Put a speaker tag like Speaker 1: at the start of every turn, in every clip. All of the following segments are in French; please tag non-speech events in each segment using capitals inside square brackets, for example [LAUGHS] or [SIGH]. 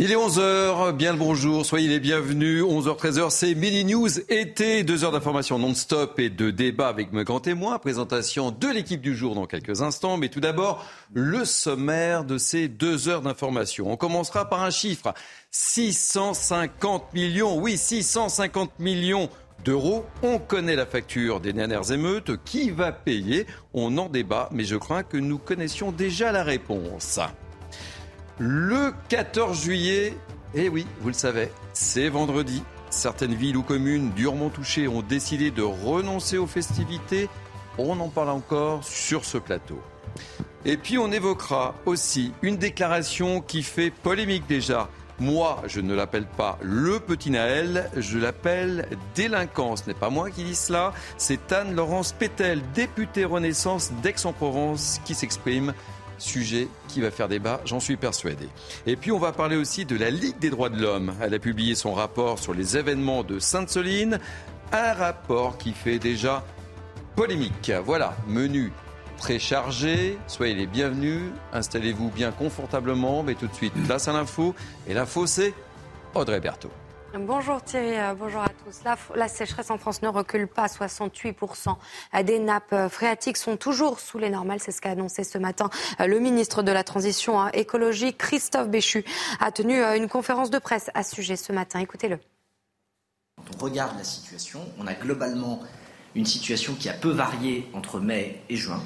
Speaker 1: Il est 11h, bien le bonjour, soyez les bienvenus. 11h-13h, c'est Mini News été, deux heures d'information non-stop et de débat avec mes grands témoins. Présentation de l'équipe du jour dans quelques instants, mais tout d'abord, le sommaire de ces deux heures d'information. On commencera par un chiffre, 650 millions, oui, 650 millions d'euros. On connaît la facture des dernières émeutes. Qui va payer? On en débat, mais je crois que nous connaissions déjà la réponse. Le 14 juillet, eh oui, vous le savez, c'est vendredi. Certaines villes ou communes durement touchées ont décidé de renoncer aux festivités. On en parle encore sur ce plateau. Et puis on évoquera aussi une déclaration qui fait polémique déjà. Moi, je ne l'appelle pas le petit Naël, je l'appelle délinquant. Ce n'est pas moi qui dis cela, c'est Anne-Laurence Pétel, députée Renaissance d'Aix-en-Provence, qui s'exprime Sujet qui va faire débat, j'en suis persuadé. Et puis on va parler aussi de la Ligue des droits de l'homme. Elle a publié son rapport sur les événements de Sainte-Soline, un rapport qui fait déjà polémique. Voilà, menu très chargé, soyez les bienvenus, installez-vous bien confortablement, mais tout de suite place à l'info. Et l'info c'est Audrey Berthaud.
Speaker 2: Bonjour Thierry, euh, bonjour à tous. La, sécheresse en France ne recule pas. 68% des nappes euh, phréatiques sont toujours sous les normales. C'est ce qu'a annoncé ce matin euh, le ministre de la Transition hein, écologique, Christophe Béchu, a tenu une conférence de presse à ce sujet ce matin. Écoutez-le.
Speaker 3: Quand on regarde la situation, on a globalement une situation qui a peu varié entre mai et juin.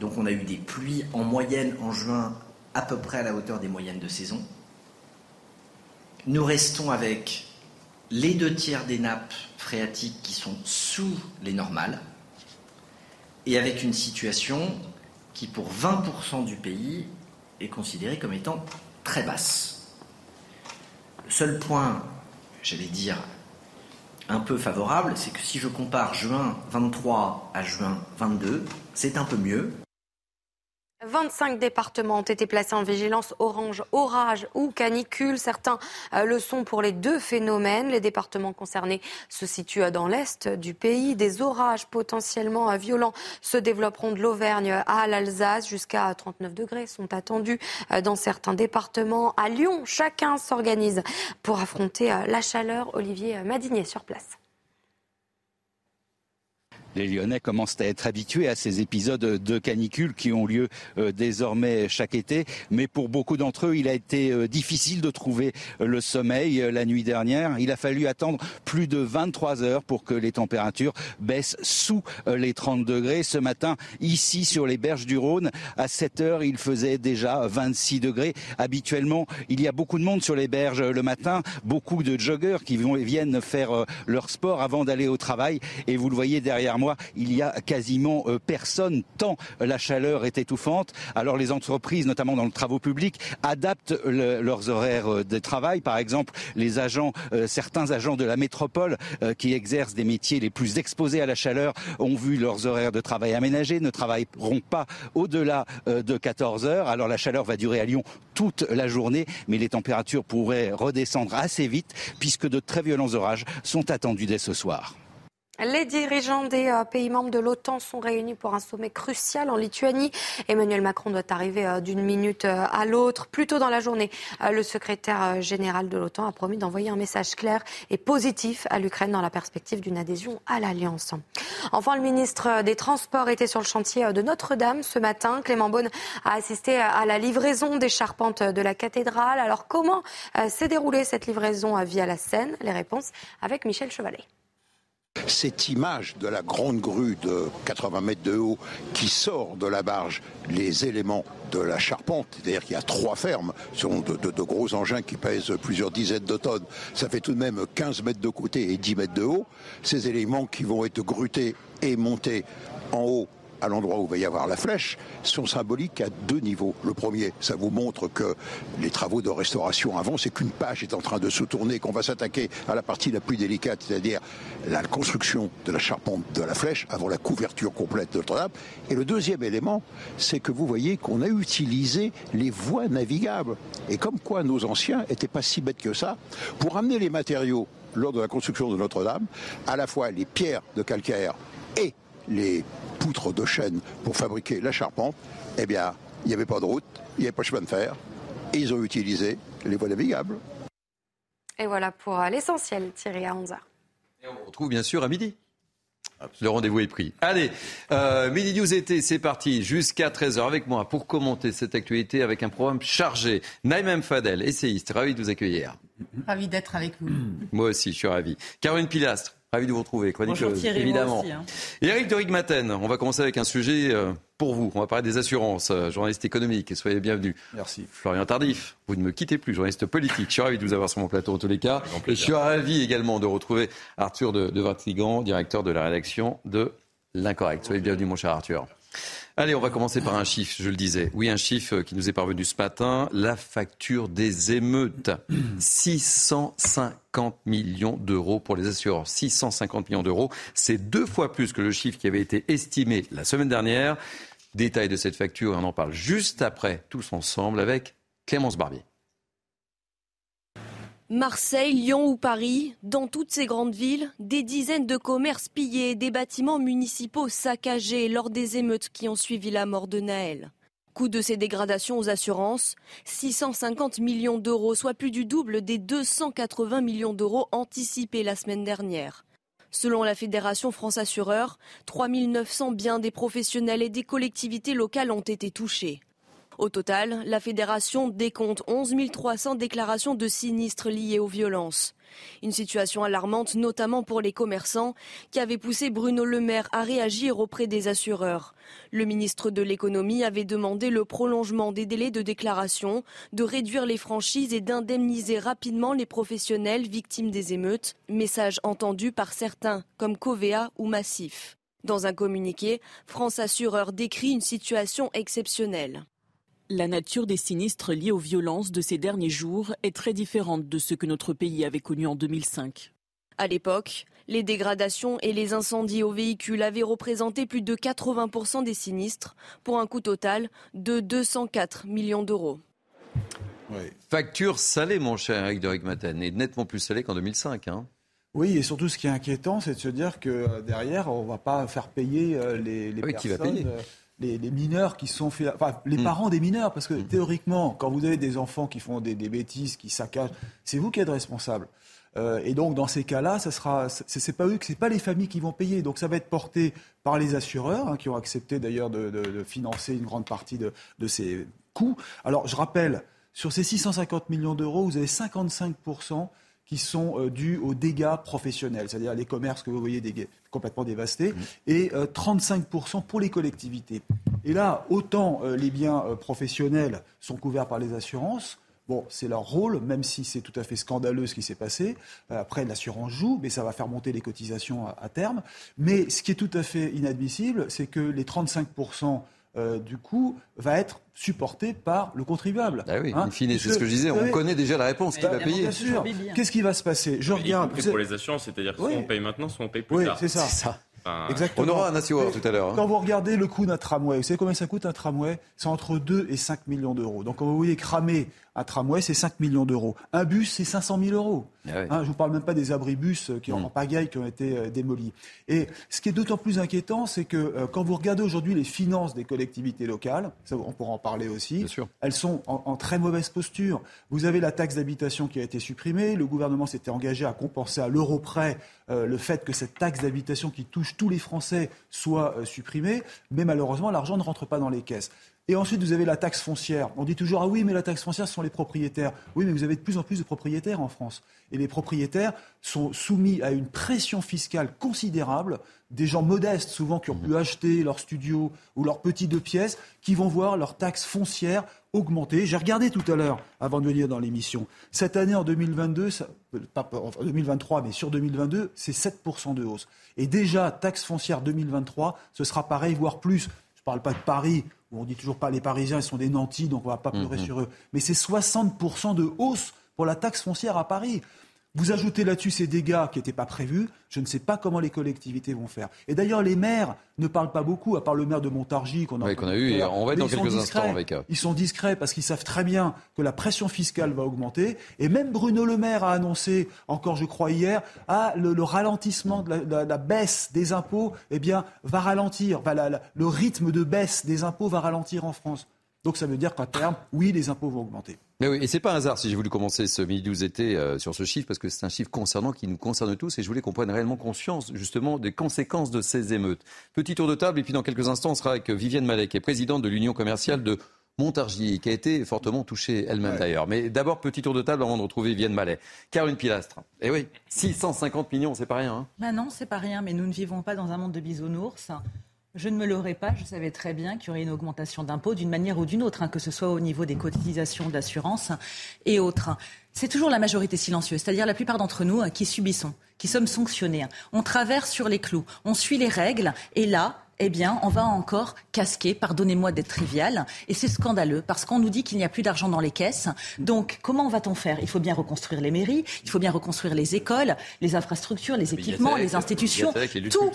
Speaker 3: Donc on a eu des pluies en moyenne en juin à peu près à la hauteur des moyennes de saison nous restons avec les deux tiers des nappes phréatiques qui sont sous les normales et avec une situation qui, pour 20% du pays, est considérée comme étant très basse. Le seul point, j'allais dire, un peu favorable, c'est que si je compare juin 23 à juin 22, c'est un peu mieux.
Speaker 2: 25 départements ont été placés en vigilance orange, orage ou canicule. Certains euh, le sont pour les deux phénomènes. Les départements concernés se situent dans l'est du pays. Des orages potentiellement euh, violents se développeront de l'Auvergne à l'Alsace. Jusqu'à 39 degrés sont attendus euh, dans certains départements. À Lyon, chacun s'organise pour affronter la chaleur. Olivier Madinier sur place.
Speaker 4: Les Lyonnais commencent à être habitués à ces épisodes de canicule qui ont lieu euh, désormais chaque été. Mais pour beaucoup d'entre eux, il a été euh, difficile de trouver euh, le sommeil la nuit dernière. Il a fallu attendre plus de 23 heures pour que les températures baissent sous les 30 degrés. Ce matin, ici sur les berges du Rhône, à 7 heures, il faisait déjà 26 degrés. Habituellement, il y a beaucoup de monde sur les berges le matin, beaucoup de joggers qui viennent faire leur sport avant d'aller au travail. Et vous le voyez derrière moi, il y a quasiment euh, personne tant la chaleur est étouffante. Alors les entreprises, notamment dans le travaux publics, adaptent leurs horaires euh, de travail. Par exemple, euh, certains agents de la métropole qui exercent des métiers les plus exposés à la chaleur ont vu leurs horaires de travail aménagés, ne travailleront pas au-delà de 14 heures. Alors la chaleur va durer à Lyon toute la journée, mais les températures pourraient redescendre assez vite puisque de très violents orages sont attendus dès ce soir.
Speaker 2: Les dirigeants des euh, pays membres de l'OTAN sont réunis pour un sommet crucial en Lituanie. Emmanuel Macron doit arriver euh, d'une minute euh, à l'autre. Plus tôt dans la journée, le secrétaire général de l'OTAN a promis d'envoyer un message clair et positif à l'Ukraine dans la perspective d'une adhésion à l'Alliance. Enfin, le ministre des Transports était sur le chantier de Notre-Dame ce matin. Clément Beaune a assisté à la livraison des charpentes de la cathédrale. Alors, comment s'est déroulée cette livraison via la Seine? Les réponses avec Michel Chevalet.
Speaker 5: Cette image de la grande grue de 80 mètres de haut qui sort de la barge, les éléments de la charpente, c'est-à-dire qu'il y a trois fermes, ce sont de, gros engins qui pèsent plusieurs dizaines de tonnes, ça fait tout de même 15 mètres de côté et 10 mètres de haut, ces éléments qui vont être grutés et montés en haut à l'endroit où va y avoir la flèche sont symboliques à deux niveaux. Le premier, ça vous montre que les travaux de restauration avancent et qu'une page est en train de se tourner, qu'on va s'attaquer à la partie la plus délicate, c'est-à-dire la construction de la charpente de la flèche avant la couverture complète de Notre-Dame. Et le deuxième élément, c'est que vous voyez qu'on a utilisé les voies navigables. Et comme quoi nos anciens n'étaient pas si bêtes que ça, pour amener les matériaux lors de la construction de Notre-Dame, à la fois les pierres de calcaire et les poutres de chêne pour fabriquer la charpente, eh bien, il n'y avait pas de route, il n'y avait pas de chemin de fer. et ils ont utilisé les voies navigables.
Speaker 2: Et voilà pour euh, l'essentiel, Thierry, à 11h.
Speaker 1: Et on retrouve bien sûr à midi. Le rendez-vous est pris. Allez, euh, Midi News été, c'est parti jusqu'à 13h avec moi pour commenter cette actualité avec un programme chargé. Naïm Fadel, essayiste, ravi de vous accueillir.
Speaker 6: Ravi d'être avec vous.
Speaker 1: Moi aussi, je suis ravi. Caroline Pilastre, Ravi de vous retrouver, chroniqueuse, évidemment. Aussi, hein. Eric de Rigmaten, on va commencer avec un sujet euh, pour vous. On va parler des assurances, euh, journaliste économique, soyez bienvenue.
Speaker 7: Merci.
Speaker 1: Florian Tardif, vous ne me quittez plus, journaliste politique. Je suis ravi de vous avoir sur mon plateau en tous les cas. je suis ravi également de retrouver Arthur de, de directeur de la rédaction de L'Incorrect. Soyez bienvenue, mon cher Arthur. Allez, on va commencer par un chiffre, je le disais. Oui, un chiffre qui nous est parvenu ce matin, la facture des émeutes. 650 millions d'euros pour les assureurs. 650 millions d'euros, c'est deux fois plus que le chiffre qui avait été estimé la semaine dernière. Détail de cette facture, on en parle juste après, tous ensemble, avec Clémence Barbier.
Speaker 8: Marseille, Lyon ou Paris, dans toutes ces grandes villes, des dizaines de commerces pillés, des bâtiments municipaux saccagés lors des émeutes qui ont suivi la mort de Naël. Coût de ces dégradations aux assurances, 650 millions d'euros, soit plus du double des 280 millions d'euros anticipés la semaine dernière. Selon la Fédération France Assureur, 3900 biens des professionnels et des collectivités locales ont été touchés. Au total, la fédération décompte 11 300 déclarations de sinistres liés aux violences. Une situation alarmante notamment pour les commerçants qui avaient poussé Bruno Le Maire à réagir auprès des assureurs. Le ministre de l'économie avait demandé le prolongement des délais de déclaration, de réduire les franchises et d'indemniser rapidement les professionnels victimes des émeutes, message entendu par certains comme Covea ou Massif. Dans un communiqué, France Assureur décrit une situation exceptionnelle.
Speaker 9: La nature des sinistres liés aux violences de ces derniers jours est très différente de ce que notre pays avait connu en 2005.
Speaker 8: À l'époque, les dégradations et les incendies aux véhicules avaient représenté plus de 80% des sinistres, pour un coût total de 204 millions d'euros.
Speaker 1: Facture salée, mon cher Eric de Rigmaten, et nettement plus salée qu'en 2005. Hein.
Speaker 7: Oui, et surtout, ce qui est inquiétant, c'est de se dire que euh, derrière, on ne va pas faire payer euh, les, les
Speaker 1: oui,
Speaker 7: personnes.
Speaker 1: Qui va payer?
Speaker 7: Les, mineurs qui sont fait, enfin, les hmm. parents des mineurs, parce que hmm. théoriquement, quand vous avez des enfants qui font des, bêtises, qui saccagent, c'est vous qui êtes responsable. Euh, et donc dans ces cas-là, ce sera, c'est pas eux, c'est pas les familles qui vont payer. Donc ça va être porté par les assureurs, hein, qui ont accepté d'ailleurs de, financer une grande partie de, de ces coûts. Alors je rappelle, sur ces 650 millions d'euros, vous avez 55 qui sont euh, dus aux dégâts professionnels, c'est-à-dire les commerces que vous voyez complètement dévastés, mmh. et 35% euh, pour les collectivités. Et là, autant euh, les biens professionnels sont couverts par les assurances, Bon, c'est leur rôle, même si c'est tout à fait scandaleux ce qui s'est passé. Après, l'assurance joue, mais ça va faire monter les cotisations à, terme. Mais ce qui est tout à fait inadmissible, c'est que les 35 du coup, va être supporté par le contribuable.
Speaker 1: Ah oui, hein, c'est ce que je disais, on connaît déjà la réponse, qui va payer.
Speaker 7: Bien sûr. Qu'est-ce qui va se passer? Je regarde.
Speaker 10: pour les assurances, c'est-à-dire soit on paye maintenant, soit on paye plus
Speaker 7: oui,
Speaker 10: tard.
Speaker 7: c'est ça.
Speaker 1: ça. Exactement. On aura un assureur tout à l'heure. Hein.
Speaker 7: Quand vous regardez le coût d'un tramway, vous savez combien ça coûte un tramway? C'est entre 2 et 5 millions d'euros. Donc quand vous voyez cramer un tramway, c'est 5 millions d'euros. Un bus, c'est 500 000 euros. Ah hein, je ne vous parle même pas des abribus euh, qui, ont en pagaille qui ont été euh, démolis. Et ce qui est d'autant plus inquiétant, c'est que euh, quand vous regardez aujourd'hui les finances des collectivités locales, ça, on pourra en parler aussi, elles sont en, très mauvaise posture. Vous avez la taxe d'habitation qui a été supprimée. Le gouvernement s'était engagé à compenser à l'euro près le fait que cette taxe d'habitation qui touche tous les Français soit supprimée. Mais malheureusement, l'argent ne rentre pas dans les caisses. Et ensuite, vous avez la taxe foncière. On dit toujours, ah oui, mais la taxe foncière, ce sont les propriétaires. Oui, mais vous avez de plus en plus de propriétaires en France. Et les propriétaires sont soumis à une pression fiscale considérable. Des gens modestes, souvent, qui ont pu acheter leur studio ou leur petit deux pièces, qui vont voir leur taxe foncière augmenter. J'ai regardé tout à l'heure, avant de venir dans l'émission. Cette année, en 2022, pas en 2023, mais sur 2022, c'est 7% de hausse. Et déjà, taxe foncière 2023, ce sera pareil, voire plus. Je ne parle pas de Paris on dit toujours pas les Parisiens, ils sont des nantis, donc on va pas pleurer mhm. sur eux. Mais c'est 60% de hausse pour la taxe foncière à Paris. Vous ajoutez là-dessus ces dégâts qui n'étaient pas prévus, je ne sais pas comment les collectivités vont faire. Et d'ailleurs, les maires ne parlent pas beaucoup, à part le maire de Montargis qu'on a,
Speaker 1: a eu. Et on va être dans quelques instants avec.
Speaker 7: Ils sont discrets parce qu'ils savent très bien que la pression fiscale va augmenter. Et même Bruno Le Maire a annoncé, encore je crois hier, ah, le, ralentissement de la, baisse des impôts, eh bien, va ralentir. le rythme de baisse des impôts va ralentir en France. Donc ça veut dire qu'à terme, oui, les impôts vont augmenter.
Speaker 1: Mais oui, et c'est pas un hasard si j'ai voulu commencer ce midi 12 été euh, sur ce chiffre, parce que c'est un chiffre concernant qui nous concerne tous, et je voulais qu'on prenne réellement conscience justement des conséquences de ces émeutes. Petit tour de table, et puis dans quelques instants, on sera avec Viviane Malek, qui est présidente de l'Union commerciale de Montargis, qui a été fortement touchée elle-même d'ailleurs. Mais d'abord, petit tour de table avant de retrouver Viviane Mallet. Caroline Pilastre. Eh oui, 650 millions, c'est pas rien. Hein
Speaker 6: bah non, c'est pas rien, mais nous ne vivons pas dans un monde de bisounours. Je ne me l'aurais pas, je savais très bien qu'il y aurait une augmentation d'impôts d'une manière ou d'une autre, hein, que ce soit au niveau des cotisations d'assurance et autres. C'est toujours la majorité silencieuse, c'est-à-dire la plupart d'entre nous hein, qui subissons, qui sommes sanctionnés. On traverse sur les clous, on suit les règles, et là, eh bien, on va encore casquer, pardonnez-moi d'être trivial, et c'est scandaleux parce qu'on nous dit qu'il n'y a plus d'argent dans les caisses. Donc, comment va-t-on faire? Il faut bien reconstruire les mairies, il faut bien reconstruire les écoles, les infrastructures, les équipements, les institutions, tout.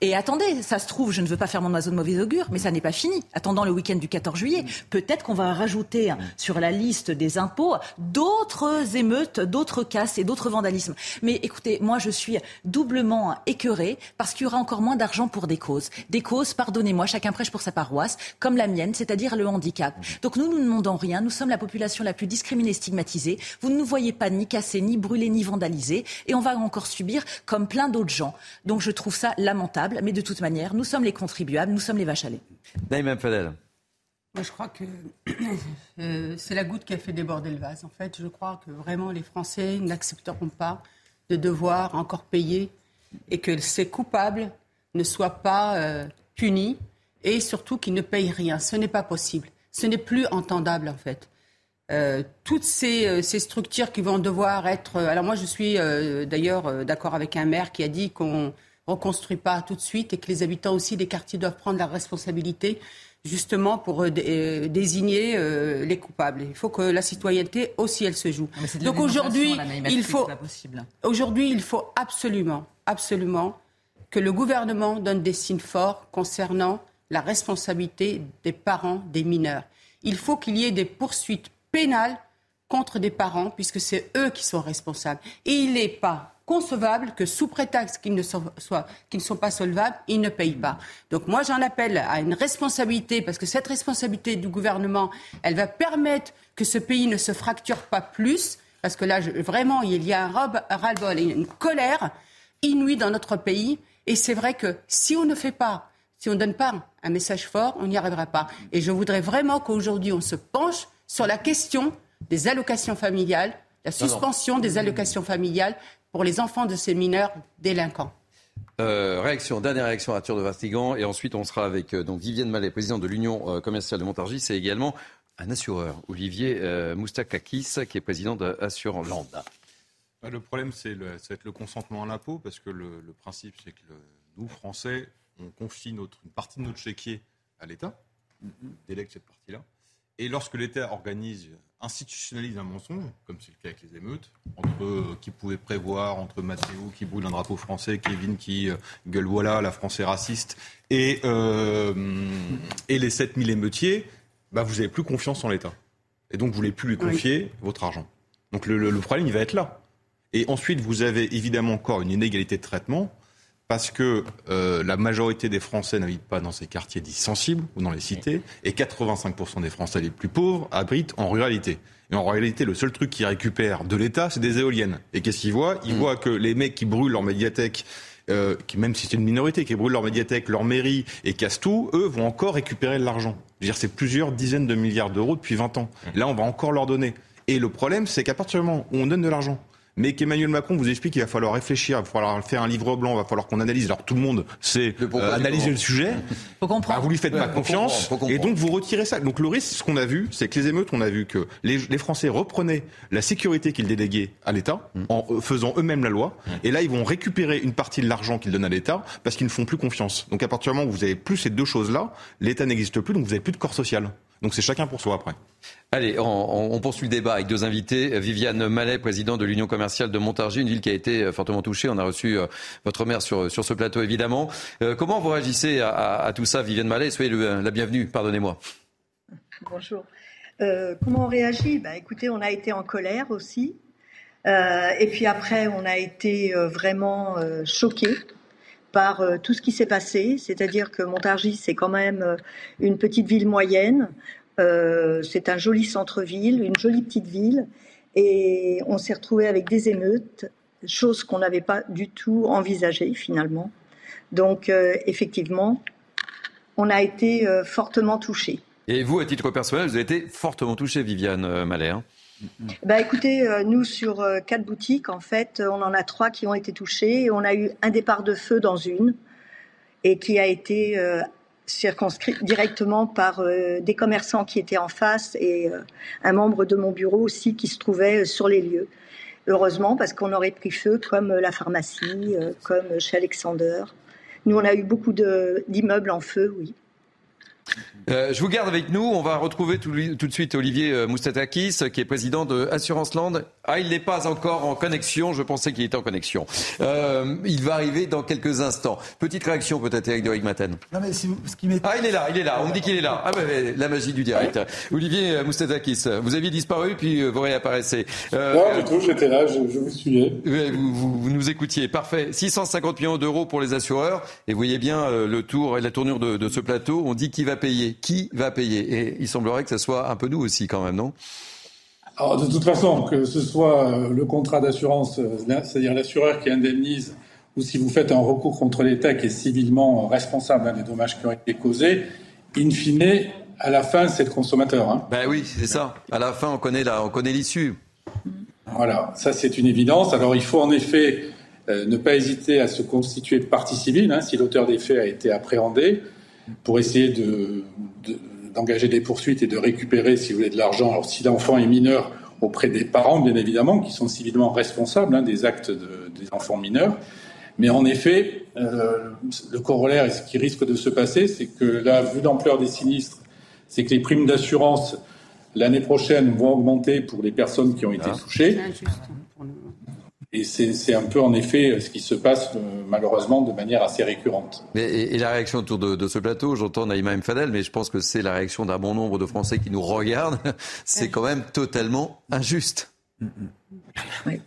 Speaker 6: Et attendez, ça se trouve, je ne veux pas faire mon oiseau de mauvais augure, mais ça n'est pas fini. Attendant le week-end du 14 juillet, peut-être qu'on va rajouter sur la liste des impôts d'autres émeutes, d'autres casses et d'autres vandalismes. Mais écoutez, moi, je suis doublement écœurée parce qu'il y aura encore moins d'argent pour des causes. Des cause, pardonnez-moi, chacun prêche pour sa paroisse, comme la mienne, c'est-à-dire le handicap. Donc nous, nous ne demandons rien, nous sommes la population la plus discriminée, stigmatisée. Vous ne nous voyez pas ni cassés, ni brûlés, ni vandalisés, et on va encore subir comme plein d'autres gens. Donc je trouve ça lamentable, mais de toute manière, nous sommes les contribuables, nous sommes les vaches à lait.
Speaker 1: Naïm Fadel.
Speaker 11: Moi, je crois que [COUGHS] euh, c'est la goutte qui a fait déborder le vase. En fait, je crois que vraiment les Français n'accepteront pas de devoir encore payer et que ces coupables ne soient pas euh, punis et surtout qu'ils ne payent rien. Ce n'est pas possible. Ce n'est plus entendable en fait. Euh, toutes euh, ces, structures qui vont devoir être. Alors moi, je suis d'ailleurs d'accord avec un maire qui a dit qu'on reconstruit pas tout de suite et que les habitants aussi des quartiers doivent prendre la responsabilité justement pour désigner les coupables. Il faut que la citoyenneté aussi elle se joue. Donc aujourd'hui, il faut aujourd'hui il faut absolument absolument que le gouvernement donne des signes forts concernant la responsabilité des parents des mineurs. Il faut qu'il y ait des poursuites pénales contre des parents, puisque c'est eux qui sont responsables. Et il n'est pas concevable que sous prétexte qu'ils ne, sont, sont pas solvables, ils ne payent pas. Donc moi, j'en appelle à une responsabilité, parce que cette responsabilité du gouvernement, elle va permettre que ce pays ne se fracture pas plus, parce que là, vraiment, il y a un ras-le-bol et une colère inouïe dans notre pays. Et c'est vrai que si on ne fait pas, si on ne donne pas un message fort, on n'y arrivera pas. Et je voudrais vraiment qu'aujourd'hui, on se penche sur la question des allocations familiales, la suspension des allocations familiales pour les enfants de ces mineurs délinquants.
Speaker 1: Euh, réaction, dernière réaction à Arthur de Vastigan, et ensuite on sera avec euh, donc Vivienne Mallet, présidente de l'Union euh, commerciale de Montargis, et également un assureur, Olivier Moustakakis, qui est président d'Assurland.
Speaker 12: Bah, le problème, c'est le, ça va être le consentement à l'impôt, parce que le, principe, c'est que nous, Français, on confie notre, une partie de notre chéquier à l'État, délègue cette partie-là. Et lorsque l'État organise, institutionnalise un mensonge, comme c'est le cas avec les émeutes, entre euh, qui pouvait prévoir, entre Mathéo qui brûle un drapeau français, Kevin qui euh, gueule voilà, la France est raciste, et, euh, et les 7000 émeutiers, bah, vous n'avez plus confiance en l'État. Et donc vous ne voulez plus lui confier votre argent. Donc le, le problème, il va être là. Et ensuite, vous avez évidemment encore une inégalité de traitement parce que euh, la majorité des Français n'habitent pas dans ces quartiers dits sensibles ou dans les cités, et 85% des Français les plus pauvres habitent en ruralité. Et en réalité, le seul truc qu'ils récupèrent de l'État, c'est des éoliennes. Et qu'est-ce qu'ils voient? Ils mm. voient que les mecs qui brûlent leur médiathèque, euh, qui, même si c'est une minorité, qui brûlent leur médiathèque, leur mairie et cassent tout, eux vont encore récupérer de l'argent. Dire, c'est plusieurs dizaines de milliards d'euros depuis 20 ans. Mm. Là, on va encore leur donner. Et le problème, c'est qu'à partir du moment où on donne de l'argent, mais qu'Emmanuel Macron vous explique qu'il va falloir réfléchir, il va falloir faire un livre blanc, il va falloir qu'on analyse. Alors tout le monde sait euh, analyser le sujet. [LAUGHS]
Speaker 6: Faut comprendre.
Speaker 12: Bah, vous lui faites pas confiance, et donc vous retirez ça. Donc le risque, ce qu'on a vu, c'est que les émeutes, on a vu que les, Français reprenaient la sécurité qu'ils déléguaient à l'État mm. en euh, faisant eux-mêmes la loi, mm. et là ils vont récupérer une partie de l'argent qu'ils donnent à l'État parce qu'ils ne font plus confiance. Donc à partir du moment où vous avez plus ces deux choses-là, l'État n'existe plus, donc vous n'avez plus de corps social. Donc c'est chacun pour soi après.
Speaker 1: Allez, on, poursuit le débat avec deux invités. Viviane Mallet, présidente de l'Union commerciale de Montargis, une ville qui a été euh, fortement touchée. On a reçu euh, votre maire sur, sur ce plateau, évidemment. Euh, comment vous réagissez à, tout ça, Viviane Mallet? Soyez la bienvenue, pardonnez-moi.
Speaker 13: Bonjour. comment on réagit? Ben, Écoutez, on a été en colère aussi. et puis après, on a été vraiment choqués par tout ce qui s'est passé. C'est-à-dire que Montargis, c'est quand même une petite ville moyenne c'est un joli centre-ville, une jolie petite ville. Et on s'est retrouvé avec des émeutes, chose qu'on n'avait pas du tout envisagée finalement. Donc effectivement, on a été fortement touchés.
Speaker 1: Et vous, à titre personnel, vous avez été fortement touché, Viviane Malher. Hein.
Speaker 13: Bah écoutez, euh, nous sur euh, quatre boutiques, en fait, on en a trois qui ont été touchées. on a eu un départ de feu dans une et qui a été euh, circonscrit directement par des commerçants qui étaient en face et un membre de mon bureau aussi qui se trouvait sur les lieux. Heureusement, parce qu'on aurait pris feu comme la pharmacie, comme chez Alexander. Nous, on a eu beaucoup d'immeubles en feu, oui.
Speaker 1: Euh, je vous garde avec nous. On va retrouver tout, de suite Olivier euh, Moustatakis, qui est président de Assurance Land. Ah, il n'est pas encore en connexion. Je pensais qu'il était en connexion. Euh, il va arriver dans quelques instants. Petite réaction peut-être, Eric de Maten.
Speaker 7: Non, mais ce qui
Speaker 1: ah, il est là, il est là. On me dit qu'il est là. Ah, ben, la magie du direct. Olivier Moustatakis, vous aviez disparu, puis vous réapparaissez.
Speaker 14: non, du tout, j'étais là, je, vous suivais.
Speaker 1: Vous, vous, nous écoutiez. Parfait. 650 millions d'euros pour les assureurs. Et vous voyez bien le tour et la tournure de, de ce plateau. On dit qui va payer qui va payer? Et il semblerait que ce soit un peu nous aussi quand même, non?
Speaker 14: Alors, de toute façon, que ce soit euh, le contrat d'assurance, euh, c'est-à-dire l'assureur qui indemnise, ou si vous faites un recours contre l'État qui est civilement responsable des dommages qui ont été causés, in fine, à la fin, c'est le consommateur. Hein.
Speaker 1: Ben oui, c'est ça. À la fin, on connaît on connaît l'issue.
Speaker 14: Voilà, ça c'est une évidence. Alors il faut en effet euh, ne pas hésiter à se constituer de partie civile hein, si l'auteur des faits a été appréhendé pour essayer d'engager des poursuites et de récupérer, si vous voulez, de l'argent. Alors, si l'enfant est mineur, auprès des parents, bien évidemment, qui sont civilement responsables hein, des actes des enfants mineurs. Mais en effet, euh, le corollaire et ce qui risque de se passer, c'est que là, vu l'ampleur des sinistres, c'est que les primes d'assurance l'année prochaine vont augmenter pour les personnes qui ont été ah. touchées. Et c'est un peu en effet ce qui se passe euh, malheureusement de manière assez récurrente.
Speaker 1: et, la réaction autour de, ce plateau, j'entends Naïma Mfadel, mais je pense que c'est la réaction d'un bon nombre de Français qui nous regardent. [LAUGHS] C'est quand même totalement injuste.
Speaker 14: Oui.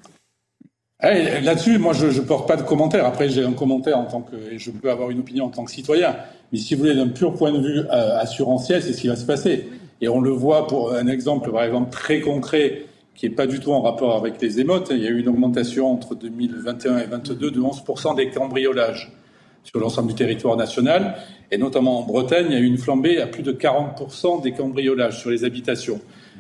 Speaker 14: Eh, là-dessus, moi, je ne porte pas de commentaire. Après, j'ai un commentaire en tant que, et je peux avoir une opinion en tant que citoyen. Mais si vous voulez, d'un pur point de vue euh, assurantiel, c'est ce qui va se passer. Et on le voit pour un exemple, par exemple, très concret qui n'est pas du tout en rapport avec les émotes. Il y a eu une augmentation entre 2021 et 2022 de 11% des cambriolages sur l'ensemble du territoire national. Et notamment en Bretagne, il y a eu une flambée à plus de 40% des cambriolages sur les habitations.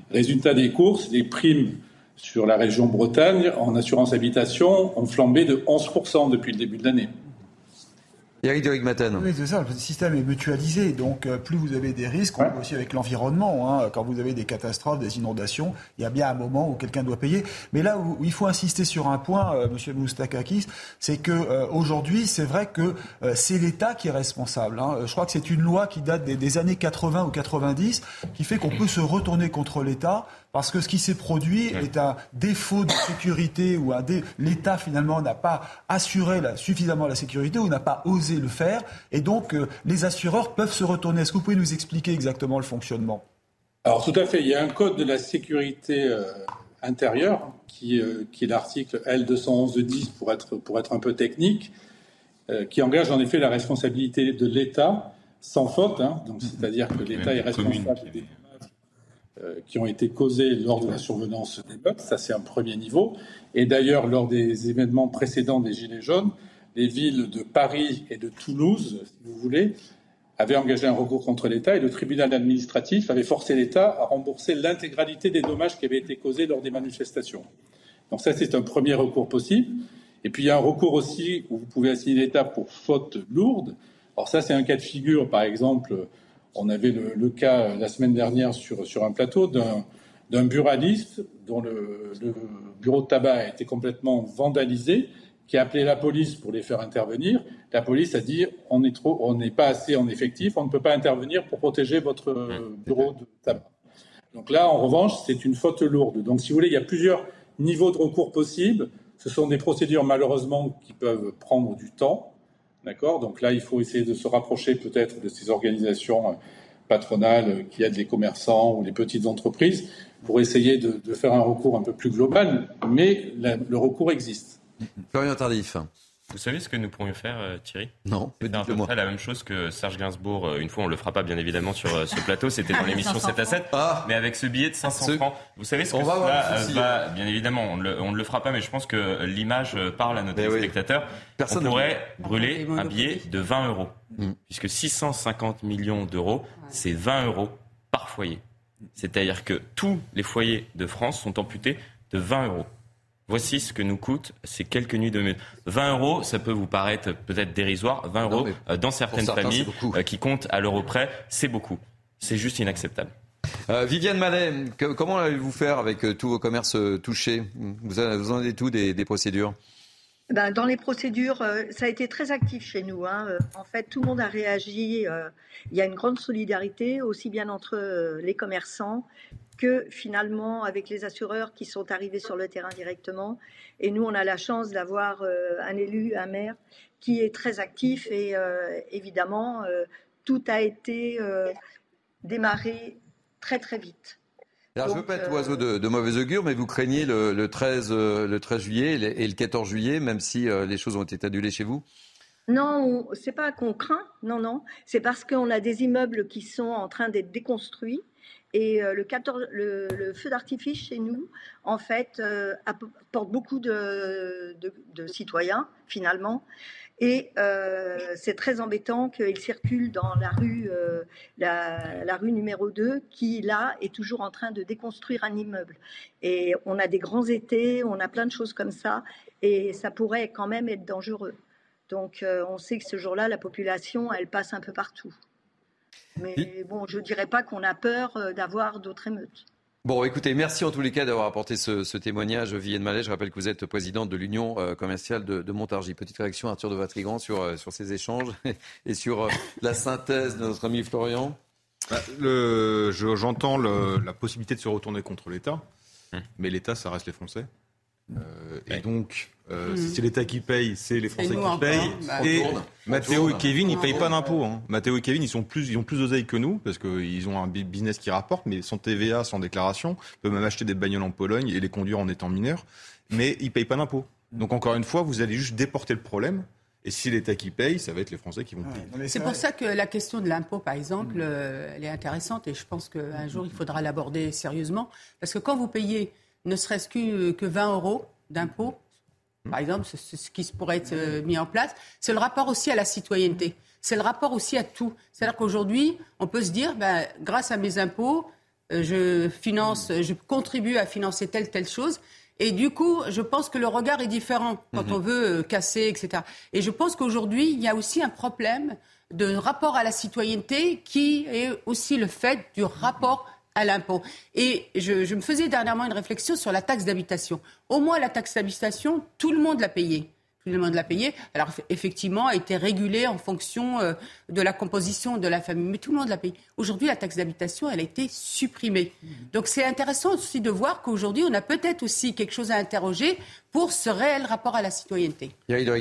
Speaker 14: Résultat des courses, les primes sur la région Bretagne en assurance habitation ont flambé de 11% depuis le début de l'année.
Speaker 1: Eric
Speaker 7: Oui, c'est ça. Le système est mutualisé. Donc, euh, plus vous avez des risques, on ouais. aussi avec l'environnement. Hein. Quand vous avez des catastrophes, des inondations, il y a bien un moment où quelqu'un doit payer. Mais là où il faut insister sur un point, euh, Monsieur Moustakakis, c'est que euh, aujourd'hui, c'est vrai que euh, c'est l'État qui est responsable. Hein. Je crois que c'est une loi qui date des, des, années 80 ou 90 qui fait qu'on peut se retourner contre l'État parce que ce qui s'est produit est un défaut de sécurité ou l'État finalement n'a pas assuré suffisamment la sécurité ou n'a pas osé le faire. Et donc euh, les assureurs peuvent se retourner. Est-ce que vous pouvez nous expliquer exactement le fonctionnement?
Speaker 14: Alors tout à fait. Il y a un code de la sécurité euh, intérieure qui, euh, qui est l'article L211-10 pour être, pour être un peu technique, qui engage en effet la responsabilité de l'État sans faute. Hein. donc c'est-à-dire que l'État est responsable des qui ont été causées lors de la survenance des meutes. Ça, c'est un premier niveau. Et d'ailleurs, lors des événements précédents des Gilets jaunes, les villes de Paris et de Toulouse, si vous voulez, avaient engagé un recours contre l'État et le tribunal administratif avait forcé l'État à rembourser l'intégralité des dommages qui avaient été causés lors des manifestations. Donc ça, c'est un premier recours possible. Et puis il y a un recours aussi où vous pouvez assigner l'État pour faute lourde. Alors ça, c'est un cas de figure, par exemple, on avait le, cas euh, la semaine dernière sur, sur un plateau d'un buraliste dont le, bureau de tabac a été complètement vandalisé, qui a appelé la police pour les faire intervenir. La police a dit on est trop, on n'est pas assez en effectif, on ne peut pas intervenir pour protéger votre bureau de tabac. Donc là, en revanche, c'est une faute lourde. Donc, si vous voulez, il y a plusieurs niveaux de recours possibles. Ce sont des procédures malheureusement qui peuvent prendre du temps. D'accord Donc là, il faut essayer de se rapprocher peut-être de ces organisations euh, patronales qui aident les commerçants ou les petites entreprises pour essayer de, faire un recours un peu plus global, mais le recours existe.
Speaker 1: Florian Tardif.
Speaker 10: Vous savez ce que nous pourrions faire, euh, Thierry?
Speaker 1: Non,
Speaker 10: C'est à peu près la même chose que Serge Gainsbourg. Euh, une fois, on le fera pas, bien évidemment, sur euh, ce plateau. C'était dans l'émission 7 à 7.
Speaker 1: Ah.
Speaker 10: Mais avec ce billet de 500 francs, vous savez ce que
Speaker 1: On va
Speaker 10: cela bien évidemment, on, le- on ne le fera pas, mais je pense que l'image parle à nos
Speaker 1: oui.
Speaker 10: téléspectateurs.
Speaker 1: Personne
Speaker 10: on
Speaker 1: ne
Speaker 10: pourrait brûler un billet de 20 euros.
Speaker 1: Mm.
Speaker 10: Puisque 650 millions d'euros, c'est 20 euros par foyer. C'est-à-dire que tous les foyers de France sont amputés de 20 euros. Voici ce que nous coûtent ces quelques nuits de mute. 20 euros, ça peut vous paraître peut-être dérisoire. 20 euros, euh, dans certaines
Speaker 1: certains,
Speaker 10: familles euh, qui comptent à l'euro près, c'est beaucoup. C'est juste inacceptable.
Speaker 1: Euh, Viviane Mallet, que- comment allez-vous faire avec euh, tous vos commerces euh, touchés? Vous, en êtes tout des, des procédures?
Speaker 13: Ben, dans les procédures, euh, ça a été très actif chez nous. hein. Euh, En fait, tout le monde a réagi. euh, Il y a une grande solidarité, aussi bien entre euh, les commerçants que finalement avec les assureurs qui sont arrivés sur le terrain directement. Et nous, on a la chance d'avoir euh, un élu, un maire, qui est très actif. Et euh, évidemment, euh, tout a été démarré très très vite.
Speaker 1: Alors, je ne veux pas être oiseau de, de mauvais augure, mais vous craignez le, le 13, euh, le 13 juillet et le- et le 14 juillet, même si les choses ont été annulées chez vous?
Speaker 13: Non, on- c'est pas qu'on craint, non, non. C'est parce qu'on a des immeubles qui sont en train d'être déconstruits. Et euh, le, 14 le, le feu d'artifice chez nous, en fait, euh, apporte beaucoup de, citoyens, finalement. Et euh, c'est très embêtant qu'il circule dans la rue, euh, la, la rue numéro 2, qui, là, est toujours en train de déconstruire un immeuble. Et on a des grands étés, on a plein de choses comme ça. Et ça pourrait quand même être dangereux. Donc on sait que ce jour-là, la population, elle passe un peu partout. Mais bon, je ne dirais pas qu'on a peur euh, d'avoir d'autres émeutes.
Speaker 1: Bon, écoutez, merci en tous les cas d'avoir apporté ce, ce témoignage. Viviane Mallet, je rappelle que vous êtes présidente de l'Union euh, commerciale de, de Montargis. Petite réaction, Arthur de Vatrigan, sur, euh, sur ces échanges [LAUGHS] et sur la synthèse de notre ami Florian.
Speaker 12: Bah, J'entends le- la possibilité de se retourner contre l'État,
Speaker 10: Hum.
Speaker 12: mais l'État, ça reste les Français. Euh, et
Speaker 10: Ouais.
Speaker 12: donc, euh, si c'est l'État qui paye, c'est les Français qui
Speaker 11: encore,
Speaker 12: payent.
Speaker 11: bah,
Speaker 12: et
Speaker 1: on tourne.
Speaker 12: Mathéo et. Kevin, ils
Speaker 11: On
Speaker 12: payent pas d'impôts. Hein. Mathéo et Kevin, ils, sont plus, ils ont plus d'oseille que nous, parce qu'ils ont un business qui rapporte, mais sans TVA, sans déclaration. Ils peuvent même acheter des bagnoles en Pologne et les conduire en étant mineurs. Mais ils payent pas d'impôts. Donc, encore une fois, vous allez juste déporter le problème. Et si l'État qui paye, ça va être les Français qui vont
Speaker 7: Ouais,
Speaker 12: payer.
Speaker 11: C'est pour ça que la question de l'impôt, par exemple, euh, elle est intéressante et je pense qu'un jour, il faudra l'aborder sérieusement. Parce que quand vous payez ne serait-ce que, que 20 euros d'impôt, par exemple, ce qui pourrait être euh, mis en place, c'est le rapport aussi à la citoyenneté. C'est le rapport aussi à tout. C'est-à-dire qu'aujourd'hui, on peut se dire, ben, grâce à mes impôts, euh, je finance, je contribue à financer telle, telle chose. Et du coup, je pense que le regard est différent quand on veut euh, casser, etc. Et je pense qu'aujourd'hui, il y a aussi un problème de rapport à la citoyenneté qui est aussi le fait du rapport à l'impôt. Et je, je me faisais dernièrement une réflexion sur la taxe d'habitation. Au moins, la taxe d'habitation, tout le monde l'a payée. Tout le monde l'a payée. Alors, effectivement, a été régulée en fonction euh, de la composition de la famille. Mais tout le monde l'a payée. Aujourd'hui, la taxe d'habitation, elle a été supprimée. Donc, c'est intéressant aussi de voir qu'aujourd'hui, on a peut-être aussi quelque chose à interroger pour ce réel rapport à la citoyenneté.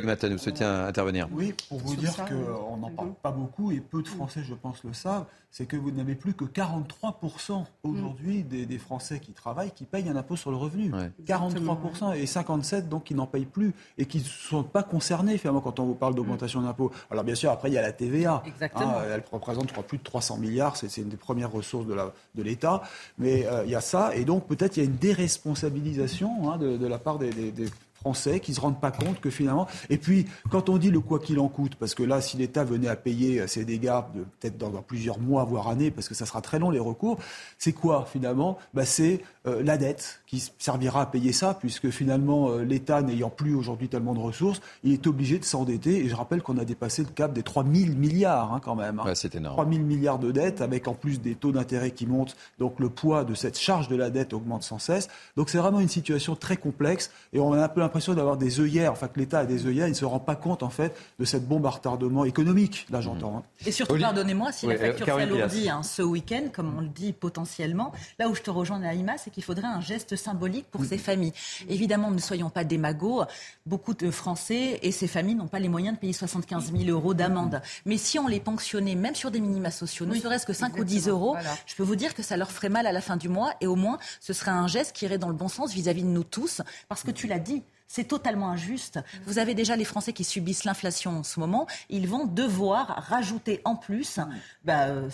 Speaker 1: Matin nous soutient à intervenir.
Speaker 7: Oui, pour vous
Speaker 11: Sur
Speaker 7: dire qu'on n'en parle pas beaucoup et peu de Français, je pense, le savent, c'est que vous n'avez plus que 43% aujourd'hui des, des Français qui travaillent qui payent un impôt sur le revenu.
Speaker 1: Ouais.
Speaker 7: 43% et 57% donc qui n'en payent plus et qui ne sont pas concernés finalement quand on vous parle d'augmentation d'impôts. Alors bien sûr, après il y a la TVA.
Speaker 6: Exactement.
Speaker 7: Hein, elle représente je crois, plus de 300 milliards, c'est une des premières ressources de l'État. Mais euh, il y a ça et donc peut-être il y a une déresponsabilisation hein, de, de la part des, des- des Français qui se rendent pas compte que finalement. Et puis, quand on dit le quoi qu'il en coûte, parce que là, si l'État venait à payer ses dégâts, peut-être dans, dans plusieurs mois, voire années, parce que ça sera très long les recours, c'est quoi finalement? Bah, C'est euh, la dette qui servira à payer ça, puisque finalement, euh, l'État n'ayant plus aujourd'hui tellement de ressources, il est obligé de s'endetter. Et je rappelle qu'on a dépassé le cap des 3 000 milliards hein, quand même. hein.
Speaker 1: Ouais, c'est énorme.
Speaker 7: 3 000 milliards de dettes, avec en plus des taux d'intérêt qui montent. Donc le poids de cette charge de la dette augmente sans cesse. Donc c'est vraiment une situation très complexe. Et on a un peu l'impression d'avoir des œillères. Enfin, que l'État a des œillères. Il ne se rend pas compte, en fait, de cette bombe à retardement économique. Là, j'entends. hein.
Speaker 6: Et surtout, pardonnez-moi, si
Speaker 1: Oui,
Speaker 6: la
Speaker 1: euh,
Speaker 6: facture
Speaker 1: Caroline
Speaker 6: s'alourdit hein, ce week-end, comme on le dit potentiellement, là où je te rejoins, Naïma, c'est qu'il faudrait un geste symbolique pour ces familles. Évidemment, ne soyons pas démagos. Beaucoup de Français et ces familles n'ont pas les moyens de payer 75 000 euros d'amende. Mais si on les ponctionnait, même sur des minima sociaux, ne
Speaker 11: Oui,
Speaker 6: serait-ce que 5 ou 10
Speaker 11: exactement,
Speaker 6: euros,
Speaker 11: voilà.
Speaker 6: je peux vous dire que ça leur ferait mal à la fin du mois. Et au moins, ce serait un geste qui irait dans le bon sens vis-à-vis de nous tous. Parce que tu l'as dit, C'est totalement injuste. Vous avez déjà les Français qui subissent l'inflation en ce moment. Ils vont devoir rajouter en plus bah, euh,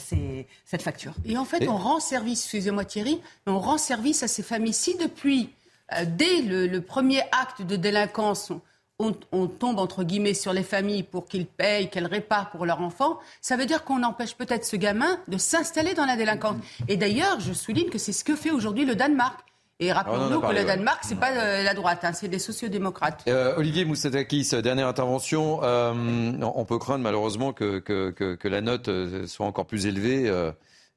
Speaker 6: cette facture.
Speaker 11: Et en fait, on rend service, excusez-moi Thierry, on rend service à ces familles. Si depuis, euh, dès le, premier acte de délinquance, on, tombe entre guillemets sur les familles pour qu'ils payent, qu'elles réparent pour leurs enfants, ça veut dire qu'on empêche peut-être ce gamin de s'installer dans la délinquance. Et d'ailleurs, je souligne que c'est ce que fait aujourd'hui le Danemark. Et rappelons-nous que le Danemark, c'est pas euh, la droite, hein, c'est des sociodémocrates.
Speaker 1: Euh, Olivier Moussatakis, dernière intervention. Euh, on peut craindre malheureusement que, que, la note soit encore plus élevée.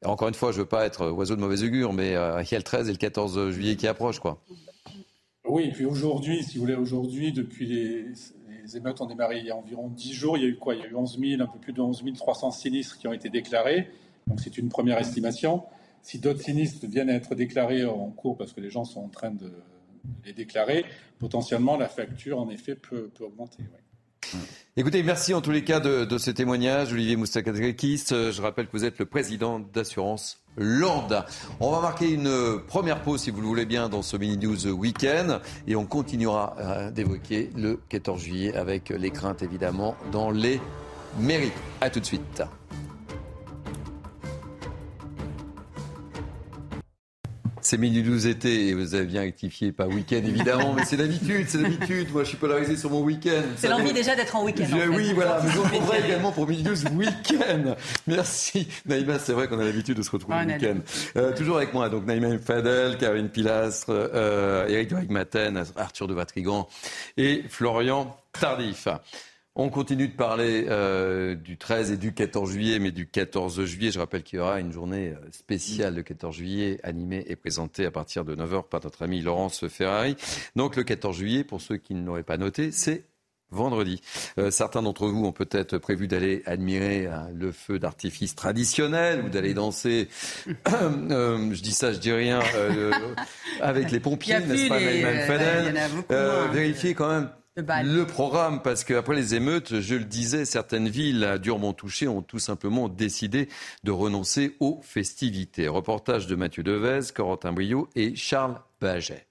Speaker 1: encore une fois, je veux pas être oiseau de mauvais augure, mais il y a le 13 et le 14 juillet qui approchent, quoi.
Speaker 14: Oui, et puis aujourd'hui, si vous voulez, aujourd'hui, depuis les, les, émeutes ont démarré il y a environ 10 jours, il y a eu quoi? Il y a eu 11 000, un peu plus de 11 300 sinistres qui ont été déclarés. Donc c'est une première estimation. Si d'autres sinistres viennent à être déclarés en cours parce que les gens sont en train de les déclarer, potentiellement la facture, en effet, peut, augmenter.
Speaker 1: Écoutez, merci en tous les cas de, ce témoignage, Olivier Moustakakis. Je rappelle que vous êtes le président d'Assurance Land. On va marquer une première pause, si vous le voulez bien, dans ce Mini News Weekend. Et on continuera euh, d'évoquer le 14 juillet avec les craintes, évidemment, dans les mairies. A tout de suite. C'est mini 12 été et vous avez bien rectifié, pas week-end évidemment, mais c'est l'habitude, c'est l'habitude. Moi, je suis polarisé sur mon week-end.
Speaker 6: C'est l'envie déjà d'être en week-end.
Speaker 1: Oui, voilà, mais on faudrait également pour mini 12 week-end. Merci. Naïma, c'est vrai qu'on a l'habitude de se retrouver le week-end. Euh, toujours avec moi, donc Naïma Fadel, Karine Pilastre, euh, Eric Duhac Maten, Arthur de Vatrigan et Florian Tardif. On continue de parler euh, du 13 et du 14 juillet, mais du 14 juillet. Je rappelle qu'il y aura une journée euh, spéciale le 14 juillet, animée et présentée à partir de 9h par notre ami Laurence Ferrari. Donc le 14 juillet, pour ceux qui ne l'auraient pas noté, c'est vendredi. Euh, certains d'entre vous ont peut-être prévu d'aller admirer le feu d'artifice traditionnel ou d'aller danser, [COUGHS] je dis ça, je dis rien, [LAUGHS] avec les pompiers, n'est-ce pas, les... Vérifiez quand même le programme, parce qu'après les émeutes, je le disais, certaines villes durement touchées ont tout simplement décidé de renoncer aux festivités. Reportage de Mathieu Devez, Corentin Brio et Charles Baget.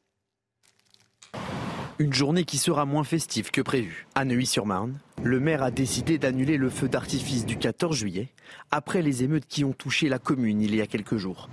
Speaker 15: Une journée qui sera moins festive que prévu. À Neuilly-sur-Marne, le maire a décidé d'annuler le feu d'artifice du 14 juillet, après les émeutes qui ont touché la commune il y a quelques jours.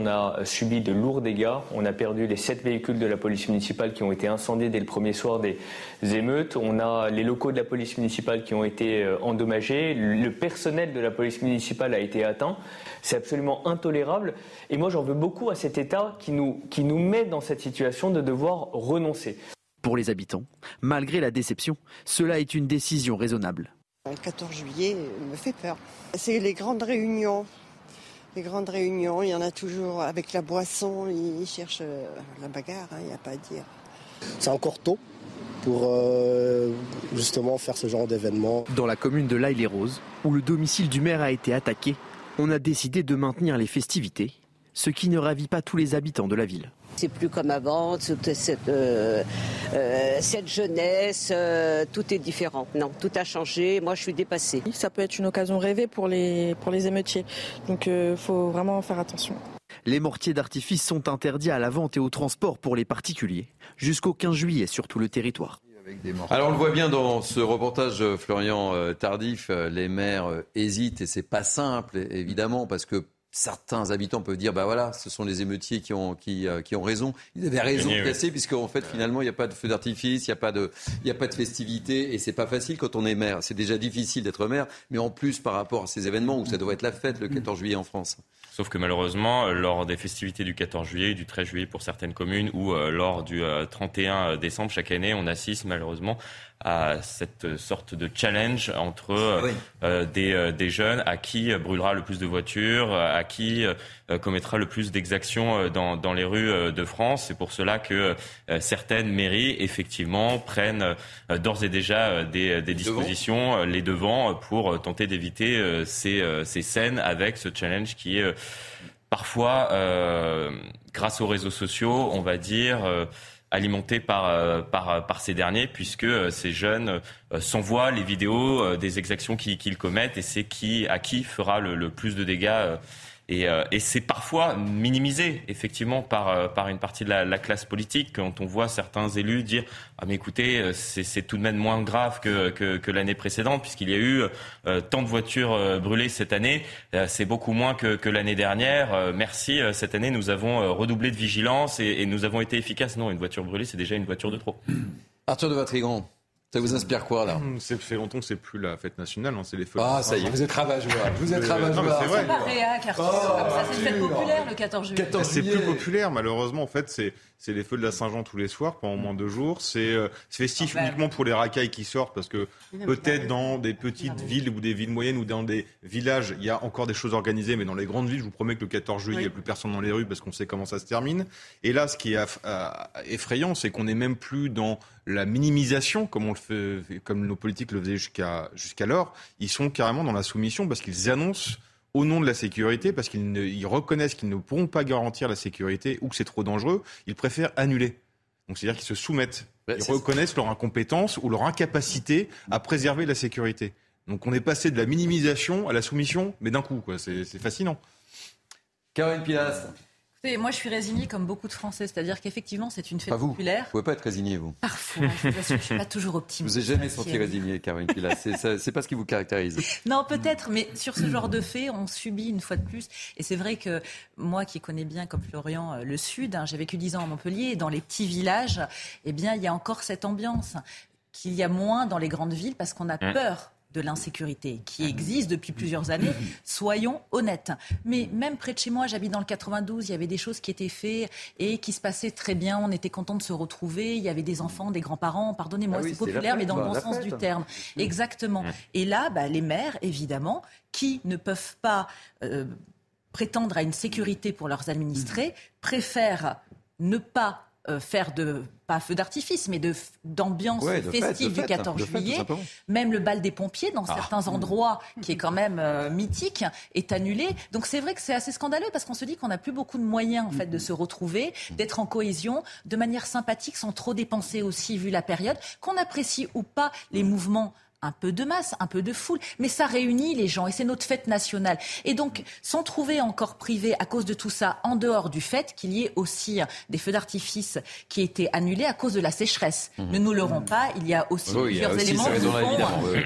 Speaker 16: On a subi de lourds dégâts. On a perdu les sept véhicules de la police municipale qui ont été incendiés dès le premier soir des émeutes. On a les locaux de la police municipale qui ont été euh, endommagés. Le personnel de la police municipale a été atteint. C'est absolument intolérable. Et moi, j'en veux beaucoup à cet État qui nous, qui nous met dans cette situation de devoir renoncer.
Speaker 15: Pour les habitants, malgré la déception, cela est une décision raisonnable.
Speaker 17: Le 14 juillet me fait peur. C'est les grandes réunions. Les grandes réunions, il y en a toujours avec la boisson, ils cherchent euh, la bagarre, il hein, n'y a pas à dire.
Speaker 18: C'est encore tôt pour euh, justement faire ce genre d'événement.
Speaker 15: Dans la commune de l'Aille-les-Roses, où le domicile du maire a été attaqué, on a décidé de maintenir les festivités, ce qui ne ravit pas tous les habitants de la ville.
Speaker 19: C'est plus comme avant, toute cette, euh, euh, cette jeunesse, euh, tout est différent. Non, tout a changé. Moi, je suis dépassée.
Speaker 20: Ça peut être une occasion rêvée pour les, pour les émeutiers. Donc, il faut vraiment faire attention.
Speaker 15: Les mortiers d'artifice sont interdits à la vente et au transport pour les particuliers jusqu'au 15 juillet sur tout le territoire.
Speaker 1: Alors on le voit bien dans ce reportage, Florian Tardif, les maires hésitent et c'est pas simple évidemment parce que certains habitants peuvent dire bah voilà, ce sont les émeutiers qui ont, qui, euh, qui ont raison. Ils avaient raison de casser, puisqu'en fait, finalement, il n'y a pas de feu d'artifice, il n'y a, pas de, il a pas de festivité, et c'est pas facile quand on est maire. C'est déjà difficile d'être maire, mais en plus, par rapport à ces événements où ça doit être la fête le 14 juillet en France.
Speaker 10: Sauf que malheureusement, euh, lors des festivités du 14 juillet, du 13 juillet pour certaines communes, ou euh, lors du 31 décembre chaque année, on assiste malheureusement à cette sorte de challenge entre euh, euh, des, euh, des, jeunes à qui brûlera le plus de voitures, à qui commettra le plus d'exactions dans, dans, les rues de France. C'est pour cela que certaines mairies, effectivement, prennent d'ores et déjà des, des dispositions, les devants, pour tenter d'éviter ces, ces scènes avec ce challenge qui est parfois, grâce aux réseaux sociaux, on va dire, alimenté par, euh, par, par ces derniers, puisque euh, ces jeunes euh, s'envoient les vidéos des exactions qu'ils commettent et c'est qui, à qui fera le, plus de dégâts Et, c'est parfois minimisé, effectivement, par, par une partie de la, classe politique, quand on voit certains élus dire Ah, mais écoutez, c'est tout de même moins grave que, que, l'année précédente, puisqu'il y a eu tant de voitures brûlées cette année. c'est beaucoup moins que, que l'année dernière. merci, cette année, nous avons redoublé de vigilance et, et nous avons été efficaces. Non, une voiture brûlée, c'est déjà une voiture de trop.
Speaker 1: Arthur de Vatrigan. Ça vous inspire quoi là
Speaker 12: Ça fait longtemps que c'est plus la fête nationale, hein, c'est les feux.
Speaker 1: Ah ça y est, vous êtes ravageois. Vous êtes ravageois.
Speaker 6: C'est vrai. pas réac, Arthur. Oh, ça c'est une fête populaire le 14 juillet.
Speaker 12: C'est plus populaire malheureusement. En fait, c'est c'est les feux de la Saint-Jean tous les soirs pendant moins de jours. C'est euh, festif ah, bah, uniquement pour les racailles qui sortent parce que peut-être dans des petites villes ou des villes moyennes ou dans des villages, il y a encore des choses organisées, mais dans les grandes villes, je vous promets que le 14 juillet, il n'y a plus personne dans les rues parce qu'on sait comment ça se termine. Et là, ce qui est euh, effrayant, c'est qu'on n'est même plus dans la minimisation comme on le fait, comme nos politiques le faisaient jusqu'à jusqu'alors. Ils sont carrément dans la soumission parce qu'ils annoncent au nom de la sécurité, parce qu'ils reconnaissent qu'ils ne pourront pas garantir la sécurité ou que c'est trop dangereux, ils préfèrent annuler. Donc c'est-à-dire qu'ils se soumettent. Ils reconnaissent leur incompétence ou leur incapacité à préserver la sécurité. Donc on est passé de la minimisation à la soumission, mais d'un coup, C'est fascinant.
Speaker 1: Caroline
Speaker 6: Moi, je suis résignée comme beaucoup de Français. C'est-à-dire qu'effectivement, c'est une fête
Speaker 1: vous.
Speaker 6: populaire.
Speaker 1: Vous pouvez pas être résigné, vous.
Speaker 6: Parfois. Je ne suis pas toujours optimiste.
Speaker 1: Vous n'avez jamais senti résigné, Caroline Pilas. [LAUGHS] C'est pas ce qui vous caractérise.
Speaker 6: Non, peut-être, mais sur ce genre de fait, on subit une fois de plus. Et c'est vrai que moi, qui connais bien, comme Florian, euh, le Sud, hein, j'ai vécu dix ans à Montpellier, et dans les petits villages, eh bien, il y a encore cette ambiance qu'il y a moins dans les grandes villes parce qu'on a mmh. peur de l'insécurité qui existe depuis plusieurs [LAUGHS] années, soyons honnêtes. Mais même près de chez moi, j'habite dans le 92, il y avait des choses qui étaient faites et qui se passaient très bien. On était content de se retrouver. Il y avait des enfants, des grands-parents. Pardonnez-moi, ah c'est populaire, mais dans le bon sens du terme. Exactement. Et là, bah, les maires, évidemment, qui ne peuvent pas euh, prétendre à une sécurité pour leurs administrés, préfèrent ne pas euh, faire de pas feu d'artifice, mais de d'ambiance festive du 14 juillet. même le bal des pompiers dans ah. certains endroits, qui est quand même euh, mythique, est annulé. Donc c'est vrai que c'est assez scandaleux parce qu'on se dit qu'on n'a plus beaucoup de moyens en fait de se retrouver, d'être en cohésion, de manière sympathique, sans trop dépenser aussi vu la période, qu'on apprécie ou pas les mouvements un peu de masse, un peu de foule, mais ça réunit les gens et c'est notre fête nationale. Et donc, s'en trouver encore privé à cause de tout ça, en dehors du fait qu'il y ait aussi des feux d'artifice qui étaient annulés à cause de la sécheresse. Mhm. Ne nous leurrons pas, il y a aussi plusieurs éléments qui font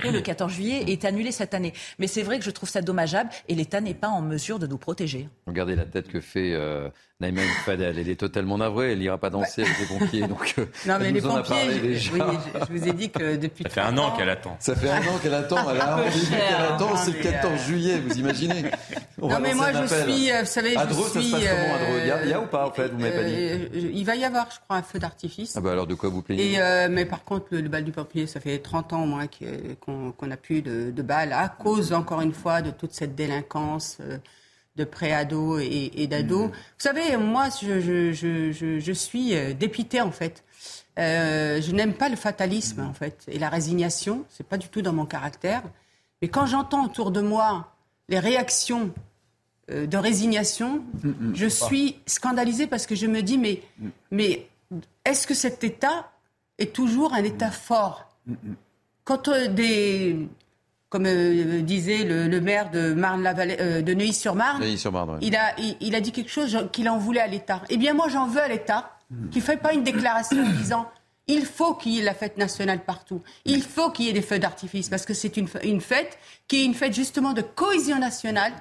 Speaker 6: que le 14 juillet est annulé cette année. Mais c'est vrai que je trouve ça dommageable et l'État n'est pas en mesure de nous protéger.
Speaker 1: Regardez la tête que fait euh, Naïma Fadel, elle est totalement navrée, elle n'ira pas danser avec les pompiers. Donc, euh, [LAUGHS]
Speaker 11: non, mais les pompiers, je, vous ai dit que depuis.
Speaker 10: Ça fait un an qu'elle attend.
Speaker 1: Ça fait un an qu'elle attend. Elle a qu'elle attend, c'est le 14 juillet, vous imaginez
Speaker 11: Non, mais moi, je suis. Euh, vous savez,
Speaker 1: je Dreux, suis. Ça se passe comment, à Dreux il y, a, ou pas, en fait Vous m'avez pas dit.
Speaker 11: Il va y avoir, je crois, un feu d'artifice.
Speaker 1: Ah, bah alors de quoi vous plaignez
Speaker 11: Et, Mais par contre, le, bal du pompier, ça fait 30 ans, au moins, qu'on n'a plus de, de bal, à cause, encore une fois, de toute cette délinquance de pré-ado et, d'ado. Mhm. Vous savez, moi, je, je, suis euh, dépité, en fait. Euh, je n'aime pas le fatalisme, en fait, et la résignation. C'est pas du tout dans mon caractère. Mais quand j'entends autour de moi les réactions euh, de résignation, mm, mm. je suis scandalisée parce que je me dis, mais, mm. mais est-ce que cet État est toujours un État fort? Quand des, comme euh, disait le, maire de euh, de Neuilly-sur-Marne, il, a, il, a dit quelque chose qu'il en voulait à l'État. Eh bien, moi, j'en veux à l'État qui ne fait pas une déclaration en disant il faut qu'il y ait la fête nationale partout. Il faut qu'il y ait des feux d'artifice parce que c'est une, une fête qui est une fête justement de cohésion nationale,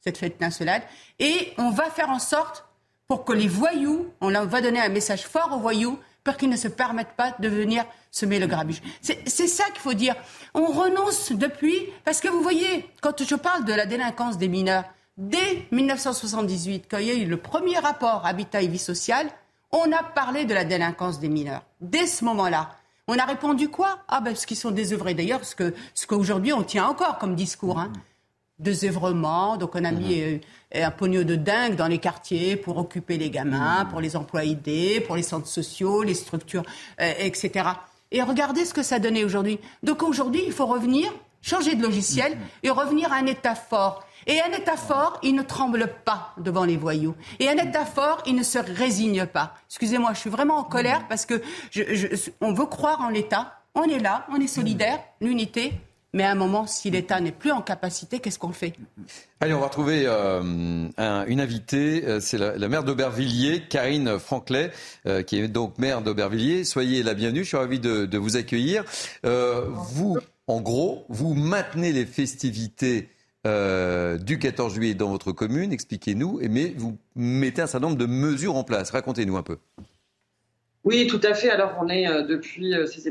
Speaker 11: cette fête nationale. Et on va faire en sorte pour que les voyous, on va donner un message fort aux voyous pour qu'ils ne se permettent pas de venir semer le grabuge. C'est ça qu'il faut dire. On renonce depuis, parce que vous voyez, quand je parle de la délinquance des mineurs, dès 1978, quand il y a eu le premier rapport Habitat et vie sociale, on a parlé de la délinquance des mineurs. Dès ce moment-là, on a répondu quoi? Ah ben, ce qu'ils sont désœuvrés. D'ailleurs, ce que ce qu'aujourd'hui on tient encore comme discours. Hein. Désœuvrement, donc on a mis mhm. euh, un pognon de dingue dans les quartiers pour occuper les gamins, mhm. pour les emplois aidés, pour les centres sociaux, les structures, euh, etc. Et regardez ce que ça donnait aujourd'hui. Donc aujourd'hui, il faut revenir, changer de logiciel et revenir à un État fort. Et un État fort, il ne tremble pas devant les voyous. Et un État fort, il ne se résigne pas. Excusez-moi, je suis vraiment en colère parce que je, on veut croire en l'État. On est là, on est solidaire, l'unité. Mais à un moment, si l'État n'est plus en capacité, qu'est-ce qu'on fait?
Speaker 1: Allez, on va retrouver euh, une invitée. Euh, c'est la, maire d'Aubervilliers, Karine Franclet, euh, qui est donc maire d'Aubervilliers. Soyez la bienvenue. Je suis ravi de, vous accueillir. vous, en gros, vous maintenez les festivités du 14 juillet dans votre commune. Expliquez-nous. Mais vous mettez un certain nombre de mesures en place. Racontez-nous un peu.
Speaker 21: Oui, tout à fait. Alors, on est euh, depuis euh, ces,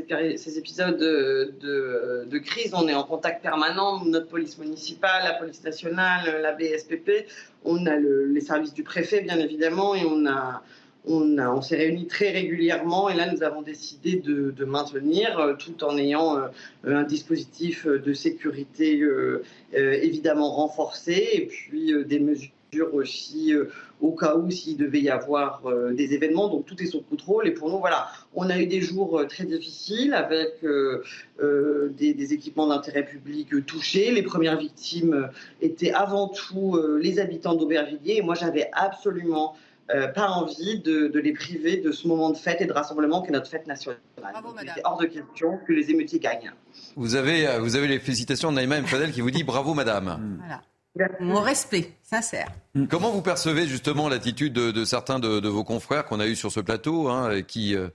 Speaker 21: épisodes de, crise, on est en contact permanent. Notre police municipale, la police nationale, la BSPP, on a les services du préfet, bien évidemment, et on a, on, on s'est réunis très régulièrement. Et là, nous avons décidé de, maintenir, euh, tout en ayant un dispositif de sécurité évidemment renforcé, et puis des mesures aussi euh, au cas où s'il devait y avoir euh, des événements. Donc tout est sous contrôle. Et pour nous, voilà, on a eu des jours euh, très difficiles avec des, équipements d'intérêt public touchés. Les premières victimes étaient avant tout les habitants d'Aubervilliers. Et moi, j'avais absolument pas envie de, les priver de ce moment de fête et de rassemblement qu'est notre fête nationale. Bravo, il hors de question que les émeutiers gagnent.
Speaker 1: Vous avez, vous avez les félicitations de Naïma M. Fadel qui vous dit bravo madame.
Speaker 11: Voilà. Mon respect, sincère.
Speaker 1: Mm. Comment vous percevez justement l'attitude de, certains de, vos confrères qu'on a eu sur ce plateau, hein, qui euh,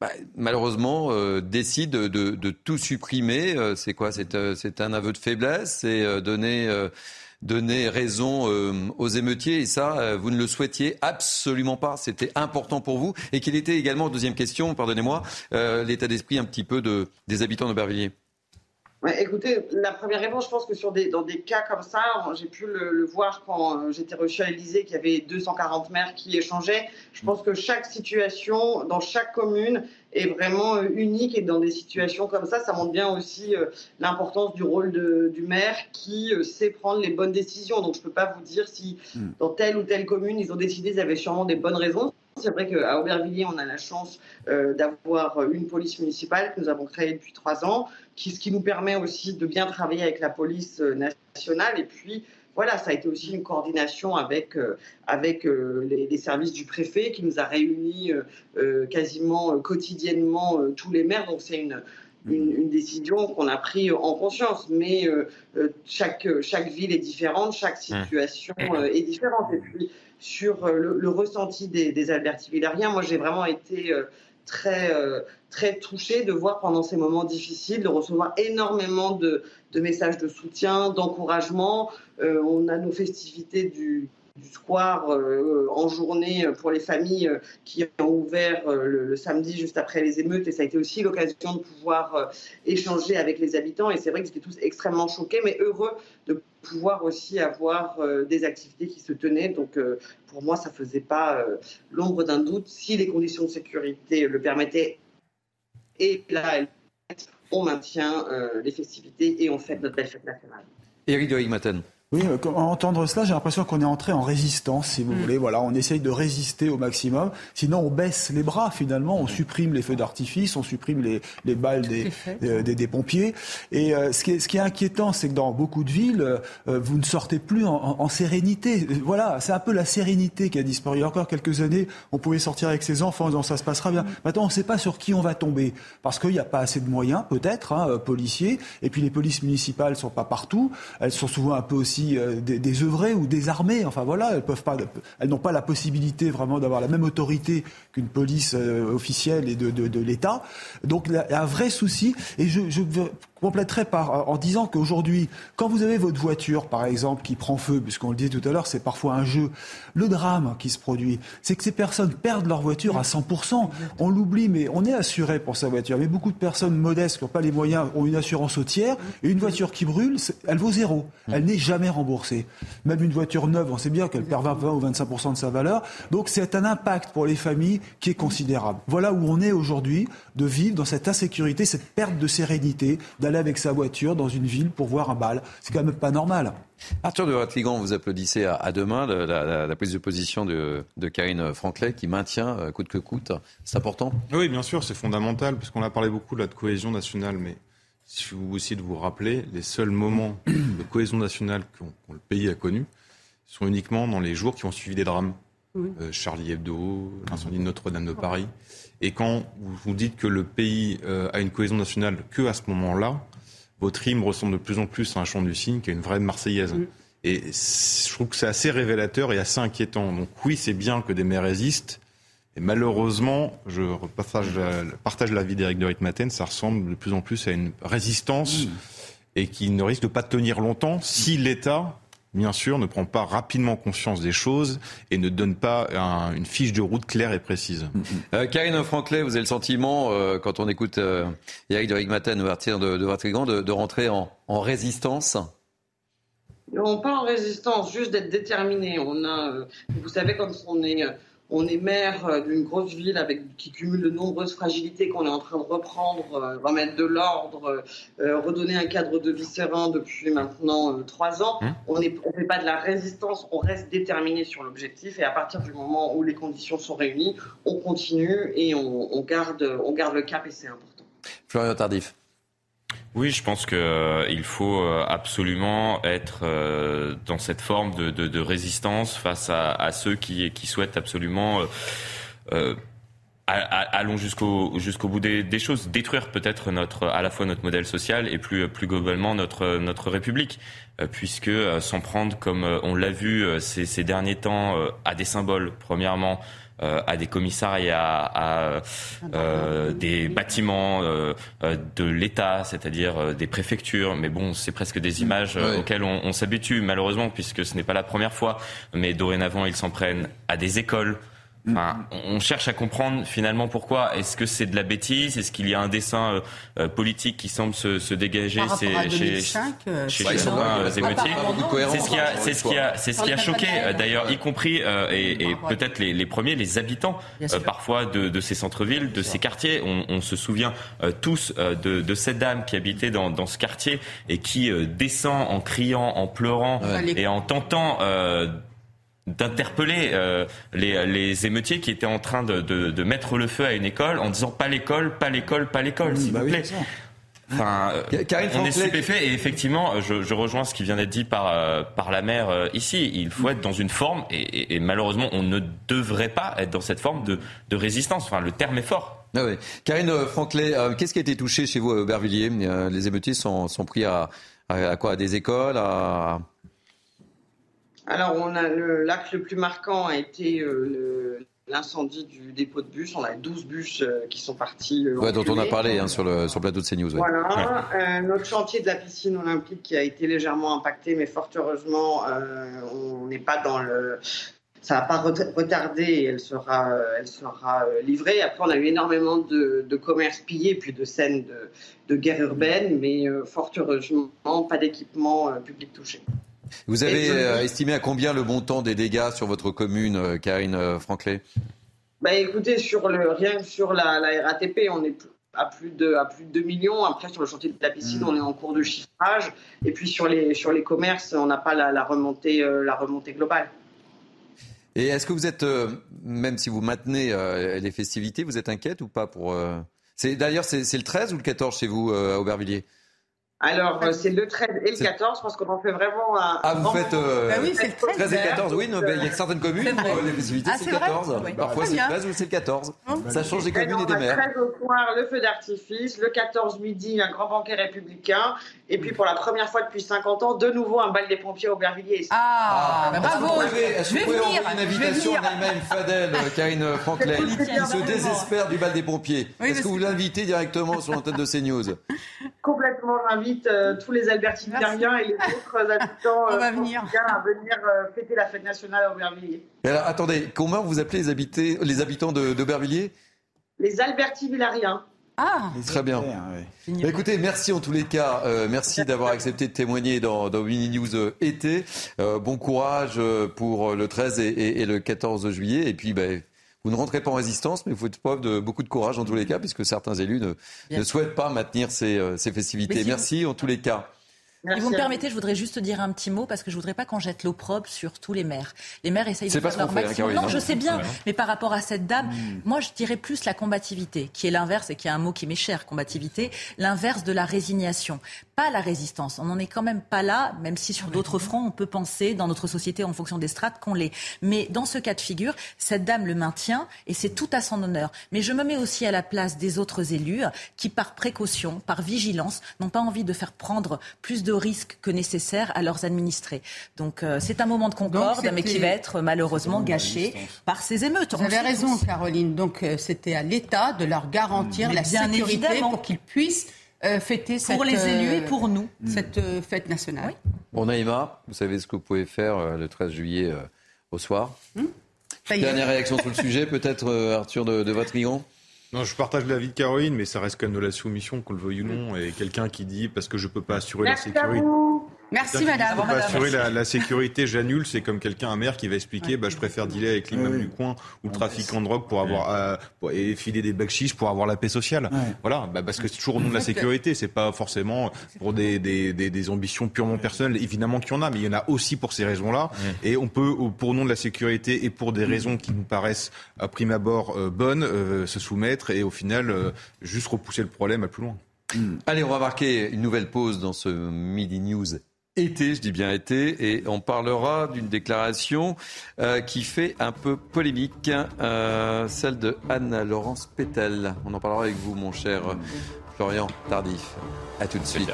Speaker 1: bah, malheureusement euh, décident de, tout supprimer euh, C'est quoi C'est un aveu de faiblesse C'est donner, donner raison aux émeutiers Et ça, vous ne le souhaitiez absolument pas. C'était important pour vous. Et qu'il était également, deuxième question, pardonnez-moi, l'état d'esprit un petit peu de, des habitants de Bervilliers
Speaker 21: écoutez, la première réponse, je pense que sur des, dans des cas comme ça, j'ai pu le, voir quand euh, j'étais reçu à l'Elysée, qu'il y avait 240 maires qui échangeaient. Je pense que chaque situation, dans chaque commune, est vraiment euh, unique et dans des situations comme ça, ça montre bien aussi euh, l'importance du rôle du maire qui sait prendre les bonnes décisions. Donc je ne peux pas vous dire si hmm. dans telle ou telle commune, ils ont décidé, ils avaient sûrement des bonnes raisons. C'est vrai qu'à Aubervilliers, on a la chance d'avoir une police municipale que nous avons créée depuis trois ans ce qui nous permet aussi de bien travailler avec la police euh, nationale. Et puis, voilà, ça a été aussi une coordination avec, euh, avec euh, les, services du préfet qui nous a réunis quasiment quotidiennement tous les maires. Donc, c'est une, une, décision qu'on a prise en conscience. Mais chaque, chaque ville est différente, chaque situation est différente. Et puis, sur le, ressenti des, des Albertivillariens, moi, j'ai vraiment été très, euh, très touchée de voir pendant ces moments difficiles, de recevoir énormément de, messages de soutien, d'encouragement. Euh, on a nos festivités du, du square euh, en journée pour les familles qui ont ouvert le, samedi juste après les émeutes et ça a été aussi l'occasion de pouvoir échanger avec les habitants et c'est vrai que étaient tous extrêmement choqués mais heureux de pouvoir aussi avoir des activités qui se tenaient donc pour moi ça faisait pas l'ombre d'un doute si les conditions de sécurité le permettaient et là on maintient les festivités et on fête notre belle fête nationale.
Speaker 1: Éric de Maten.
Speaker 7: Oui, euh, entendre cela, j'ai l'impression qu'on est entré en résistance, si vous mm. voulez. Voilà, on essaye de résister au maximum. Sinon, on baisse les bras, finalement. On supprime les feux d'artifice, on supprime les, les balles des, euh, des, des, pompiers. Et euh, ce, qui est, ce, qui est, inquiétant, c'est que dans beaucoup de villes, vous ne sortez plus en, en, sérénité. Voilà, c'est un peu la sérénité qui a disparu. Il y a encore quelques années, on pouvait sortir avec ses enfants en disant ça se passera bien. Mm. Maintenant, on ne sait pas sur qui on va tomber. Parce qu'il n'y a pas assez de moyens, peut-être, hein, policiers. Et puis les polices municipales ne sont pas partout. Elles sont souvent un peu aussi euh, des, œuvrés ou des armées. Enfin voilà, elles peuvent pas, elles n'ont pas la possibilité vraiment d'avoir la même autorité qu'une police euh, officielle et de, l'État. Donc un vrai souci. Et je, je compléterai par, en disant qu'aujourd'hui, quand vous avez votre voiture, par exemple, qui prend feu, puisqu'on le disait tout à l'heure, c'est parfois un jeu, le drame qui se produit, c'est que ces personnes perdent leur voiture à 100%. On l'oublie, mais on est assuré pour sa voiture. Mais beaucoup de personnes modestes qui n'ont pas les moyens ont une assurance au tiers, et une voiture qui brûle, elle vaut zéro. Elle n'est jamais remboursée. Même une voiture neuve, on sait bien qu'elle perd 20 ou 25% de sa valeur. Donc c'est un impact pour les familles qui est considérable. Voilà où on est aujourd'hui, de vivre dans cette insécurité, cette perte de sérénité, aller avec sa voiture dans une ville pour voir un bal. C'est quand même pas normal.
Speaker 1: Arthur de Ratligan, vous applaudissez à, demain la, prise de position de, Karine Franclet qui maintient euh, coûte que coûte. C'est important?
Speaker 12: Oui, bien sûr, c'est fondamental, parce qu'on a parlé beaucoup de la cohésion nationale, mais si vous essayez de vous rappeler, les seuls moments de cohésion nationale que le pays a connus sont uniquement dans les jours qui ont suivi des drames. Euh, Charlie Hebdo, l'incendie de Notre-Dame de Paris. Et quand vous dites que le pays euh, a une cohésion nationale que à ce moment-là, votre hymne ressemble de plus en plus à un chant du cygne qu'à une vraie Marseillaise. Et je trouve que c'est assez révélateur et assez inquiétant. Donc oui, c'est bien que des maires résistent. Et malheureusement, je partage, partage l'avis d'Éric de Ritmaten, ça ressemble de plus en plus à une résistance et qui ne risque de pas tenir longtemps si l'État bien sûr, ne prend pas rapidement conscience des choses et ne donne pas une fiche de route claire et précise. [LAUGHS]
Speaker 1: Euh, Karine Franclet, vous avez le sentiment, euh, quand on écoute euh, Eric de Rigmaten partir de, de, de, rentrer en, en résistance?
Speaker 21: Non, pas en résistance, juste d'être déterminé. On a, vous savez, quand on est on est maire euh, d'une grosse ville avec, qui cumule de nombreuses fragilités qu'on est en train de reprendre, euh, remettre de l'ordre, euh, redonner un cadre de vie serein depuis maintenant trois ans. Mmh. On ne fait pas de la résistance, on reste déterminé sur l'objectif et à partir du moment où les conditions sont réunies, on continue et on, garde, on garde le cap et c'est important.
Speaker 1: Florian Tardif.
Speaker 10: Oui, je pense qu'il euh, faut euh, absolument être euh, dans cette forme de, résistance face à, ceux qui, souhaitent absolument allons jusqu'au bout des, choses, détruire peut-être notre à la fois notre modèle social et plus plus globalement notre République, puisque s'en prendre comme on l'a vu ces, derniers temps à des symboles, premièrement euh, à des commissariats, à euh, des bâtiments euh, de l'État, c'est-à-dire des préfectures. Mais bon, c'est presque des images auxquelles on, on s'habitue, malheureusement, puisque ce n'est pas la première fois. Mais dorénavant, ils s'en prennent à des écoles. Enfin, on cherche à comprendre finalement pourquoi. Est-ce que c'est de la bêtise? Est-ce qu'il y a un dessin euh, euh, politique qui semble se, se dégager chez, chez, chez, certains émeutiers C'est ce qui a, c'est ce qui a, c'est ce qui a choqué d'ailleurs, y compris euh, et, et peut-être les, les, premiers, les habitants parfois de, de ces centres-villes, de ces quartiers. On, on se souvient tous de, de, cette dame qui habitait dans, dans ce quartier et qui descend en criant, en pleurant et en tentant d'interpeller euh, les, les, émeutiers qui étaient en train de, de, de, mettre le feu à une école en disant pas l'école, pas l'école, pas l'école, s'il bah vous plaît. Enfin, euh, on est stupéfait et effectivement, je, je, rejoins ce qui vient d'être dit par, euh, par la maire ici. Il faut être dans une forme et, et, malheureusement, on ne devrait pas être dans cette forme de, de résistance. Enfin, le terme est fort.
Speaker 1: Ah oui. Karine Franclet, qu'est-ce qui a été touché chez vous à Aubervilliers Les émeutiers sont, sont pris à, à, quoi? À des écoles à...
Speaker 21: Alors, on a l'acte le plus marquant a été euh, l'incendie du dépôt de bus. On a 12 bus euh, qui sont partis.
Speaker 1: Euh, dont on a parlé hein, sur, le, sur plateau de CNews.
Speaker 21: Voilà. notre chantier de la piscine olympique qui a été légèrement impacté, mais fort heureusement, on n'est pas dans le. Ça n'a pas retardé et elle sera, elle sera livrée. Après, on a eu énormément de, de commerces pillés, puis de scènes de, de guerre urbaine, mais fort heureusement, pas d'équipement public touché.
Speaker 1: Vous avez euh, estimé à combien le montant des dégâts sur votre commune, euh, Karine euh, Franclay
Speaker 21: bah, Écoutez, sur le, rien que sur la, RATP, on est à plus, de, à plus de 2 millions. Après, sur le chantier de la piscine, hmm. on est en cours de chiffrage. Et puis sur les, sur les commerces, on n'a pas la, remontée, la remontée globale.
Speaker 1: Et est-ce que vous êtes, même si vous maintenez les festivités, vous êtes inquiète ou pas pour D'ailleurs, c'est le 13 ou le 14 chez vous, à Aubervilliers?
Speaker 21: Alors, euh, c'est le 13 et le 14, parce qu'on en fait vraiment un.
Speaker 1: Ah, vous faites. Euh,
Speaker 21: bah oui, c'est le 13.
Speaker 1: 13 et 14, oui, non, il y a certaines communes où les festivités, ah, c'est le 14. Parfois, c'est le 13 ou c'est le 14. Ça change des communes et, des maires.
Speaker 21: Le 13 au soir, le feu d'artifice. Le 14 midi, un grand banquet républicain. Et puis, pour la première fois depuis 50 ans, de nouveau un bal des pompiers au Aubervilliers.
Speaker 2: Ah, ah bah bravo
Speaker 1: Est-ce que vous pouvez envoyer une invitation à Naïma Fadel, euh, Karine Franklin, qui se désespère du bal des pompiers Est-ce que vous l'invitez directement sur l'antenne de CNews?
Speaker 21: Complètement, j'invite tous les albertiniens et les [LAUGHS] autres habitants
Speaker 2: euh, à venir
Speaker 21: euh, fêter la fête nationale à Aubervilliers.
Speaker 1: alors, attendez, comment vous appelez les, les habitants d'Aubervilliers?
Speaker 21: Les Alberti-Villariens.
Speaker 2: Ah,
Speaker 1: très bien. Bah, écoutez, merci en tous les cas. Euh, merci d'avoir accepté de témoigner dans, dans Mini News été. bon courage pour le 13 et, le 14 juillet. Et puis, bah, vous ne rentrez pas en résistance, mais vous faites preuve de beaucoup de courage en tous les cas, puisque certains élus ne, ne souhaitent pas maintenir ces, ces festivités. Merci en tous les cas.
Speaker 6: Si vous me permettez, je voudrais juste dire un petit mot parce que je voudrais pas qu'on jette l'opprobre sur tous les maires. Les maires essayent de faire leur maximum. non, je sais bien, mais par rapport à cette dame, hmm. moi je dirais plus la combativité, qui est l'inverse et qui est un mot qui m'est cher, combativité, l'inverse de la résignation, pas la résistance. On n'en est quand même pas là, même si sur d'autres fronts on peut penser dans notre société en fonction des strates qu'on l'est. Mais dans ce cas de figure, cette dame le maintient et c'est tout à son honneur. Mais je me mets aussi à la place des autres élus qui, par précaution, par vigilance, n'ont pas envie de faire prendre plus de risques que nécessaire à leurs administrés. Donc euh, c'est un moment de concorde, mais qui va être malheureusement gâché par ces émeutes.
Speaker 11: Vous avez raison, Caroline. Donc euh, c'était à l'État de leur garantir la sécurité pour qu'ils puissent euh, fêter
Speaker 6: pour les élus et pour nous
Speaker 11: cette fête nationale.
Speaker 1: Bon, Naïma, vous savez ce que vous pouvez faire le 13 juillet au soir. Hmm Dernière réaction sur le sujet, peut-être Arthur de, de Vatrigan
Speaker 12: non, je partage l'avis de Caroline, mais ça reste quand même de la soumission, qu'on le veuille ou non. Et quelqu'un qui dit parce que je peux pas assurer la sécurité.
Speaker 11: Merci madame.
Speaker 12: Pour assurer la, sécurité, j'annule. C'est comme quelqu'un, un maire, qui va expliquer bah, je préfère dealer avec l'immeuble du coin ou le trafic en drogue pour avoir euh, et filer des bacs pour avoir la paix sociale. Voilà, bah, parce que c'est toujours au nom de la sécurité. C'est pas forcément pour des, des, des, ambitions purement personnelles. Évidemment qu'il y en a, mais il y en a aussi pour ces raisons-là. Et on peut, pour nom de la sécurité et pour des raisons qui nous paraissent à prime abord euh, bonnes, euh, se soumettre et au final juste repousser le problème à plus loin.
Speaker 1: Allez, on va marquer une nouvelle pause dans ce Midi News été, je dis bien été, et on parlera d'une déclaration euh, qui fait un peu polémique, euh, celle de Anne-Laurence Pétel. On en parlera avec vous, mon cher Florian Tardif. À tout de suite.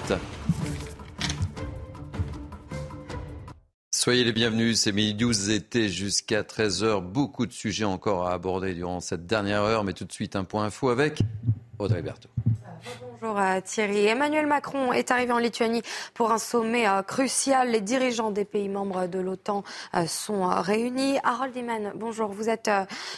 Speaker 1: Soyez les bienvenus, c'est Midi 12 été jusqu'à 13h. Beaucoup de sujets encore à aborder durant cette dernière heure, mais tout de suite un point info avec Audrey Berthaud.
Speaker 2: Bonjour euh, Thierry. Emmanuel Macron est arrivé en Lituanie pour un sommet euh, crucial. Les dirigeants des pays membres de l'OTAN euh, sont réunis. Harold Iman, bonjour. Vous êtes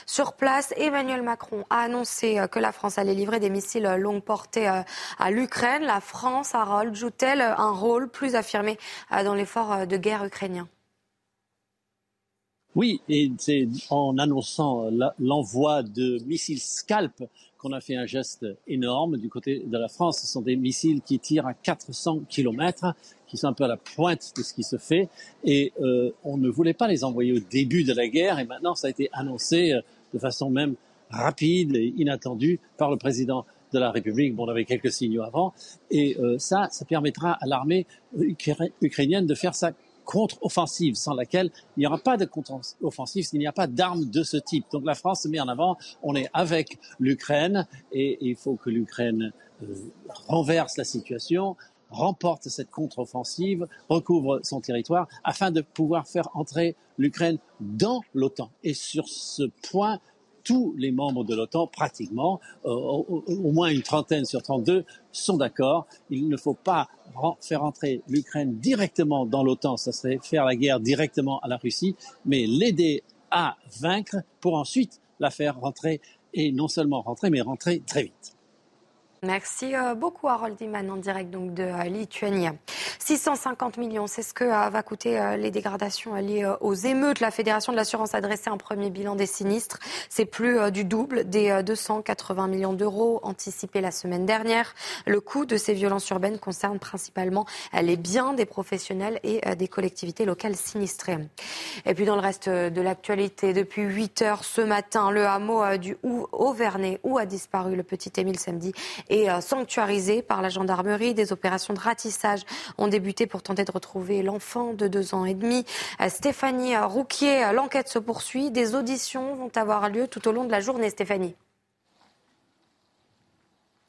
Speaker 2: sur place. Emmanuel Macron a annoncé que la France allait livrer des missiles longue portée à l'Ukraine. La France, Harold, joue-t-elle un rôle plus affirmé dans l'effort de guerre ukrainien?
Speaker 22: Oui, et c'est en annonçant l'envoi de missiles Scalp qu'on a fait un geste énorme du côté de la France. Ce sont des missiles qui tirent à 400 km, qui sont un peu à la pointe de ce qui se fait. Et euh, on ne voulait pas les envoyer au début de la guerre, et maintenant ça a été annoncé euh, de façon même rapide et inattendue par le président de la République. Bon, on avait quelques signaux avant. Et euh, ça, ça permettra à l'armée ukrainienne de faire sa contre-offensive sans laquelle il n'y aura pas de contre-offensive s'il n'y a pas d'armes de ce type. Donc la France se met en avant, on est avec l'Ukraine et il faut que l'Ukraine euh, renverse la situation, remporte cette contre-offensive, recouvre son territoire afin de pouvoir faire entrer l'Ukraine dans l'OTAN. Et sur ce point, tous les membres de l'OTAN, pratiquement, euh, au, moins une trentaine sur 32, sont d'accord. Il ne faut pas faire entrer l'Ukraine directement dans l'OTAN, ça serait faire la guerre directement à la Russie, mais l'aider à vaincre pour ensuite la faire rentrer, et non seulement rentrer, mais rentrer très vite.
Speaker 2: Merci euh, beaucoup Harold Iman en direct donc de euh, Lituanie. 650 millions, c'est ce que euh, va coûter les dégradations liées aux émeutes. La Fédération de l'assurance a dressé un premier bilan des sinistres. C'est plus du double des 280 millions d'euros anticipés la semaine dernière. Le coût de ces violences urbaines concerne principalement les biens des professionnels et des collectivités locales sinistrées. Et puis dans le reste de l'actualité, depuis 8 heures ce matin, le hameau du Auvernay où a disparu le petit Émile samedi et euh, sanctuarisé par la gendarmerie. Des opérations de ratissage ont débuté pour tenter de retrouver l'enfant de deux ans et demi. Euh, Stéphanie Rouquier, l'enquête se poursuit. Des auditions vont avoir lieu tout au long de la journée, Stéphanie.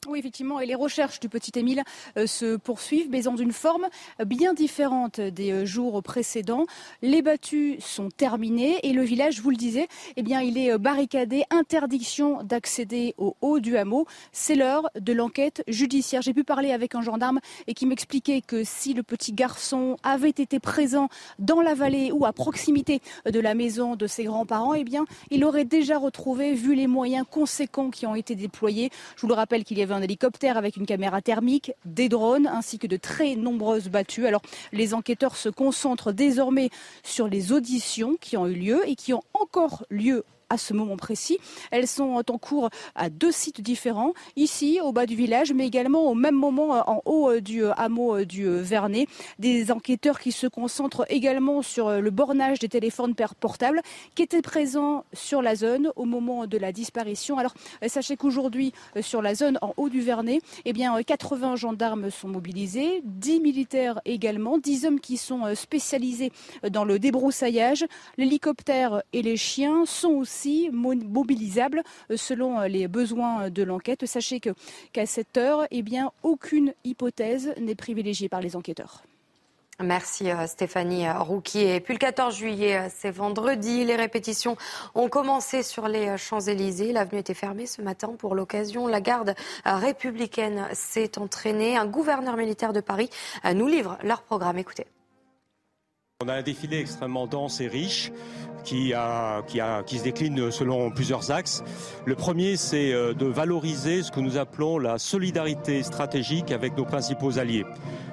Speaker 23: Oui, effectivement, et les recherches du petit Émile euh, se poursuivent, mais dans une forme bien différente des euh, jours précédents. Les battues sont terminées et le village, vous le disiez, eh bien, il est euh, barricadé, interdiction d'accéder au haut du hameau. C'est l'heure de l'enquête judiciaire. J'ai pu parler avec un gendarme et qui m'expliquait que si le petit garçon avait été présent dans la vallée ou à proximité de la maison de ses grands-parents, eh bien, il aurait déjà retrouvé, vu les moyens conséquents qui ont été déployés. Je vous le rappelle qu'il y avait un hélicoptère avec une caméra thermique, des drones ainsi que de très nombreuses battues. Alors les enquêteurs se concentrent désormais sur les auditions qui ont eu lieu et qui ont encore lieu à ce moment précis. Elles sont en cours à deux sites différents, ici au bas du village, mais également au même moment en haut du hameau du Vernet. Des enquêteurs qui se concentrent également sur le bornage des téléphones portables qui étaient présents sur la zone au moment de la disparition. Alors sachez qu'aujourd'hui sur la zone en haut du Vernet, eh bien 80 gendarmes sont mobilisés, 10 militaires également, 10 hommes qui sont spécialisés dans le débroussaillage. L'hélicoptère et les chiens sont aussi mobilisables euh, selon euh, les besoins de l'enquête. Sachez qu'à cette heure, eh bien, aucune hypothèse n'est privilégiée par les enquêteurs.
Speaker 2: Merci euh, Stéphanie Rouquier. Et puis le 14 juillet, c'est vendredi. Les répétitions ont commencé sur les Champs-Élysées. L'avenue était fermée ce matin pour l'occasion. La garde républicaine s'est entraînée. Un gouverneur militaire de Paris nous livre leur programme. Écoutez.
Speaker 24: On a un défilé extrêmement dense et riche qui, se décline selon plusieurs axes. Le premier, c'est euh, de valoriser ce que nous appelons la solidarité stratégique avec nos principaux alliés.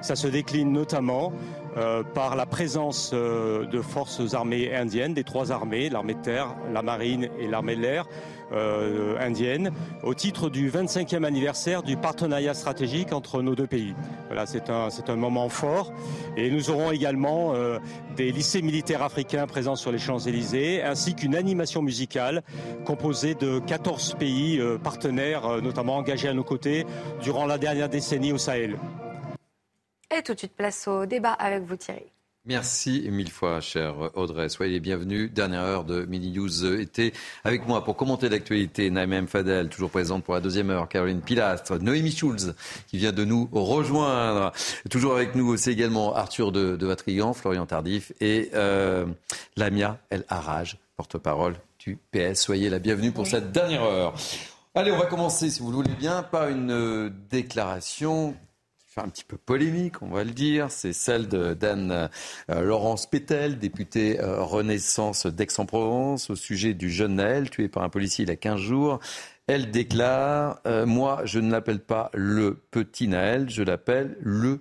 Speaker 24: Ça se décline notamment euh, par la présence euh, de forces armées indiennes, des trois armées, l'armée de terre, la marine et l'armée de l'air, euh, indienne au titre du 25e anniversaire du partenariat stratégique entre nos deux pays. Voilà, c'est un, c'est un moment fort. Et nous aurons également euh, des lycées militaires africains présents sur les Champs-Élysées, ainsi qu'une animation musicale composée de 14 pays euh, partenaires, notamment engagés à nos côtés durant la dernière décennie au Sahel.
Speaker 2: Et tout de suite, place au débat avec vous, Thierry.
Speaker 1: Merci mille fois, cher Audrey. Soyez les bienvenus. Dernière heure de Mini News été avec moi pour commenter l'actualité. Naïm Fadel, toujours présente pour la deuxième heure. Caroline Pilastre, Noémie Schulz, qui vient de nous rejoindre. Toujours avec nous, c'est également Arthur de, de Vatrigan, Florian Tardif et euh, Lamia El Haraj, porte-parole du PS. Soyez la bienvenue pour cette dernière heure. Allez, on va commencer, si vous le voulez bien, par une euh, déclaration un petit peu polémique, on va le dire. C'est celle d'Anne-Laurence euh, Pétel, députée euh, Renaissance d'Aix-en-Provence, au sujet du jeune Naël, tué par un policier il y a 15 jours. Elle déclare euh, Moi, je ne l'appelle pas le petit Naël, je l'appelle le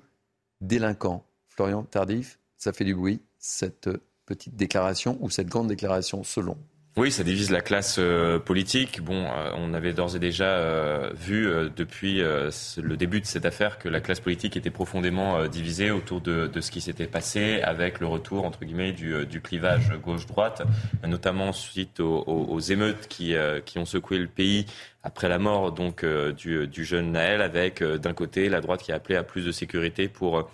Speaker 1: délinquant. Florian Tardif, ça fait du bruit, cette petite déclaration ou cette grande déclaration, selon
Speaker 10: oui, ça divise la classe euh, politique. Bon, euh, on avait d'ores et déjà euh, vu depuis le début de cette affaire que la classe politique était profondément divisée autour de, ce qui s'était passé, avec le retour entre guillemets du, clivage gauche-droite, notamment suite aux, émeutes qui, qui ont secoué le pays après la mort donc du, du jeune Naël, avec d'un côté la droite qui a appelé à plus de sécurité pour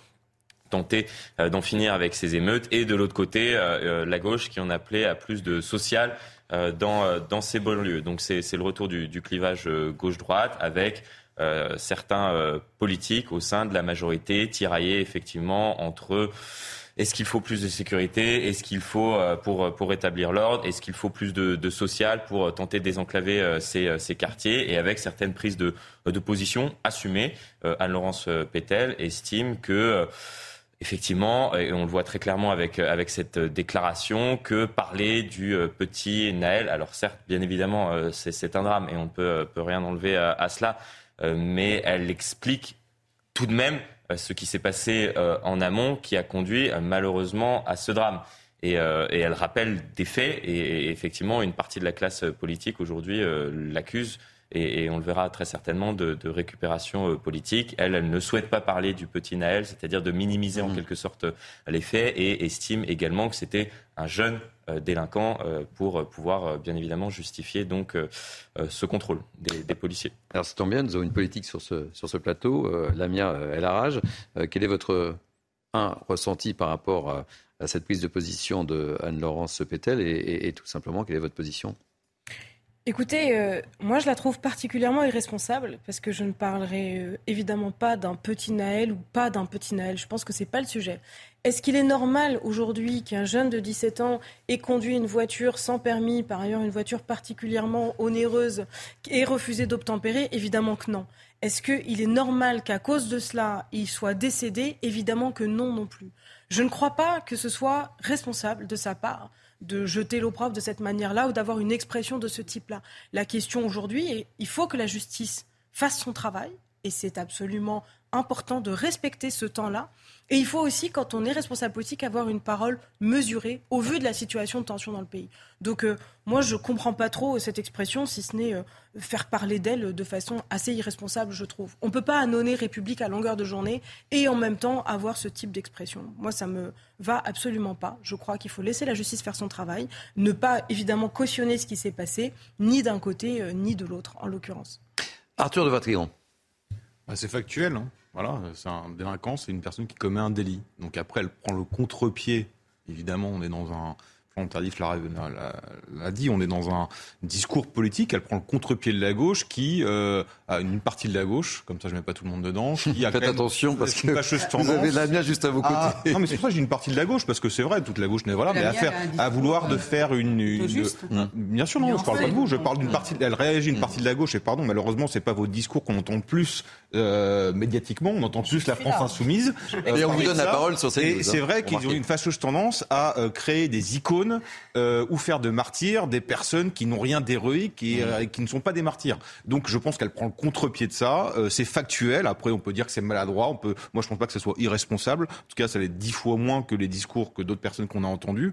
Speaker 10: tenter euh, d'en finir avec ces émeutes, et de l'autre côté, euh, euh, la gauche qui en appelait à plus de social dans, dans ces banlieues. Donc c'est le retour du, du clivage gauche-droite avec certains politiques au sein de la majorité tiraillés effectivement entre est-ce qu'il faut plus de sécurité? Est-ce qu'il faut, pour, pour rétablir l'ordre, est-ce qu'il faut plus de, de, social pour tenter désenclaver ces, ces, quartiers? Et avec certaines prises de, de position assumées, Anne-Laurence Pétel estime que effectivement, et on le voit très clairement avec, avec cette déclaration, que parler du euh, petit Naël, alors certes, bien évidemment, euh, c'est un drame et on ne peut, rien enlever à, cela, euh, mais elle explique tout de même ce qui s'est passé en amont qui a conduit malheureusement à ce drame. Et, elle rappelle des faits et, effectivement une partie de la classe politique aujourd'hui l'accuse et, on le verra très certainement, de, récupération euh, politique. Elle, elle ne souhaite pas parler du petit Naël, c'est-à-dire de minimiser en mmh. quelque sorte euh, les faits, et estime également que c'était un jeune euh, délinquant pour pouvoir bien évidemment justifier donc ce contrôle des, policiers.
Speaker 1: Alors c'est tombe bien, nous avons une politique sur ce, sur ce plateau, Lamia El Haraj. quel est votre un ressenti par rapport à, cette prise de position de Anne-Laurence Pétel et tout simplement quelle est votre position?
Speaker 25: Écoutez, euh, moi je la trouve particulièrement irresponsable parce que je ne parlerai euh, évidemment pas d'un petit Naël ou pas d'un petit Naël. Je pense que c'est pas le sujet. Est-ce qu'il est normal aujourd'hui qu'un jeune de 17 ans ait conduit une voiture sans permis, par ailleurs une voiture particulièrement onéreuse, et refusé d'obtempérer? Évidemment que non. Est-ce qu'il est normal qu'à cause de cela, il soit décédé? Évidemment que non non plus. Je ne crois pas que ce soit responsable de sa part de jeter l'opprobre de cette manière-là ou d'avoir une expression de ce type-là. La question aujourd'hui est il faut que la justice fasse son travail, et c'est absolument important de respecter ce temps-là. Et il faut aussi, quand on est responsable politique, avoir une parole mesurée au vu de la situation de tension dans le pays. Donc euh, moi, je ne comprends pas trop cette expression, si ce n'est euh, faire parler d'elle de façon assez irresponsable, je trouve. On ne peut pas annoncer République à longueur de journée et en même temps avoir ce type d'expression. Moi, ça me va absolument pas. Je crois qu'il faut laisser la justice faire son travail, ne pas évidemment cautionner ce qui s'est passé, ni d'un côté, euh, ni de l'autre, en l'occurrence.
Speaker 1: Arthur de Vatrigan.
Speaker 12: Bah, c'est factuel. Hein. Voilà, c'est un délinquant, c'est une personne qui commet un délit. Donc après, elle prend le contre-pied. Évidemment, on est dans un Tardif l'a dit, on est dans un discours politique. Elle prend le contre-pied de la gauche qui euh, a une partie de la gauche, comme ça je mets pas tout le monde dedans. Qui
Speaker 1: a [LAUGHS] Faites attention parce que vous avez la mienne juste à vos côtés.
Speaker 12: non mais c'est pour ça que j'ai une partie de la gauche parce que c'est vrai, toute la gauche n'est voilà, mais à faire, à vouloir de faire une, bien sûr non, je parle pas de vous, je parle d'une partie. Elle réagit une partie de la gauche et pardon, malheureusement c'est pas vos discours qu'on entend le plus euh, médiatiquement, on entend plus la France insoumise.
Speaker 1: Et on vous donne la parole sur ces
Speaker 12: Et c'est vrai qu'ils ont une fâcheuse tendance à euh, créer des icônes euh, ou faire de martyrs des personnes qui n'ont rien d'héroïque et euh, qui ne sont pas des martyrs. Donc je pense qu'elle prend le contre-pied de ça. Euh, c'est factuel. Après, on peut dire que c'est maladroit. On peut, moi, je pense pas que ce soit irresponsable. En tout cas, ça l'est dix fois moins que les discours que d'autres personnes qu'on a entendus.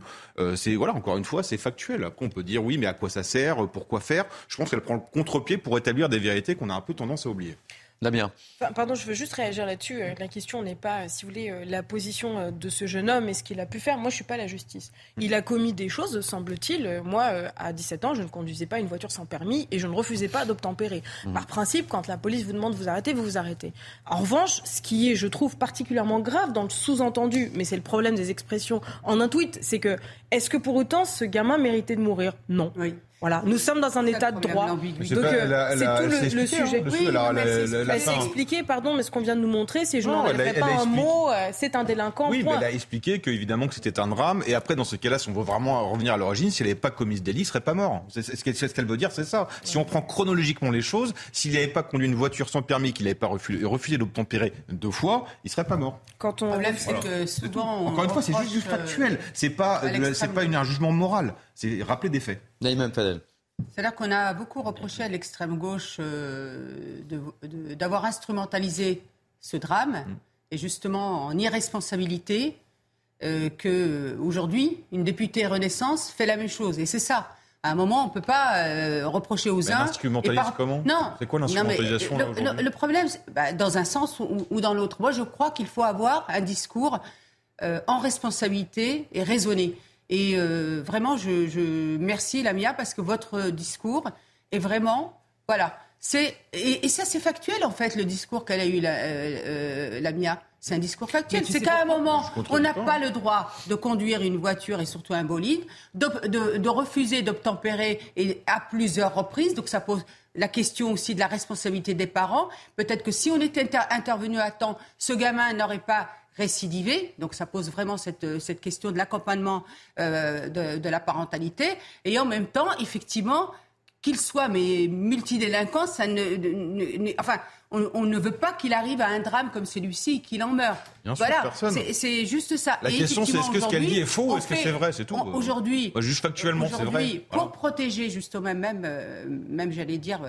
Speaker 12: c'est voilà, encore une fois, c'est factuel. Après, on peut dire oui, mais à quoi ça sert? Pourquoi faire? Je pense qu'elle prend le contre-pied pour établir des vérités qu'on a un peu tendance à oublier.
Speaker 1: Damien.
Speaker 25: Pardon, je veux juste réagir là-dessus. Euh, la question n'est pas, si vous voulez, euh, la position euh, de ce jeune homme et ce qu'il a pu faire. Moi, je ne suis pas la justice. Il a commis des choses, semble-t-il. Moi, à 17 ans, je ne conduisais pas une voiture sans permis et je ne refusais pas d'obtempérer. Mmh. Par principe, quand la police vous demande de vous arrêter, vous vous arrêtez. En revanche, ce qui est, je trouve, particulièrement grave dans le sous-entendu, mais c'est le problème des expressions en un tweet, c'est que est-ce que pour autant ce gamin méritait de mourir? Non. Oui. Voilà, nous sommes dans un état de droit. Donc c'est tout le, sujet. Oui, elle s'est expliqué, pardon, mais ce qu'on vient de nous montrer, c'est je n'en pas un mot, euh, c'est un délinquant.
Speaker 12: Oui, mais elle a expliqué qu'évidemment que c'était un drame. Et après, dans ce cas-là, si on veut vraiment revenir à l'origine, si elle n'avait pas commis ce délit, il serait pas mort. C'est ce qu'elle veut dire, c'est ça. Si on prend chronologiquement les choses, s'il n'avait pas conduit une voiture sans permis, qu'il n'avait pas refusé, refusé d'obtempérer deux fois, il serait pas mort.
Speaker 25: Quand on...
Speaker 11: Le problème, c'est que souvent.
Speaker 12: Encore une fois, c'est juste du factuel. C'est pas, c'est pas un jugement moral. C'est rappeler des faits.
Speaker 1: Fadel.
Speaker 11: C'est-à-dire qu'on a beaucoup reproché à l'extrême gauche euh, d'avoir instrumentalisé ce drame mm. et justement en irresponsabilité euh, que aujourd'hui une députée Renaissance fait la même chose. Et c'est ça. À un moment, on ne peut pas euh, reprocher aux uns.
Speaker 12: Instrumentalise comment
Speaker 11: Non.
Speaker 12: C'est quoi l'instrumentalisation
Speaker 11: le, le, problème, bah, dans un sens ou, ou dans l'autre. Moi, je crois qu'il faut avoir un discours en responsabilité et raisonné. Et euh, vraiment, je, je merci Lamia parce que votre discours est vraiment, voilà, c'est et, ça c'est factuel en fait le discours qu'elle a eu la, euh, euh Lamia. C'est un discours factuel. C'est qu'à un moment, on n'a pas le droit de conduire une voiture et surtout un bolide, de, de, de refuser d'obtempérer et à plusieurs reprises. Donc ça pose la question aussi de la responsabilité des parents. Peut-être que si on était intervenu à temps, ce gamin n'aurait pas récidiver. Donc ça pose vraiment cette, euh, cette question de l'accompagnement euh, de, de, la parentalité. Et en même temps, effectivement, qu'il soit mais multidélinquant, ça ne, enfin, on, ne veut pas qu'il arrive à un drame comme celui-ci et qu'il en meure. voilà, c'est juste ça.
Speaker 12: La question, c'est est-ce que ce qu'elle dit est faux ou est-ce que c'est vrai C'est tout.
Speaker 11: Aujourd'hui,
Speaker 12: juste factuellement, c'est vrai.
Speaker 11: Pour protéger justement même, euh, même j'allais dire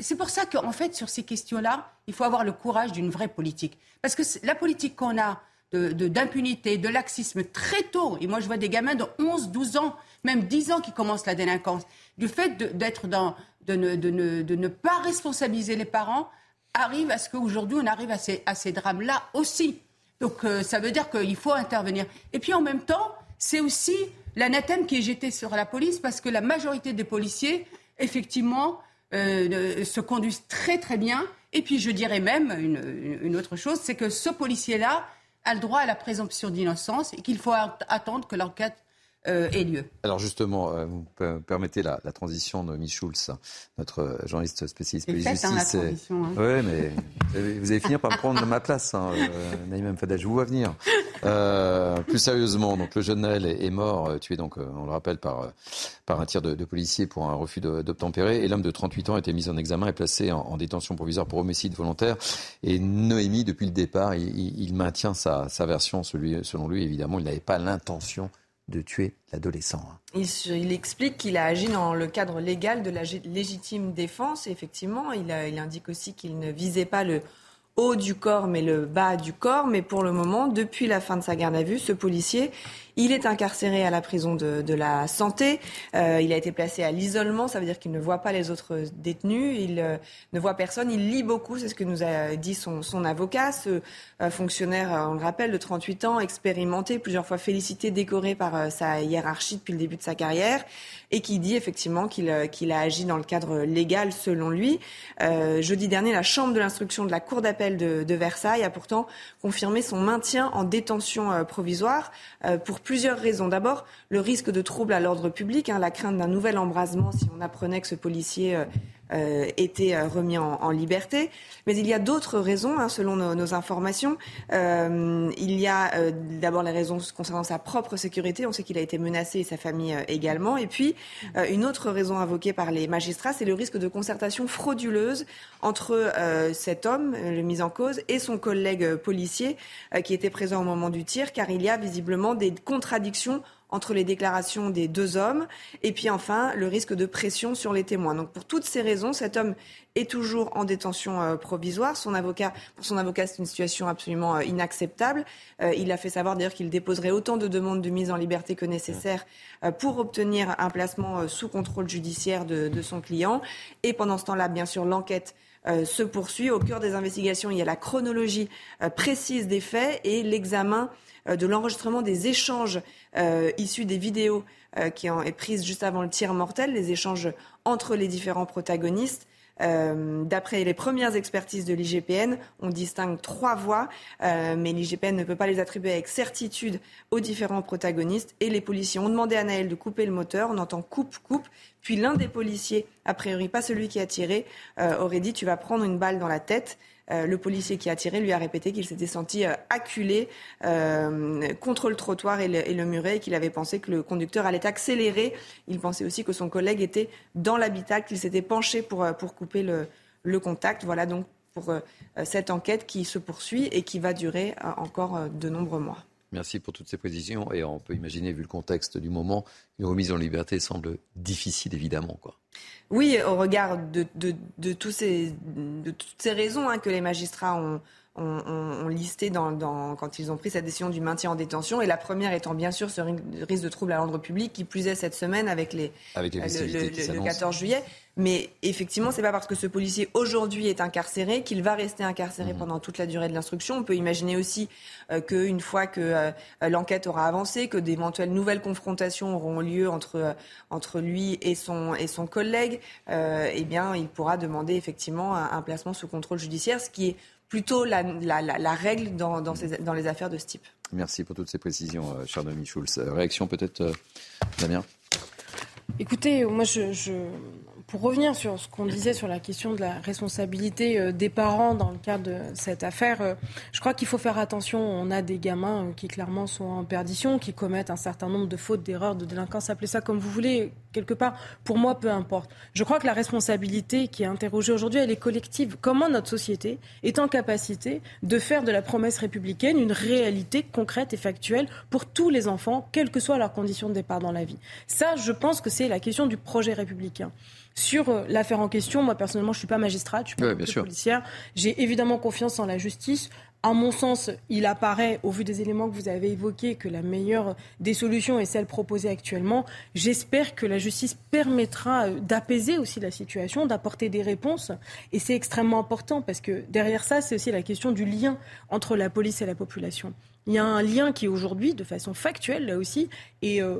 Speaker 11: c'est pour ça qu'en fait, sur ces questions-là, il faut avoir le courage d'une vraie politique. Parce que la politique qu'on a d'impunité, de, laxisme très tôt, et moi je vois des gamins de 11, 12 ans, même 10 ans qui commencent la délinquance, du fait d'être dans, de ne, de, ne, pas responsabiliser les parents, arrive à ce qu'aujourd'hui on arrive à ces, à ces drames-là aussi. Donc euh, ça veut dire qu'il faut intervenir. Et puis en même temps, c'est aussi l'anathème qui est jeté sur la police parce que la majorité des policiers, effectivement, euh, se conduisent très très bien. Et puis je dirais même une, autre chose, c'est que ce policier-là a le droit à la présomption d'innocence et qu'il faut attendre que l'enquête euh, lieu.
Speaker 1: Alors justement, euh, vous permettez la, transition de Miss Schulz, notre journaliste spécialiste police justice. Hein, la transition, hein. Oui, mais vous allez finir par me prendre ma place, hein, euh, Naïm Fadel, je vous vois venir. Euh, plus sérieusement, donc le jeune Naël est, mort, euh, tué donc, on le rappelle, par, par un tir de, de policier pour un refus d'obtempérer. Et l'homme de 38 ans a été mis en examen et placé en, détention provisoire pour homicide volontaire. Et Noémie, depuis le départ, il, il maintient sa, sa version. Celui, selon lui, évidemment, il n'avait pas l'intention de tuer l'adolescent.
Speaker 26: Il, explique qu'il a agi dans le cadre légal de la légitime défense. effectivement, il, il indique aussi qu'il ne visait pas le haut du corps, mais le bas du corps. Mais pour le moment, depuis la fin de sa garde à vue, ce policier il est incarcéré à la prison de, de la santé. Euh, il a été placé à l'isolement, ça veut dire qu'il ne voit pas les autres détenus, il euh, ne voit personne, il lit beaucoup, c'est ce que nous a dit son, son avocat, ce euh, fonctionnaire, on le rappelle, de 38 ans, expérimenté, plusieurs fois félicité, décoré par sa hiérarchie depuis le début de sa carrière, et qui dit effectivement qu'il qu'il a agi dans le cadre légal selon lui. jeudi dernier, la Chambre de l'instruction de la Cour d'appel de, Versailles a pourtant confirmé son maintien en détention provisoire pour plusieurs raisons. D'abord, le risque de trouble à l'ordre public, hein, la crainte d'un nouvel embrasement si on apprenait que ce policier euh, euh, était euh, remis en, liberté. Mais il y a d'autres raisons, hein, selon nos, informations. Euh, il y a d'abord les raisons concernant sa propre sécurité. On sait qu'il a été menacé et sa famille également. Et puis, une autre raison invoquée par les magistrats, c'est le risque de concertation frauduleuse entre cet homme, le mis en cause, et son collègue policier qui était présent au moment du tir, car il y a visiblement des contradictions entre les déclarations des deux hommes et puis enfin le risque de pression sur les témoins. Donc pour toutes ces raisons, cet homme est toujours en détention euh, provisoire. Son avocat, pour son avocat, c'est une situation absolument euh, inacceptable. Euh, il a fait savoir d'ailleurs qu'il déposerait autant de demandes de mise en liberté que nécessaire pour obtenir un placement sous contrôle judiciaire de, son client. Et pendant ce temps-là, bien sûr, l'enquête se poursuit. Au cœur des investigations, il y a la chronologie précise des faits et l'examen de l'enregistrement des échanges euh, issus des vidéos euh, qui ont été prises juste avant le tir mortel, les échanges entre les différents protagonistes. D'après les premières expertises de l'IGPN, on distingue trois voix, mais l'IGPN ne peut pas les attribuer avec certitude aux différents protagonistes. Et les policiers ont demandé à Naël de couper le moteur. On entend coupe, coupe. Puis l'un des policiers, a priori pas celui qui a tiré, aurait dit tu vas prendre une balle dans la tête. Euh, le policier qui a tiré lui a répété qu'il s'était senti euh, acculé euh, contre le trottoir et le, muret et qu'il avait pensé que le conducteur allait accélérer. Il pensait aussi que son collègue était dans l'habitacle, qu'il s'était penché pour, couper le, contact. Voilà donc pour cette enquête qui se poursuit et qui va durer encore de nombreux mois.
Speaker 1: Merci pour toutes ces précisions. Et on peut imaginer, vu le contexte du moment, une remise en liberté semble difficile, évidemment.
Speaker 26: Oui, au regard de toutes ces raisons hein, que les magistrats ont, ont, listé dans, quand ils ont pris cette décision du maintien en détention. Et la première étant bien sûr ce risque de trouble à l'ordre public qui plus est cette semaine avec les,
Speaker 1: avec les
Speaker 26: le, le, 14 juillet. Mais effectivement, c'est pas parce que ce policier aujourd'hui est incarcéré qu'il va rester incarcéré mhm. pendant toute la durée de l'instruction. On peut imaginer aussi euh, qu'une fois que euh, l'enquête aura avancé, que d'éventuelles nouvelles confrontations auront lieu entre, euh, entre lui et son, et son collègue, eh bien, il pourra demander effectivement un, placement sous contrôle judiciaire, ce qui est plutôt la, la, règle dans, dans, ces, dans, les affaires de ce type.
Speaker 1: Merci pour toutes ces précisions, cher Nomi Schulz. Réaction peut-être, Damien?
Speaker 25: Écoutez, moi, je, pour revenir sur ce qu'on disait sur la question de la responsabilité euh, des parents dans le cadre de cette affaire, euh, je crois qu'il faut faire attention. On a des gamins euh, qui clairement sont en perdition, qui commettent un certain nombre de fautes, d'erreurs, de délinquance, appelez ça comme vous voulez, quelque part. Pour moi, peu importe. Je crois que la responsabilité qui est interrogée aujourd'hui, elle est collective. Comment notre société est en capacité de faire de la promesse républicaine une réalité concrète et factuelle pour tous les enfants, quelles que soient leurs conditions de départ dans la vie? Ça, je pense que c'est la question du projet républicain. Sur euh, l'affaire en question, moi personnellement, je ne suis pas magistrate, je suis pas policière. J'ai évidemment confiance en la justice. À mon sens, il apparaît, au vu des éléments que vous avez évoqués, que la meilleure des solutions est celle proposée actuellement. J'espère que la justice permettra euh, d'apaiser aussi la situation, d'apporter des réponses. Et c'est extrêmement important parce que derrière ça, c'est aussi la question du lien entre la police et la population. Il y a un lien qui aujourd'hui, de façon factuelle, là aussi, est euh,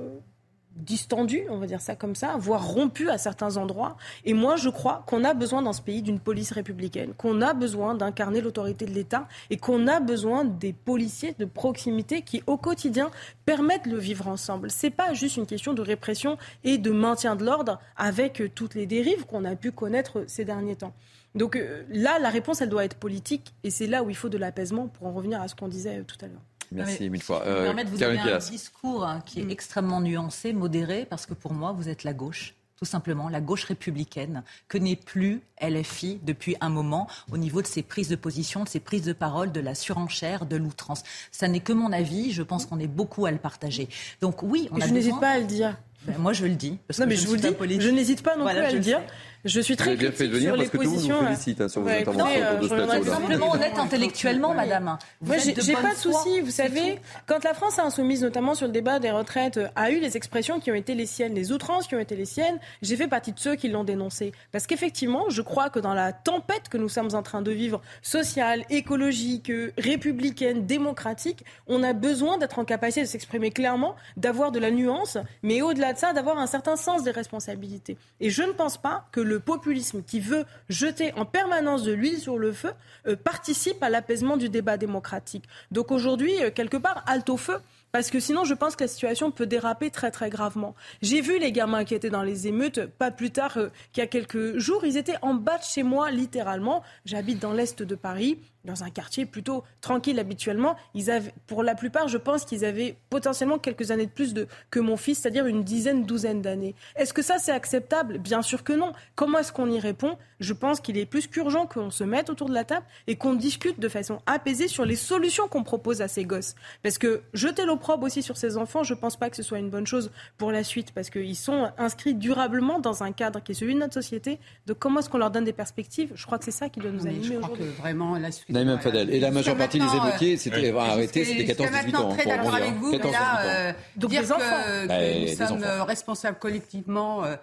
Speaker 25: distendu, on va dire ça comme ça, voire rompu à certains endroits. Et moi, je crois qu'on a besoin dans ce pays d'une police républicaine, qu'on a besoin d'incarner l'autorité de l'État et qu'on a besoin des policiers de proximité qui, au quotidien, permettent le vivre ensemble. C'est pas juste une question de répression et de maintien de l'ordre avec euh, toutes les dérives qu'on a pu connaître ces derniers temps. Donc euh, là, la réponse, elle doit être politique et c'est là où il faut de l'apaisement pour en revenir à ce qu'on disait euh, tout à l'heure.
Speaker 1: Merci mille fois.
Speaker 6: Euh, vous de vous donner un discours hein, qui est mm. extrêmement nuancé, modéré, parce que pour moi, vous êtes la gauche tout simplement la gauche républicaine que n'est plus LFI depuis un moment au niveau de ses prises de position, de ses prises de parole, de la surenchère, de l'outrance. Ça n'est que mon avis, je pense qu'on est beaucoup à le partager. Donc oui, on
Speaker 25: Et
Speaker 6: a
Speaker 25: je n'hésite pas à le dire.
Speaker 6: Ben, moi, je le dis. Parce
Speaker 25: non,
Speaker 6: que
Speaker 25: mais
Speaker 6: je
Speaker 25: vous le dis, je n'hésite pas non
Speaker 6: Voilà,
Speaker 25: plus à
Speaker 6: je
Speaker 25: le dire.
Speaker 6: sais.
Speaker 25: Je suis
Speaker 1: Vous
Speaker 25: très
Speaker 1: bien fait de venir
Speaker 25: sur les
Speaker 1: parce que tout le monde vous
Speaker 25: positions.
Speaker 1: félicite hein, sur vos
Speaker 25: Ouais,
Speaker 1: interventions
Speaker 25: écoutez,
Speaker 1: autour de
Speaker 25: euh,
Speaker 1: ce.
Speaker 6: Simplement honnête intellectuellement, madame. Vous
Speaker 25: Moi, j'ai pas de souci. Vous savez, quand la France insoumise, notamment sur le débat des retraites, euh, a eu les expressions qui ont été les siennes, les outrances qui ont été les siennes, j'ai fait partie de ceux qui l'ont dénoncé. Parce qu'effectivement, je crois que dans la tempête que nous sommes en train de vivre, sociale, écologique, euh, républicaine, démocratique, on a besoin d'être en capacité de s'exprimer clairement, d'avoir de la nuance, mais au-delà de ça, d'avoir un certain sens des responsabilités. Et je ne pense pas que le populisme qui veut jeter en permanence de l'huile sur le feu euh, participe à l'apaisement du débat démocratique. Donc aujourd'hui, euh, quelque part, halte au feu. Parce que sinon, je pense que la situation peut déraper très très gravement. J'ai vu les gamins qui étaient dans les émeutes pas plus tard euh, qu'il y a quelques jours. Ils étaient en bas de chez moi, littéralement. J'habite dans l'est de Paris, dans un quartier plutôt tranquille habituellement. Ils avaient, pour la plupart, je pense qu'ils avaient potentiellement quelques années de plus de, que mon fils, c'est-à-dire une dizaine, douzaine d'années. Est-ce que ça c'est acceptable? Bien sûr que non. Comment est-ce qu'on y répond? Je pense qu'il est plus qu'urgent qu'on se mette autour de la table et qu'on discute de façon apaisée sur les solutions qu'on propose à ces gosses. Parce que jeter l'opprobre aussi sur ces enfants, je ne pense pas que ce soit une bonne chose pour la suite, parce qu'ils sont inscrits durablement dans un cadre qui est celui de notre société. Donc comment est-ce qu'on leur donne des perspectives? Je crois que c'est ça qui doit nous
Speaker 11: Mais
Speaker 25: animer
Speaker 11: je crois que vraiment, là,
Speaker 1: Naïm Fadel. Et la majeure partie des émeutiers,
Speaker 11: euh,
Speaker 1: c'était
Speaker 11: ouais.
Speaker 1: arrêté, c'était
Speaker 11: Jusqu'à
Speaker 1: 14-18
Speaker 11: maintenant,
Speaker 1: ans.
Speaker 11: très
Speaker 1: pour
Speaker 11: d'accord avec vous, mais
Speaker 1: 14-18
Speaker 11: là, euh,
Speaker 25: Donc
Speaker 11: dire
Speaker 25: des
Speaker 11: que,
Speaker 25: enfants.
Speaker 11: que
Speaker 1: Bah,
Speaker 11: nous
Speaker 1: des
Speaker 11: sommes
Speaker 1: enfants.
Speaker 11: euh, responsables collectivement, euh,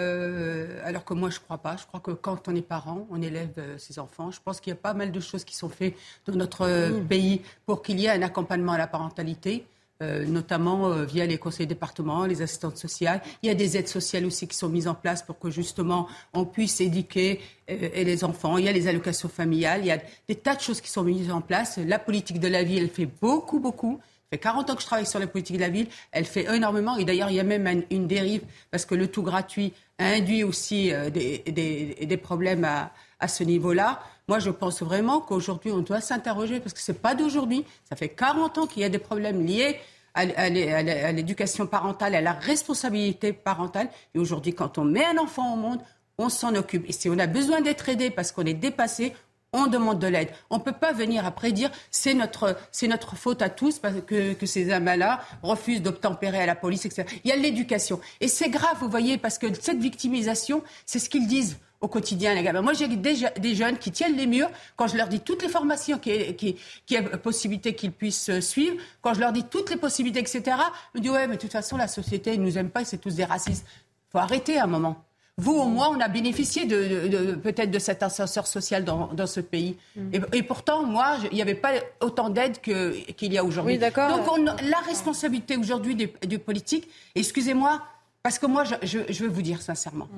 Speaker 11: euh, alors que moi je crois pas. Je crois que quand on est parent, on élève euh, ses enfants. Je pense qu'il y a pas mal de choses qui sont faites dans notre euh, pays pour qu'il y ait un accompagnement à la parentalité. Euh, notamment euh, via les conseils départementaux, les assistantes sociales. Il y a des aides sociales aussi qui sont mises en place pour que justement on puisse éduquer euh, les enfants. Il y a les allocations familiales. Il y a des tas de choses qui sont mises en place. La politique de la vie, elle fait beaucoup, beaucoup. Ça fait 40 ans que je travaille sur la politique de la ville. Elle fait énormément. Et d'ailleurs, il y a même un- une dérive parce que le tout gratuit induit aussi euh, des, des- des problèmes à, à ce niveau-là. Moi, je pense vraiment qu'aujourd'hui, on doit s'interroger parce que c'est pas d'aujourd'hui. Ça fait 40 ans qu'il y a des problèmes liés à, à l'é- à l'é- à l'éducation parentale, à la responsabilité parentale. Et aujourd'hui, quand on met un enfant au monde, on s'en occupe. Et si on a besoin d'être aidé parce qu'on est dépassé, on demande de l'aide. On ne peut pas venir après dire c'est notre, c'est notre faute à tous parce que, que ces amants-là refusent d'obtempérer à la police, etc. Il y a l'éducation. Et c'est grave, vous voyez, parce que cette victimisation, c'est ce qu'ils disent au quotidien, les gamins. Moi, j'ai des, je- des jeunes qui tiennent les murs quand je leur dis toutes les formations qui, qui, qui a possibilité qu'ils puissent euh, suivre, quand je leur dis toutes les possibilités, etc. Ils me disent ouais, mais de toute façon, la société, ils nous aiment pas, c'est tous des racistes. faut arrêter un moment. Vous, au moins, on a bénéficié de, de- de- peut-être de cet ascenseur social dans, dans ce pays. Et, et pourtant, moi, il n'y avait pas autant d'aide qu'il y a aujourd'hui.
Speaker 25: Oui, d'accord.
Speaker 11: Donc, on- la responsabilité aujourd'hui des, des politiques, excusez-moi, parce que moi, je, je- je vais vous dire sincèrement.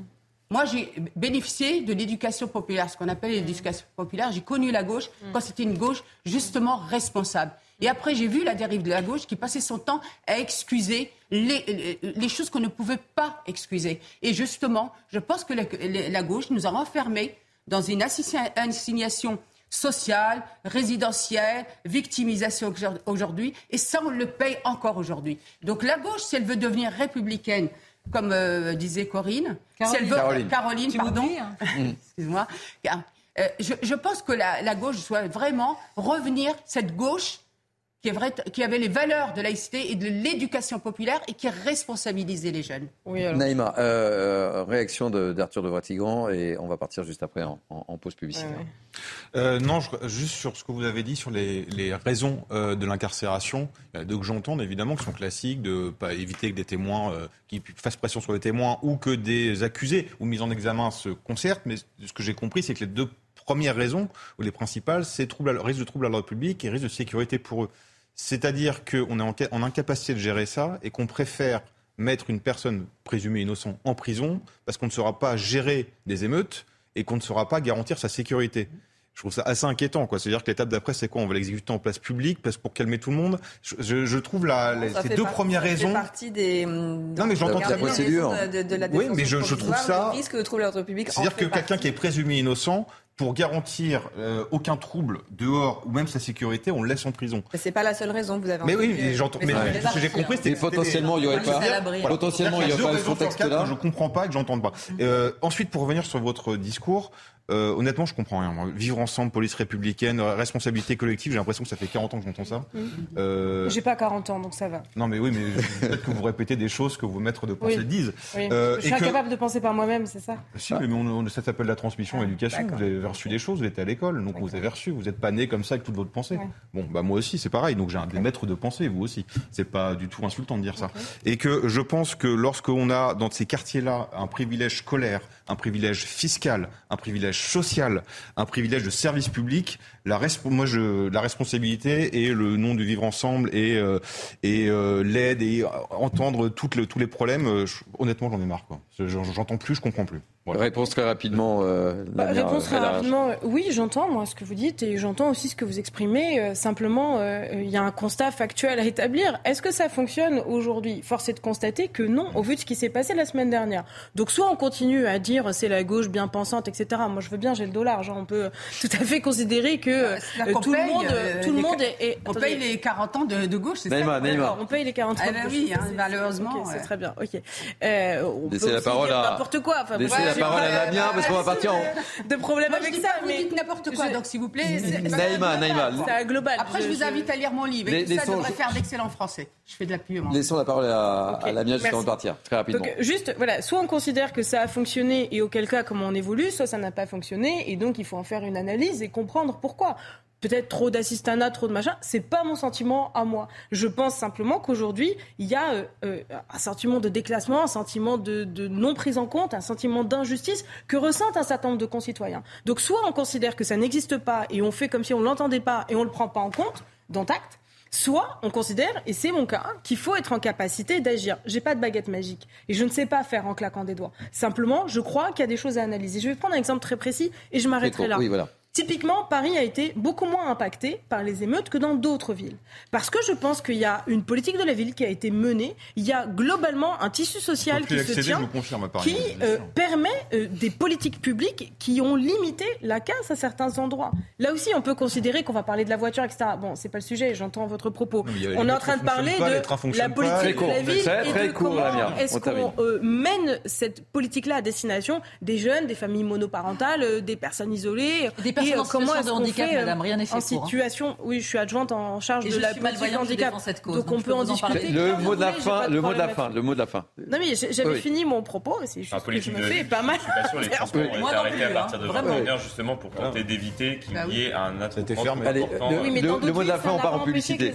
Speaker 11: Moi, j'ai bénéficié de l'éducation populaire, ce qu'on appelle l'éducation populaire. J'ai connu la gauche quand c'était une gauche justement responsable. Et après, j'ai vu la dérive de la gauche qui passait son temps à excuser les, les- les choses qu'on ne pouvait pas excuser. Et justement, je pense que la, la gauche nous a enfermés dans une assi- assignation sociale, résidentielle, victimisation aujourd'hui, et ça, on le paye encore aujourd'hui. Donc la gauche, si elle veut devenir républicaine, comme euh, disait Corinne, si elle veut,
Speaker 1: Caroline.
Speaker 11: Caroline, pardon,
Speaker 6: hein. [LAUGHS]
Speaker 11: excuse-moi, Car, euh, je, je pense que la, la gauche doit vraiment revenir, cette gauche qui, est vrai- qui avait les valeurs de laïcité et de l'éducation populaire et qui responsabilisait les jeunes.
Speaker 25: Oui, alors.
Speaker 1: Naïma, euh, réaction de- d'Arthur de Vatigran et on va partir juste après en, en- en pause publicitaire.
Speaker 12: Euh, non, je- juste sur ce que vous avez dit sur les, les raisons euh, de l'incarcération. Il y en a deux que j'entends, évidemment, qui sont classiques, de pas éviter que des témoins euh, qui fassent pression sur les témoins ou que des accusés ou mis en examen se concertent. Mais ce que j'ai compris, c'est que les deux premières raisons, ou les principales, c'est risque de trouble à l'ordre public et risque de sécurité pour eux. C'est-à-dire qu'on est en, ca- en incapacité de gérer ça et qu'on préfère mettre une personne présumée innocente en prison parce qu'on ne saura pas gérer des émeutes et qu'on ne saura pas garantir sa sécurité. Je trouve ça assez inquiétant. quoi. C'est-à-dire que l'étape d'après, c'est quoi? On va l'exécuter en place publique parce pour calmer tout le monde? Je, trouve la, la-
Speaker 26: Ça
Speaker 12: ces deux
Speaker 26: partie-
Speaker 12: premières
Speaker 26: ça fait
Speaker 12: raisons.
Speaker 26: partie des.
Speaker 12: Non, mais j'entends
Speaker 26: de
Speaker 12: la
Speaker 26: les
Speaker 1: procédure.
Speaker 26: raisons De, de la
Speaker 12: Oui, mais je- je trouve ça-
Speaker 26: Le risque de trouble à l'ordre public. en
Speaker 12: C'est-à-dire que quelqu'un qui est présumé innocent pour garantir euh, aucun trouble dehors ou même sa sécurité, on le laisse en prison.
Speaker 26: C'est pas la seule raison, vous avez
Speaker 12: Mais oui, j'entends. Mais, ce que j'ai compris, c'est
Speaker 1: que potentiellement il y aurait pas, potentiellement il y aurait pas ce contexte-là.
Speaker 12: Je comprends pas et que j'entends pas. Euh, ensuite, pour revenir sur votre discours, euh, honnêtement, je comprends rien. Vivre ensemble, police républicaine, responsabilité collective, j'ai l'impression que ça fait 40 ans que j'entends ça.
Speaker 25: Euh... J'ai pas 40 ans, donc ça va.
Speaker 12: Non, mais oui, mais peut-être que vous répétez des choses que vos maîtres de pensée disent.
Speaker 25: Euh, je suis incapable de penser par moi-même, c'est ça
Speaker 12: Si, mais on, ça s'appelle la transmission, l'éducation. Vous avez reçu des choses, vous êtes à l'école, donc vous avez reçu. Vous n'êtes pas né comme ça avec toute votre pensée. Bon, bah moi aussi, c'est pareil. Donc j'ai des maîtres de pensée, vous aussi. C'est pas du tout insultant de dire ça. Et que je pense que lorsqu'on a dans ces quartiers-là un privilège scolaire, un privilège fiscal, un privilège social, un privilège de service public, la, moi je, la responsabilité et le nom du vivre ensemble et, euh, et euh, l'aide et entendre toutes tous les problèmes, euh, honnêtement j'en ai marre. J'entends plus, je comprends plus.
Speaker 1: Réponse très rapidement. Euh,
Speaker 25: bah, réponse très rapidement. Oui, j'entends moi ce que vous dites et j'entends aussi ce que vous exprimez. Euh, simplement, euh, il y a un constat factuel à établir. Est-ce que ça fonctionne aujourd'hui? Force est de constater que non, au vu de ce qui s'est passé la semaine dernière. Donc soit on continue à dire c'est la gauche bien pensante, etc. Moi, je veux bien, j'ai le dollar. Genre, on peut tout à fait considérer que tout, le monde, tout le monde est,
Speaker 11: On paye les 40 ans de, gauche, c'est
Speaker 1: ça Neymar.
Speaker 25: On paye les 40 ans.
Speaker 11: Ah ben oui, hein, malheureusement.
Speaker 25: C'est très bien. Ok.
Speaker 1: on Laissez la parole à
Speaker 25: n'importe quoi.
Speaker 1: Enfin, la parole à Damien parce qu'on va partir en...
Speaker 25: de problèmes avec ça.
Speaker 11: Vous dites n'importe quoi, donc s'il vous plaît.
Speaker 1: Naïma, Naïma.
Speaker 25: C'est global.
Speaker 11: Après, je vous invite à lire mon livre. Et tout ça devrait faire d'excellent français. Je fais de la pub.
Speaker 1: Laissons la parole à, à Lamia juste avant de partir, très rapidement.
Speaker 25: Donc, juste, voilà, soit on considère que ça a fonctionné et auquel cas, comment on évolue, soit ça n'a pas fonctionné et donc il faut en faire une analyse et comprendre pourquoi peut-être trop d'assistanat, trop de machin. C'est pas mon sentiment à moi. Je pense simplement qu'aujourd'hui, il y a euh, euh, un sentiment de déclassement, un sentiment de, non prise en compte, un sentiment d'injustice que ressentent un certain nombre de concitoyens. Donc soit on considère que ça n'existe pas et on fait comme si on l'entendait pas et on le prend pas en compte, dans tact. Soit on considère, et c'est mon cas, qu'il faut être en capacité d'agir. J'ai pas de baguette magique et je ne sais pas faire en claquant des doigts. Simplement, je crois qu'il y a des choses à analyser. Je vais prendre un exemple très précis et je m'arrêterai là.
Speaker 1: Oui, voilà.
Speaker 25: Typiquement, Paris a été beaucoup moins impacté par les émeutes que dans d'autres villes. Parce que je pense qu'il y a une politique de la ville qui a été menée. Il y a globalement un tissu social qui se tient, qui euh, permet euh, des politiques publiques qui ont limité la casse à certains endroits. Là aussi, on peut considérer qu'on va parler de la voiture, etc. Bon, c'est pas le sujet. J'entends votre propos. on est en train de parler de la politique de la ville et de comment est-ce qu'on euh, mène cette politique-là à destination des jeunes, des familles monoparentales, des personnes isolées.
Speaker 6: Des personnes en comment de handicap, fait, Madame, rien n'est fait
Speaker 25: En hein. situation, oui, je suis adjointe en charge de la politique handicap.
Speaker 6: Cette
Speaker 25: cause, donc, on peut en discuter.
Speaker 1: Le mot de la fin, le mot de la fin, le mot de la fin.
Speaker 25: Non mais j'avais fini mon propos, c'est juste que je me fais pas mal.
Speaker 10: Été arrêtés à partir de 21 justement pour tenter d'éviter qu'il bah y ait un attroupement
Speaker 1: Le mot de la fin, on part en publicité.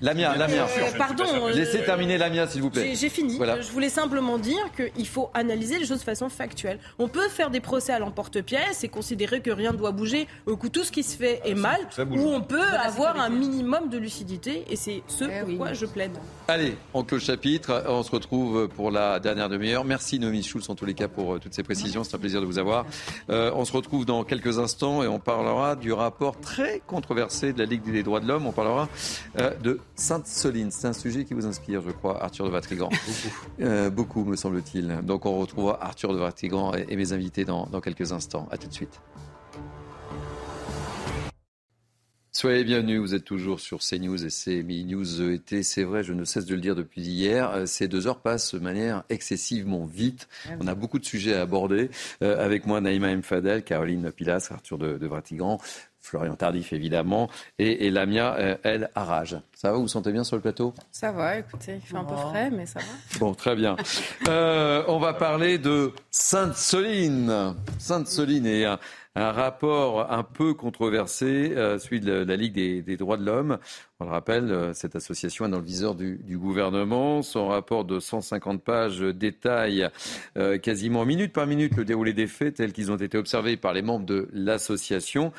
Speaker 1: La mienne, la mienne.
Speaker 25: Pardon.
Speaker 1: Laissez terminer la mienne, s'il vous plaît.
Speaker 25: J'ai fini. Je voulais simplement dire qu'il faut analyser les choses de façon factuelle. On peut faire des procès à l'emporte-pièce et considérer que rien ne doit bouger, au coup tout ce qui se fait est mal, ou on peut avoir un minimum de lucidité, et c'est ce eh pourquoi je plaide.
Speaker 1: Allez, on clôt le chapitre, on se retrouve pour la dernière demi-heure. Merci Noémie Schulz en tous les cas pour euh, toutes ces précisions, c'est un plaisir de vous avoir. Euh, on se retrouve dans quelques instants et on parlera du rapport très controversé de la Ligue des droits de l'homme, on parlera euh, de Sainte-Soline. C'est un sujet qui vous inspire, je crois, Arthur de Vatrigan. beaucoup. beaucoup, me semble-t-il. Donc on retrouvera Arthur de Vatrigan et, mes invités dans, dans quelques instants. À tout de suite. Soyez bienvenus, vous êtes toujours sur CNews et c'est News été. C'est vrai, je ne cesse de le dire depuis hier, euh, ces deux heures passent de manière excessivement vite. Ah On a beaucoup de sujets à aborder. Euh, avec moi, Naïma M. Fadel, Caroline Pilas, Arthur de, de Vratigan, Florian Tardif évidemment, et, Lamia, euh, elle, Arrage. Ça va, vous vous sentez bien sur le plateau?
Speaker 25: Ça va, écoutez, il fait un peu frais, mais ça va.
Speaker 1: Bon, très bien. on va parler de Sainte-Soline. Sainte-Soline et un rapport un peu controversé, euh, celui de la, Ligue des, droits de l'homme. On le rappelle, euh, cette association est dans le viseur du, gouvernement. Son rapport de 150 pages détaille euh, quasiment minute par minute le déroulé des faits tels qu'ils ont été observés par les membres de l'association.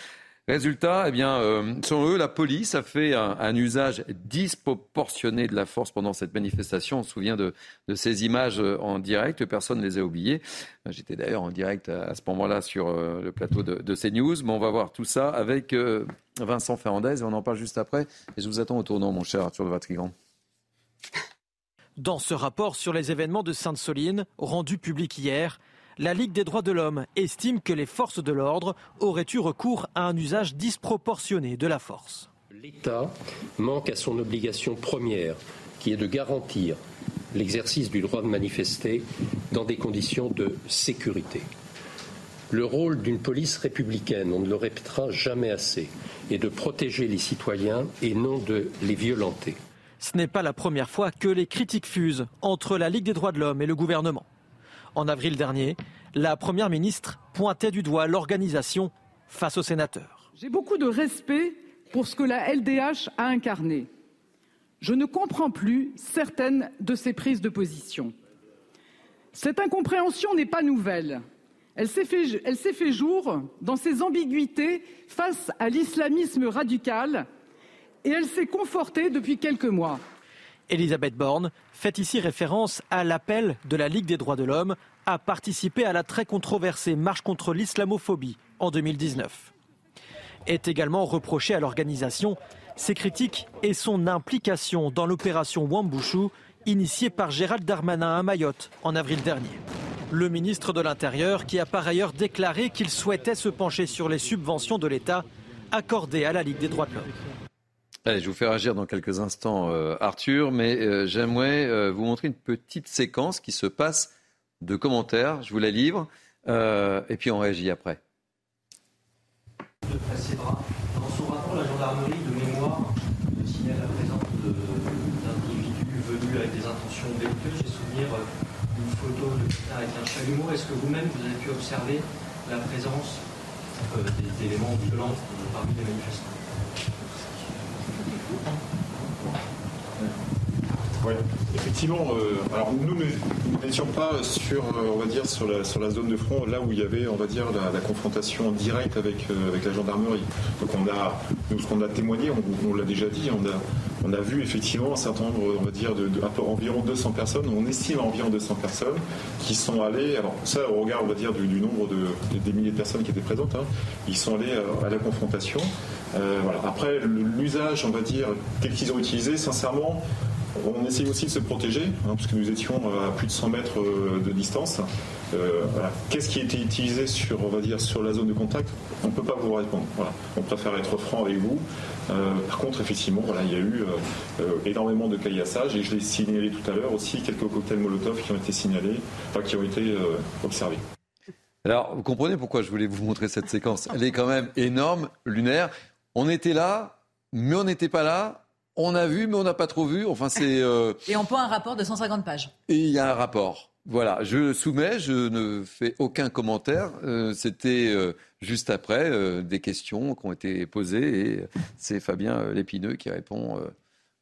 Speaker 1: Résultat, eh bien, euh, selon eux, la police a fait un, usage disproportionné de la force pendant cette manifestation. On se souvient de, ces images euh, en direct, personne ne les a oubliées. Euh, j'étais d'ailleurs en direct à, ce moment-là sur le plateau de, de, CNews, mais on va voir tout ça avec Vincent Fernandez et on en parle juste après. Et je vous attends au tournant, mon cher Arthur de Vatrigan.
Speaker 27: Dans ce rapport sur les événements de Sainte-Soline, rendu public hier, la Ligue des droits de l'homme estime que les forces de l'ordre auraient eu recours à un usage disproportionné de la force.
Speaker 28: L'État manque à son obligation première, qui est de garantir l'exercice du droit de manifester dans des conditions de sécurité. Le rôle d'une police républicaine, on ne le répétera jamais assez, est de protéger les citoyens et non de les violenter.
Speaker 27: Ce n'est pas la première fois que les critiques fusent entre la Ligue des droits de l'homme et le gouvernement. En avril dernier, la Première ministre pointait du doigt l'organisation face aux sénateurs.
Speaker 29: J'ai beaucoup de respect pour ce que la LDH a incarné. Je ne comprends plus certaines de ses prises de position. Cette incompréhension n'est pas nouvelle. Elle s'est fait, elle s'est fait jour dans ses ambiguïtés face à l'islamisme radical et elle s'est confortée depuis quelques mois.
Speaker 27: Elisabeth Borne fait ici référence à l'appel de la Ligue des droits de l'homme à participer à la très controversée marche contre l'islamophobie en 2019. Est également reproché à l'organisation ses critiques et son implication dans l'opération Wambushu initiée par Gérald Darmanin à Mayotte en avril dernier. Le ministre de l'Intérieur qui a par ailleurs déclaré qu'il souhaitait se pencher sur les subventions de l'État accordées à la Ligue des droits de l'homme.
Speaker 1: Allez, je vous fais réagir dans quelques instants, euh, Arthur, mais euh, j'aimerais euh, vous montrer une petite séquence qui se passe de commentaires. Je vous la livre, et puis on réagit après.
Speaker 30: Dans son rapport, la gendarmerie de mémoire signale la présence d'individus venus avec des intentions belliqueuses. J'ai souvenir d'une photo de quelqu'un avec un chalumeau. Est-ce que vous-même, vous avez pu observer la présence d'éléments violents parmi les manifestants?
Speaker 12: Oui, effectivement. Euh, alors nous n'étions pas sur, euh, on va dire, sur la, sur la zone de front, là où il y avait, on va dire, la, confrontation directe avec, euh, avec la gendarmerie. Donc on a, nous, ce qu'on a témoigné, on, l'a déjà dit, on a, on a vu effectivement un certain nombre, on va dire, environ 200 personnes, on estime environ 200 personnes qui sont allées, alors ça au regard, on va dire, du, nombre de, des milliers de personnes qui étaient présentes, hein, ils sont allés à la confrontation. Voilà. Après, l'usage, on va dire, tel qu'ils ont utilisé, sincèrement, on essaye aussi de se protéger, hein, puisque nous étions à plus de 100 mètres euh, de distance. Euh, Qu'est-ce qui a été utilisé sur, on va dire, sur la zone de contact? On ne peut pas vous répondre. On préfère être franc avec vous. Euh, par contre, effectivement, il y a eu énormément de caillassages et je l'ai signalé tout à l'heure aussi quelques cocktails Molotov qui ont été signalés, qui ont été observés.
Speaker 1: Alors, vous comprenez pourquoi je voulais vous montrer cette séquence? Elle est quand même énorme, lunaire. On était là, mais on n'était pas là on a vu, mais on n'a pas trop vu. Enfin, c'est. Euh, [LAUGHS]
Speaker 6: Et on prend un rapport de 150 pages.
Speaker 1: Et il y a un rapport. Voilà, je soumets, je ne fais aucun commentaire. Euh, c'était euh, juste après des questions qui ont été posées et c'est Fabien Lépineux qui répond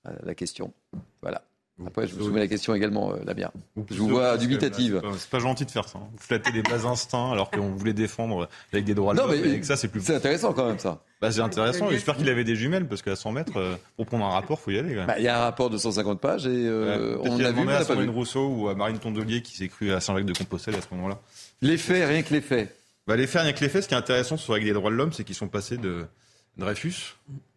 Speaker 1: à la question. Voilà. Après, je vous soumets la question également, euh, bien. Je vous vois dubitative.
Speaker 12: C'est pas, gentil de faire ça. Hein. Vous flattez les bas instincts alors qu'on voulait défendre avec des droits de l'homme. avec ça, c'est plus.
Speaker 1: C'est intéressant quand même ça.
Speaker 12: Bah, c'est intéressant. J'espère qu'il avait des jumelles parce qu'à 100 mètres, euh, pour prendre un rapport, faut y aller.
Speaker 1: Bah, il y a un rapport de 150 pages et euh, on a, vu.
Speaker 12: à Sandrine Rousseau ou à Marine Tondelier qui s'est cru à Saint-Jacques-de-Compostelle à ce moment-là.
Speaker 1: Les faits, rien que les faits.
Speaker 12: Bah, les faits, rien que les faits. Ce qui est intéressant sur avec des droits de l'homme, c'est qu'ils sont passés de Dreyfus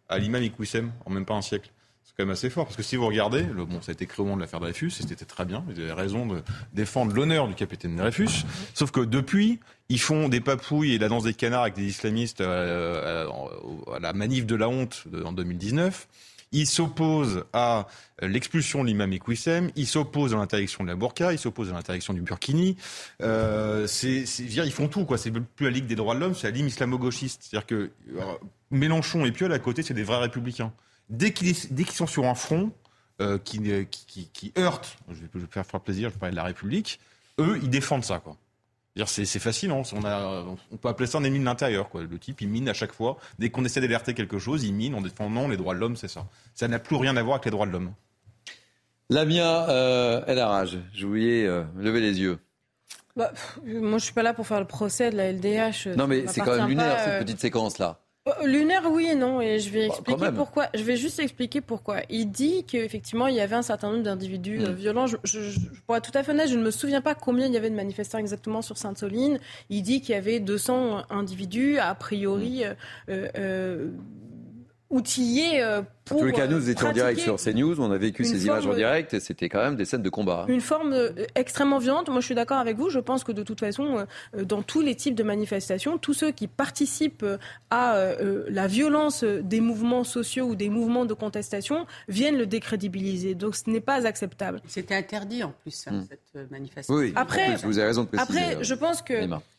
Speaker 12: à l'imam Iqwissem en même pas un siècle quand même assez fort. Parce que si vous regardez, le, bon, ça a été créé au moment de l'affaire Dreyfus, et c'était très bien. Ils avaient raison de défendre l'honneur du capitaine Dreyfus. Sauf que depuis, ils font des papouilles et la danse des canards avec des islamistes euh, à, la manif de la honte en 2019. Ils s'opposent à l'expulsion de l'imam Equissem, ils s'opposent à l'interdiction de la burqa, ils s'opposent à l'interdiction du burkini. Euh, c'est, ils font tout, quoi. C'est plus la Ligue des droits de l'homme, c'est la Ligue islamo-gauchiste. C'est-à-dire que euh, Mélenchon et Piolle à côté, c'est des vrais républicains dès qu'ils sont sur un front euh, qui, qui, qui, heurte, je vais, je vais faire, plaisir, je vais parler de la République, eux, ils défendent ça. quoi. C'est facile, hein. on, a, on peut appeler ça un ennemi de l'intérieur. Le type, il mine à chaque fois. Dès qu'on essaie d'alerter quelque chose, il mine en défendant les droits de l'homme, c'est ça. Ça n'a plus rien à voir avec les droits de l'homme.
Speaker 1: Lamia euh, El Arage, je voulais euh, lever les yeux.
Speaker 25: Bah, moi, je suis pas là pour faire le procès de la LDH.
Speaker 1: Non, mais c'est quand même lunaire, cette euh, petite séquence-là.
Speaker 25: Euh, lunaire, oui et non, et je vais bah, expliquer pourquoi. Je vais juste expliquer pourquoi. Il dit qu'effectivement, il y avait un certain nombre d'individus euh, mm. violents. Je, je, pour être tout à fait honnête, je ne me souviens pas combien il y avait de manifestants exactement sur Sainte-Soline. Il dit qu'il y avait 200 individus, a priori. Mm. Euh, euh, pour.
Speaker 1: En tous les cas, nous, nous étions en direct sur CNews, on a vécu
Speaker 25: une
Speaker 1: ces images en
Speaker 25: forme-
Speaker 1: direct et c'était quand même des scènes de combat.
Speaker 25: Une forme euh, extrêmement violente. Moi, je suis d'accord avec vous. Je pense que de toute façon, euh, euh, dans tous les types de manifestations, tous ceux qui participent euh, à euh, la violence euh, des mouvements sociaux ou des mouvements de contestation viennent le décrédibiliser. Donc, ce n'est pas acceptable.
Speaker 11: C'était interdit en plus, hein,
Speaker 1: Hmm.
Speaker 11: cette euh, manifestation.
Speaker 1: Oui,
Speaker 25: Après-
Speaker 1: en plus, vous avez raison de préciser.
Speaker 25: Après,
Speaker 1: euh,
Speaker 25: je pense que.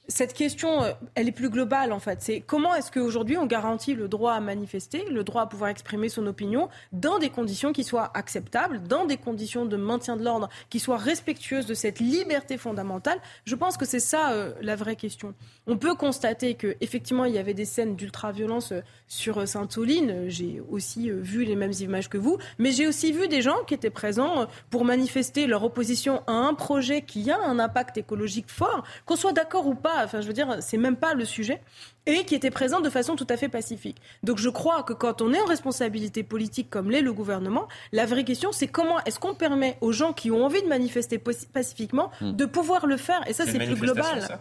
Speaker 25: Cette question, euh, elle est plus globale en fait. C'est comment est-ce qu'aujourd'hui on garantit le droit à manifester, le droit à pouvoir exprimer son opinion dans des conditions qui soient acceptables, dans des conditions de maintien de l'ordre qui soient respectueuses de cette liberté fondamentale? Je pense que c'est ça euh, la vraie question. On peut constater que effectivement il y avait des scènes d'ultra-violence euh, sur Sainte-Soline. J'ai aussi vu les mêmes images que vous, mais j'ai aussi vu des gens qui étaient présents pour manifester leur opposition à un projet qui a un impact écologique fort, qu'on soit d'accord ou pas. Enfin, je veux dire, c'est même pas le sujet et qui étaient présents de façon tout à fait pacifique. Donc je crois que quand on est en responsabilité politique comme l'est le gouvernement, la vraie question c'est comment est-ce qu'on permet aux gens qui ont envie de manifester pacifiquement
Speaker 10: Hmm.
Speaker 25: de pouvoir le faire et ça
Speaker 10: C'est
Speaker 25: plus global.
Speaker 10: ça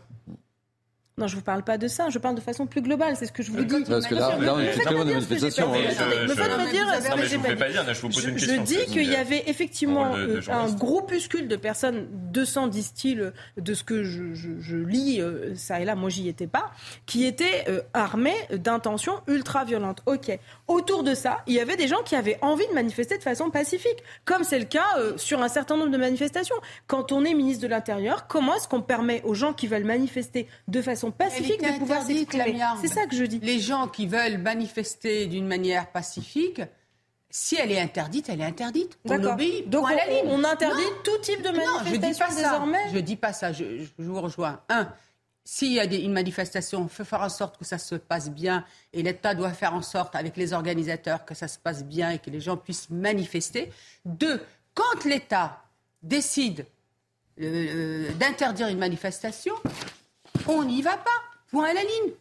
Speaker 25: Non, je vous parle pas de ça, je parle de façon plus globale, c'est ce que je vous dis.
Speaker 1: Parce que là, là, on est dans une manifestation. Hein.
Speaker 25: me
Speaker 10: je vous
Speaker 25: pas
Speaker 10: fais
Speaker 25: dit.
Speaker 10: pas dire, je vous pose
Speaker 25: Je,
Speaker 10: une
Speaker 25: je
Speaker 10: question.
Speaker 25: dis
Speaker 10: c'est-
Speaker 25: qu'il y avait effectivement euh, un groupuscule de personnes, 200 disent-ils, de ce que je, je- je lis euh, ça et là, moi j'y étais pas, qui étaient euh, armés d'intentions ultra-violentes. Ok. Autour de ça, il y avait des gens qui avaient envie de manifester de façon pacifique, comme c'est le cas euh, sur un certain nombre de manifestations. Quand on est ministre de l'Intérieur, comment est-ce qu'on permet aux gens qui veulent manifester de façon pacifique
Speaker 11: Elle était
Speaker 25: de pouvoir s'exprimer. C'est ça que je dis.
Speaker 11: Les gens qui veulent manifester d'une manière pacifique, si elle est interdite, elle est interdite. On obéit.
Speaker 25: Donc
Speaker 11: à la
Speaker 25: on-
Speaker 11: ligne.
Speaker 25: on interdit
Speaker 11: Non.
Speaker 25: tout type de
Speaker 11: Non, je dis
Speaker 25: manifestation
Speaker 11: pas ça.
Speaker 25: désormais
Speaker 11: Je dis pas ça. Je, vous rejoins. Un, s'il y a des- une manifestation, faut faire en sorte que ça se passe bien et l'État doit faire en sorte avec les organisateurs que ça se passe bien et que les gens puissent manifester. Deux, quand l'État décide euh, d'interdire une manifestation, on n'y va pas. Point à la ligne.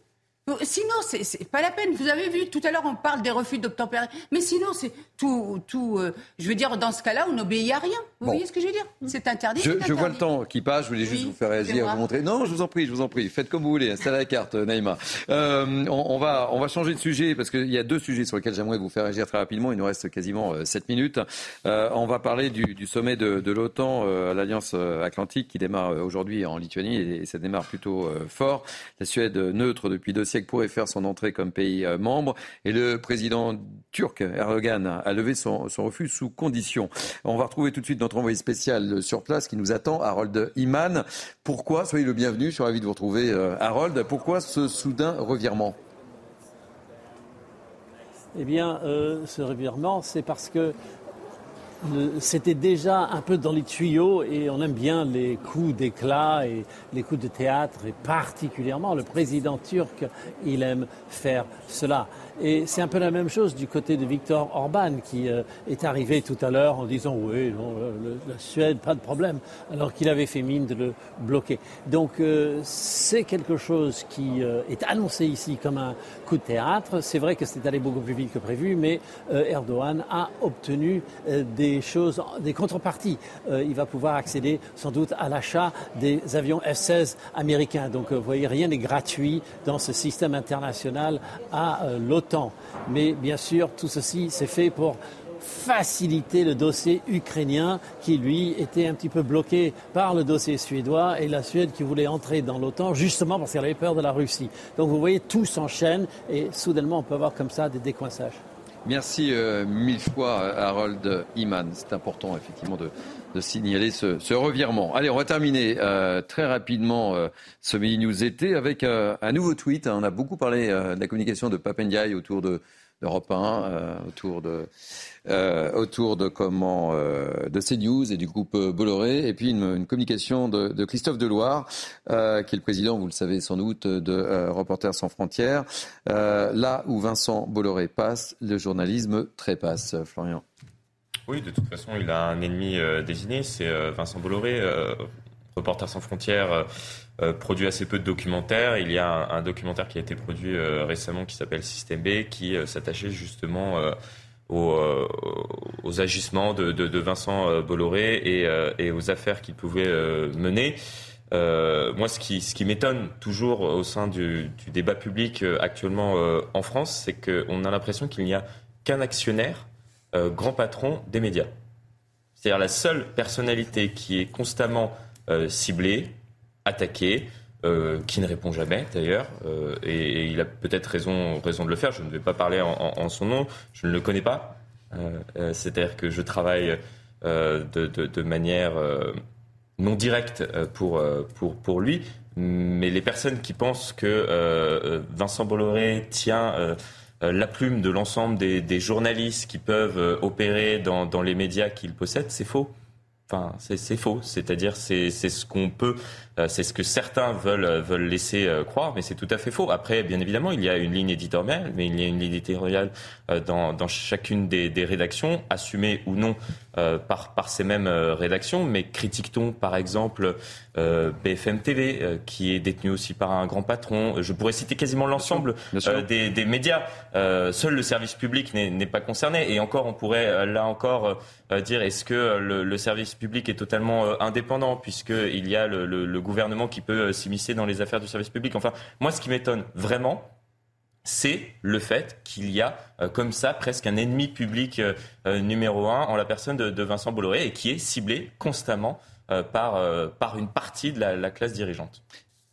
Speaker 11: Euh, Sinon, c'est pas la peine. Vous avez vu, tout à l'heure, on parle des refus d'obtempérer. Mais sinon, c'est tout. tout euh, je veux dire, dans ce cas-là, on n'obéit à rien. Vous
Speaker 1: Bon.
Speaker 11: voyez ce que je veux dire? C'est interdit.
Speaker 1: Je, vois le temps qui passe, je voulais juste
Speaker 11: Oui,
Speaker 1: vous faire réagir, vous montrer. Non, je vous en prie, je vous en prie. Faites comme vous voulez, à la carte, Naïma. Euh, on, on va, on va changer de sujet parce qu'il y a deux sujets sur lesquels j'aimerais vous faire réagir très rapidement. Il nous reste quasiment euh, 7 minutes. Euh, on va parler du, du sommet de, de l'OTAN, euh, l'Alliance euh, Atlantique, qui démarre euh, aujourd'hui en Lituanie et, ça démarre plutôt euh, fort. La Suède, neutre depuis deux siècles, pourrait faire son entrée comme pays euh, membre et le président turc Erdogan a levé son, refus sous condition. On va retrouver tout de suite notre envoyé spécial sur place qui nous attend, Harold Iman. Pourquoi, soyez le bienvenu, je suis ravi de vous retrouver, euh, Harold. Pourquoi ce soudain revirement?
Speaker 22: Eh bien, euh, ce revirement, c'est parce que c'était déjà un peu dans les tuyaux et on aime bien les coups d'éclat et les coups de théâtre et particulièrement le président turc, il aime faire cela. Et c'est un peu la même chose du côté de Viktor Orban qui euh, est arrivé tout à l'heure en disant oui, non, euh, la Suède, pas de problème, alors qu'il avait fait mine de le bloquer. Donc euh, c'est quelque chose qui euh, est annoncé ici comme un coup de théâtre. C'est vrai que c'est allé beaucoup plus vite que prévu, mais Erdogan a obtenu des choses, des contreparties. Il va pouvoir accéder sans doute à l'achat des avions F-16 américains. Donc vous voyez, rien n'est gratuit dans ce système international à euh, l'OTAN. Mais bien sûr, tout ceci c'est fait pour faciliter le dossier ukrainien qui, lui, était un petit peu bloqué par le dossier suédois et la Suède qui voulait entrer dans l'OTAN justement parce qu'elle avait peur de la Russie. Donc vous voyez, tout s'enchaîne et soudainement on peut avoir comme ça des décoinçages.
Speaker 1: Merci euh, mille fois, Harold Iman. C'est important, effectivement, de, de signaler ce, revirement. Allez, on va terminer euh, très rapidement euh, ce Mini News été avec euh, un nouveau tweet. On a beaucoup parlé de la communication de Papendiaï autour de d'Europe 1, euh, autour de autour de comment de CNews et du groupe Bolloré, et puis une, communication de, de Christophe Deloire, qui est le président, vous le savez sans doute, de Reporters sans frontières. Là où Vincent Bolloré passe, le journalisme trépasse. Florian.
Speaker 10: Oui, de toute façon, il a un ennemi euh, désigné, c'est euh, Vincent Bolloré. Euh, Reporters sans frontières produit assez peu de documentaires. Il y a un, documentaire qui a été produit récemment qui s'appelle Système B, qui s'attachait justement aux, agissements de, Vincent Bolloré et, aux affaires qu'il pouvait mener. moi, ce qui, m'étonne toujours au sein du débat public actuellement en France, c'est qu'on a l'impression qu'il n'y a qu'un actionnaire, grand patron des médias. C'est-à-dire la seule personnalité qui est constamment ciblée, attaquée, euh, qui ne répond jamais d'ailleurs, euh, et, il a peut-être raison, raison de le faire. Je ne vais pas parler en, son nom, je ne le connais pas. Euh, c'est-à-dire que je travaille de, manière non directe pour, pour lui, mais les personnes qui pensent que Vincent Bolloré tient la plume de l'ensemble des, journalistes qui peuvent opérer dans, dans les médias qu'il possède, c'est faux. Enfin, c'est faux. C'est-à-dire, c'est ce qu'on peut euh, c'est ce que certains veulent, euh, veulent laisser euh, croire, mais c'est tout à fait faux. Après, bien évidemment, il y a une ligne éditoriale, mais il y a une ligne éditoriale dans, dans chacune des, des, rédactions, assumée ou non par, par ces mêmes rédactions. Mais critique-t-on, par exemple, BFM TV, qui est détenu aussi par un grand patron? Je pourrais citer quasiment l'ensemble des, des, médias. seul le service public n'est pas concerné. Et encore, on pourrait là encore dire est-ce que le, le, service public est totalement indépendant, puisqu'il y a le, le, le gouvernement qui peut euh, s'immiscer dans les affaires du service public. Enfin, moi, ce qui m'étonne vraiment, c'est le fait qu'il y a euh, comme ça presque un ennemi public euh, numéro un en la personne de, Vincent Bolloré et qui est ciblé constamment par, par une partie de la, classe dirigeante.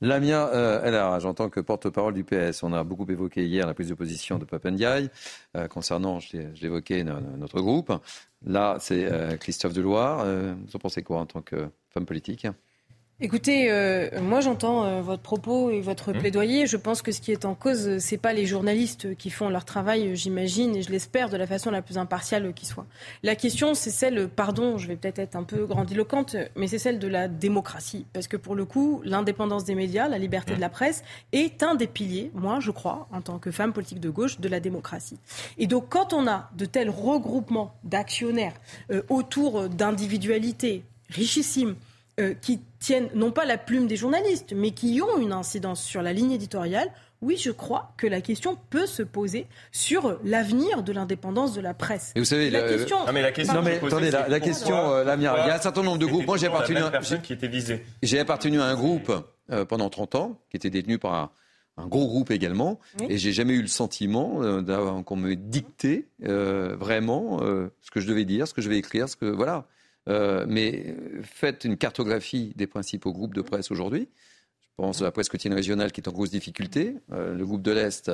Speaker 1: Lamia euh, j'entends que porte-parole du PS, on a beaucoup évoqué hier la prise de position de Papendiaï concernant, je l'évoquais, notre groupe. Là, c'est Christophe Deloire. vous en pensez quoi en tant que femme politique?
Speaker 25: Écoutez, euh, moi j'entends euh, votre propos et votre mmh. plaidoyer. Je pense que ce qui est en cause, c'est pas les journalistes qui font leur travail, j'imagine, et je l'espère de la façon la plus impartiale qui soit. La question, c'est celle, pardon, je vais peut-être être un peu grandiloquente, mais c'est celle de la démocratie. Parce que pour le coup, l'indépendance des médias, la liberté de la presse, est un des piliers, moi je crois, en tant que femme politique de gauche, de la démocratie. Et donc quand on a de tels regroupements d'actionnaires euh, autour d'individualités richissimes, euh, qui tiennent non pas la plume des journalistes, mais qui ont une incidence sur la ligne éditoriale, oui, je crois que la question peut se poser sur l'avenir de l'indépendance de la presse.
Speaker 1: Et vous savez, la, question.
Speaker 10: Non, mais la question.
Speaker 1: Non, mais attendez, la, question, euh, Il y a un certain nombre de groupes. Moi, j'ai appartenu.
Speaker 10: qui était visée.
Speaker 1: J'ai appartenu à un groupe euh, pendant 30 ans, qui était détenu par un, gros groupe également, et j'ai jamais eu le sentiment qu'on me dictait vraiment ce que je devais dire, ce que je vais écrire, ce que voilà. Euh, mais faites une cartographie des principaux groupes de presse aujourd'hui. Je pense à la presse quotidienne régionale qui est en grosse difficulté. Euh, le groupe de l'Est,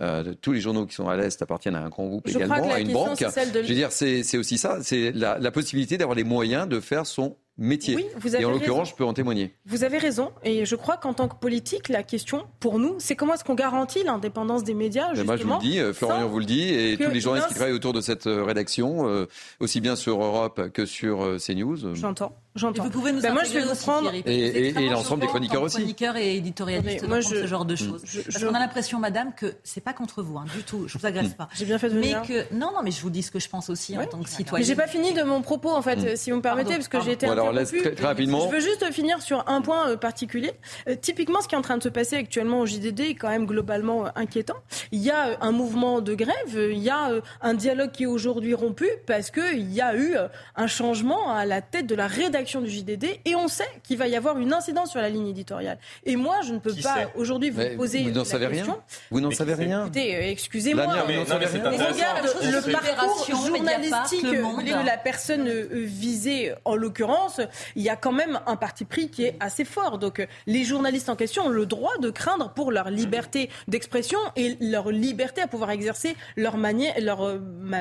Speaker 1: euh, tous les journaux qui sont à l'Est appartiennent à un grand groupe également, à une banque. Je veux dire, c'est aussi ça, c'est la, la, possibilité d'avoir les moyens de faire son métier.
Speaker 25: Oui, vous avez
Speaker 1: et en
Speaker 25: l'occurrence,
Speaker 1: je peux en témoigner.
Speaker 25: Vous avez raison. Et je crois qu'en tant que politique, la question pour nous, c'est comment est-ce qu'on garantit l'indépendance des médias justement,
Speaker 1: Moi, je vous le dis, euh, Florian vous le dit, et tous les journalistes qui travaillent autour de cette euh, rédaction, euh, aussi bien sur Europe que sur CNews.
Speaker 25: J'entends. J'entends.
Speaker 31: Vous pouvez nous ben
Speaker 25: moi, je vais vous prendre
Speaker 1: et, et, l'ensemble des chroniqueurs aussi.
Speaker 31: Chroniqueurs et éditorialistes moi, je, ce genre de choses. Je, Parce qu'on a l'impression, Madame, que c'est pas contre vous, hein, du tout. Je vous agresse [LAUGHS] pas.
Speaker 25: J'ai bien fait de venir.
Speaker 31: Mais que non, non, mais je vous dis ce que je pense aussi en tant que citoyen. Mais
Speaker 25: j'ai pas fini de mon propos en fait, hmm. si vous me permettez, parce que j'ai été interrompue. Je veux juste finir sur un point euh, particulier. Euh, typiquement, ce qui est en train de se passer actuellement au JDD est quand même globalement euh, inquiétant. Il y a un mouvement de grève, il y a un dialogue qui est aujourd'hui rompu parce qu'il y a eu un changement à la tête de la rédaction du JDD et on sait qu'il va y avoir une incidence sur la ligne éditoriale. Et moi, je ne peux pas aujourd'hui vous poser
Speaker 1: vous n'en savez
Speaker 25: question.
Speaker 1: Rien vous n'en savez rien
Speaker 25: Écoutez, excusez-moi.
Speaker 1: Mais,
Speaker 25: regarde le parcours journalistique de la personne visée en l'occurrence, il y a quand même un parti pris qui est assez fort. Donc euh, les journalistes en question ont le droit de craindre pour leur liberté d'expression et leur liberté à pouvoir exercer leur manière, leur, euh,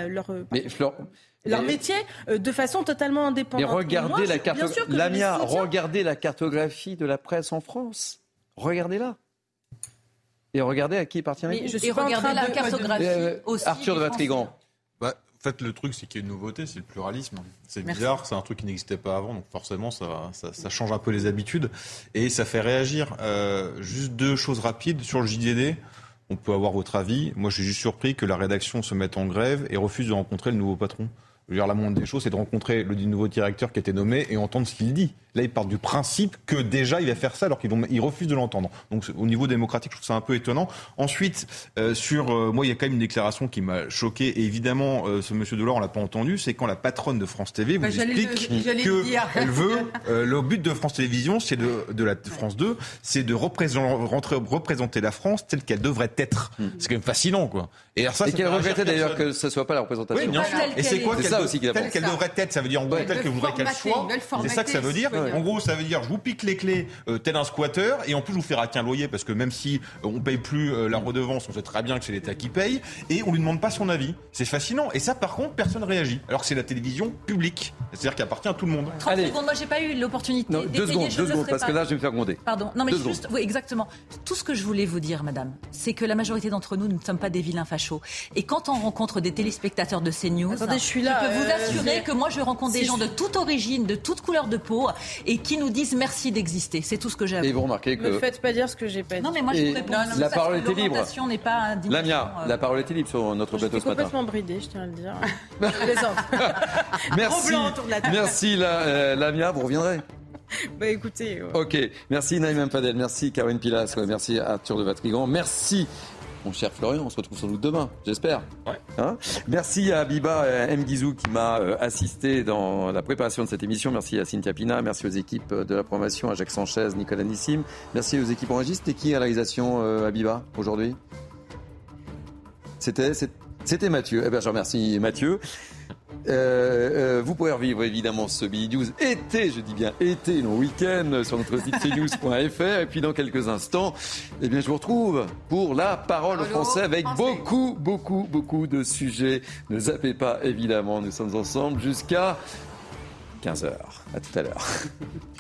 Speaker 25: leur, euh, leur métier de façon totalement indépendante.
Speaker 1: Mais regardez la carte... Lamia, regardez la cartographie de la presse en France. Regardez-la. Et regardez à qui appartient
Speaker 31: je suis Et regardez la cartographie aussi.
Speaker 1: Arthur de Vatrigan.
Speaker 12: En fait, le truc, c'est qu'il y a une nouveauté, c'est le pluralisme. C'est bizarre, c'est un truc qui n'existait pas avant, donc forcément, ça, ça, change un peu les habitudes et ça fait réagir. Euh, juste deux choses rapides sur le JDD. On peut avoir votre avis. Moi, je suis juste surpris que la rédaction se mette en grève et refuse de rencontrer le nouveau patron. Je veux dire, la moindre des choses, c'est de rencontrer le nouveau directeur qui a été nommé et entendre ce qu'il dit. Là, il part du principe que déjà, il va faire ça alors qu'il refuse de l'entendre. Donc, au niveau démocratique, je trouve ça un peu étonnant. Ensuite, euh, sur, euh, moi, il y a quand même une déclaration qui m'a choqué. Et évidemment, euh, ce monsieur Delors, on l'a pas entendu. C'est quand la patronne de France TV vous bah, explique qu'elle veut, [LAUGHS] le but de France Télévisions, c'est de, de la France 2, c'est de représenter, représenter la France telle qu'elle devrait être. Hmm. C'est quand même fascinant, quoi.
Speaker 31: Et, ça, qu'elle regrettait d'ailleurs que ce soit pas la représentation.
Speaker 12: Oui, Et c'est quoi ça aussi Telle qu'elle devrait être, ça veut dire en gros telle que voudrait qu'elle soit. C'est ça que ça veut dire. En gros, ça veut dire je vous pique les clés euh, tel un squatter et en plus je vous fais raquer un loyer parce que même si euh, on paye plus euh, la redevance, on sait très bien que c'est l'État qui paye et on lui demande pas son avis. C'est fascinant. Et ça, par contre, personne réagit. Alors que c'est la télévision publique, c'est-à-dire qu'elle appartient à tout le monde.
Speaker 6: 30 secondes. Moi, j'ai pas eu l'opportunité.
Speaker 31: Deux secondes, deux secondes, parce que là, je vais me faire gronder.
Speaker 6: Pardon. Non, mais juste, oui, exactement. Tout ce que je voulais vous dire, madame, c'est que la majorité d'entre nous, nous ne sommes pas des vilains fachos. Et quand on rencontre des téléspectateurs de CNews,
Speaker 25: Attendez, je suis là.
Speaker 6: Je peux vous assurer que moi, je rencontre des gens de toute origine, de toute couleur de peau, et qui nous disent merci d'exister. C'est tout ce que j'ai.
Speaker 31: Et vous remarquez que.
Speaker 25: Ne faites pas dire ce que j'ai pas dit.
Speaker 6: Non, mais moi, je vous réponds.
Speaker 31: la parole était libre.
Speaker 6: N'est pas
Speaker 31: Lamia, euh, la parole était libre sur notre plateau ce
Speaker 25: matin. complètement bridé, je tiens à le dire. [LAUGHS]
Speaker 31: Merci. Merci, la, euh, Lamia. Vous reviendrez.
Speaker 25: Bah écoutez.
Speaker 31: Ok. Merci Naïm Fadel. Merci Caroline Pilas. merci Arthur de Vatrigan. Merci mon cher Florian. On se retrouve sans doute demain, j'espère. Hein Merci à Biba M. Guizou qui m'a euh, assisté dans la préparation de cette émission. Merci à Cynthia Pina. Merci aux équipes de la promotion, à Jacques Sanchez, Nicolas Nissim. Merci aux équipes enregistrées. C'était qui à la réalisation, euh, Biba, aujourd'hui? C'était c'était Mathieu. Eh bien, je remercie Mathieu. Euh, euh, vous pouvez revivre évidemment ce Billy News été, je dis bien été, non week-end, sur notre site cnews.fr. Et puis dans quelques instants, eh bien, je vous retrouve pour la parole au français avec beaucoup, beaucoup, beaucoup de sujets. Ne zappez pas, évidemment, nous sommes ensemble jusqu'à 15h. À tout à l'heure. [LAUGHS]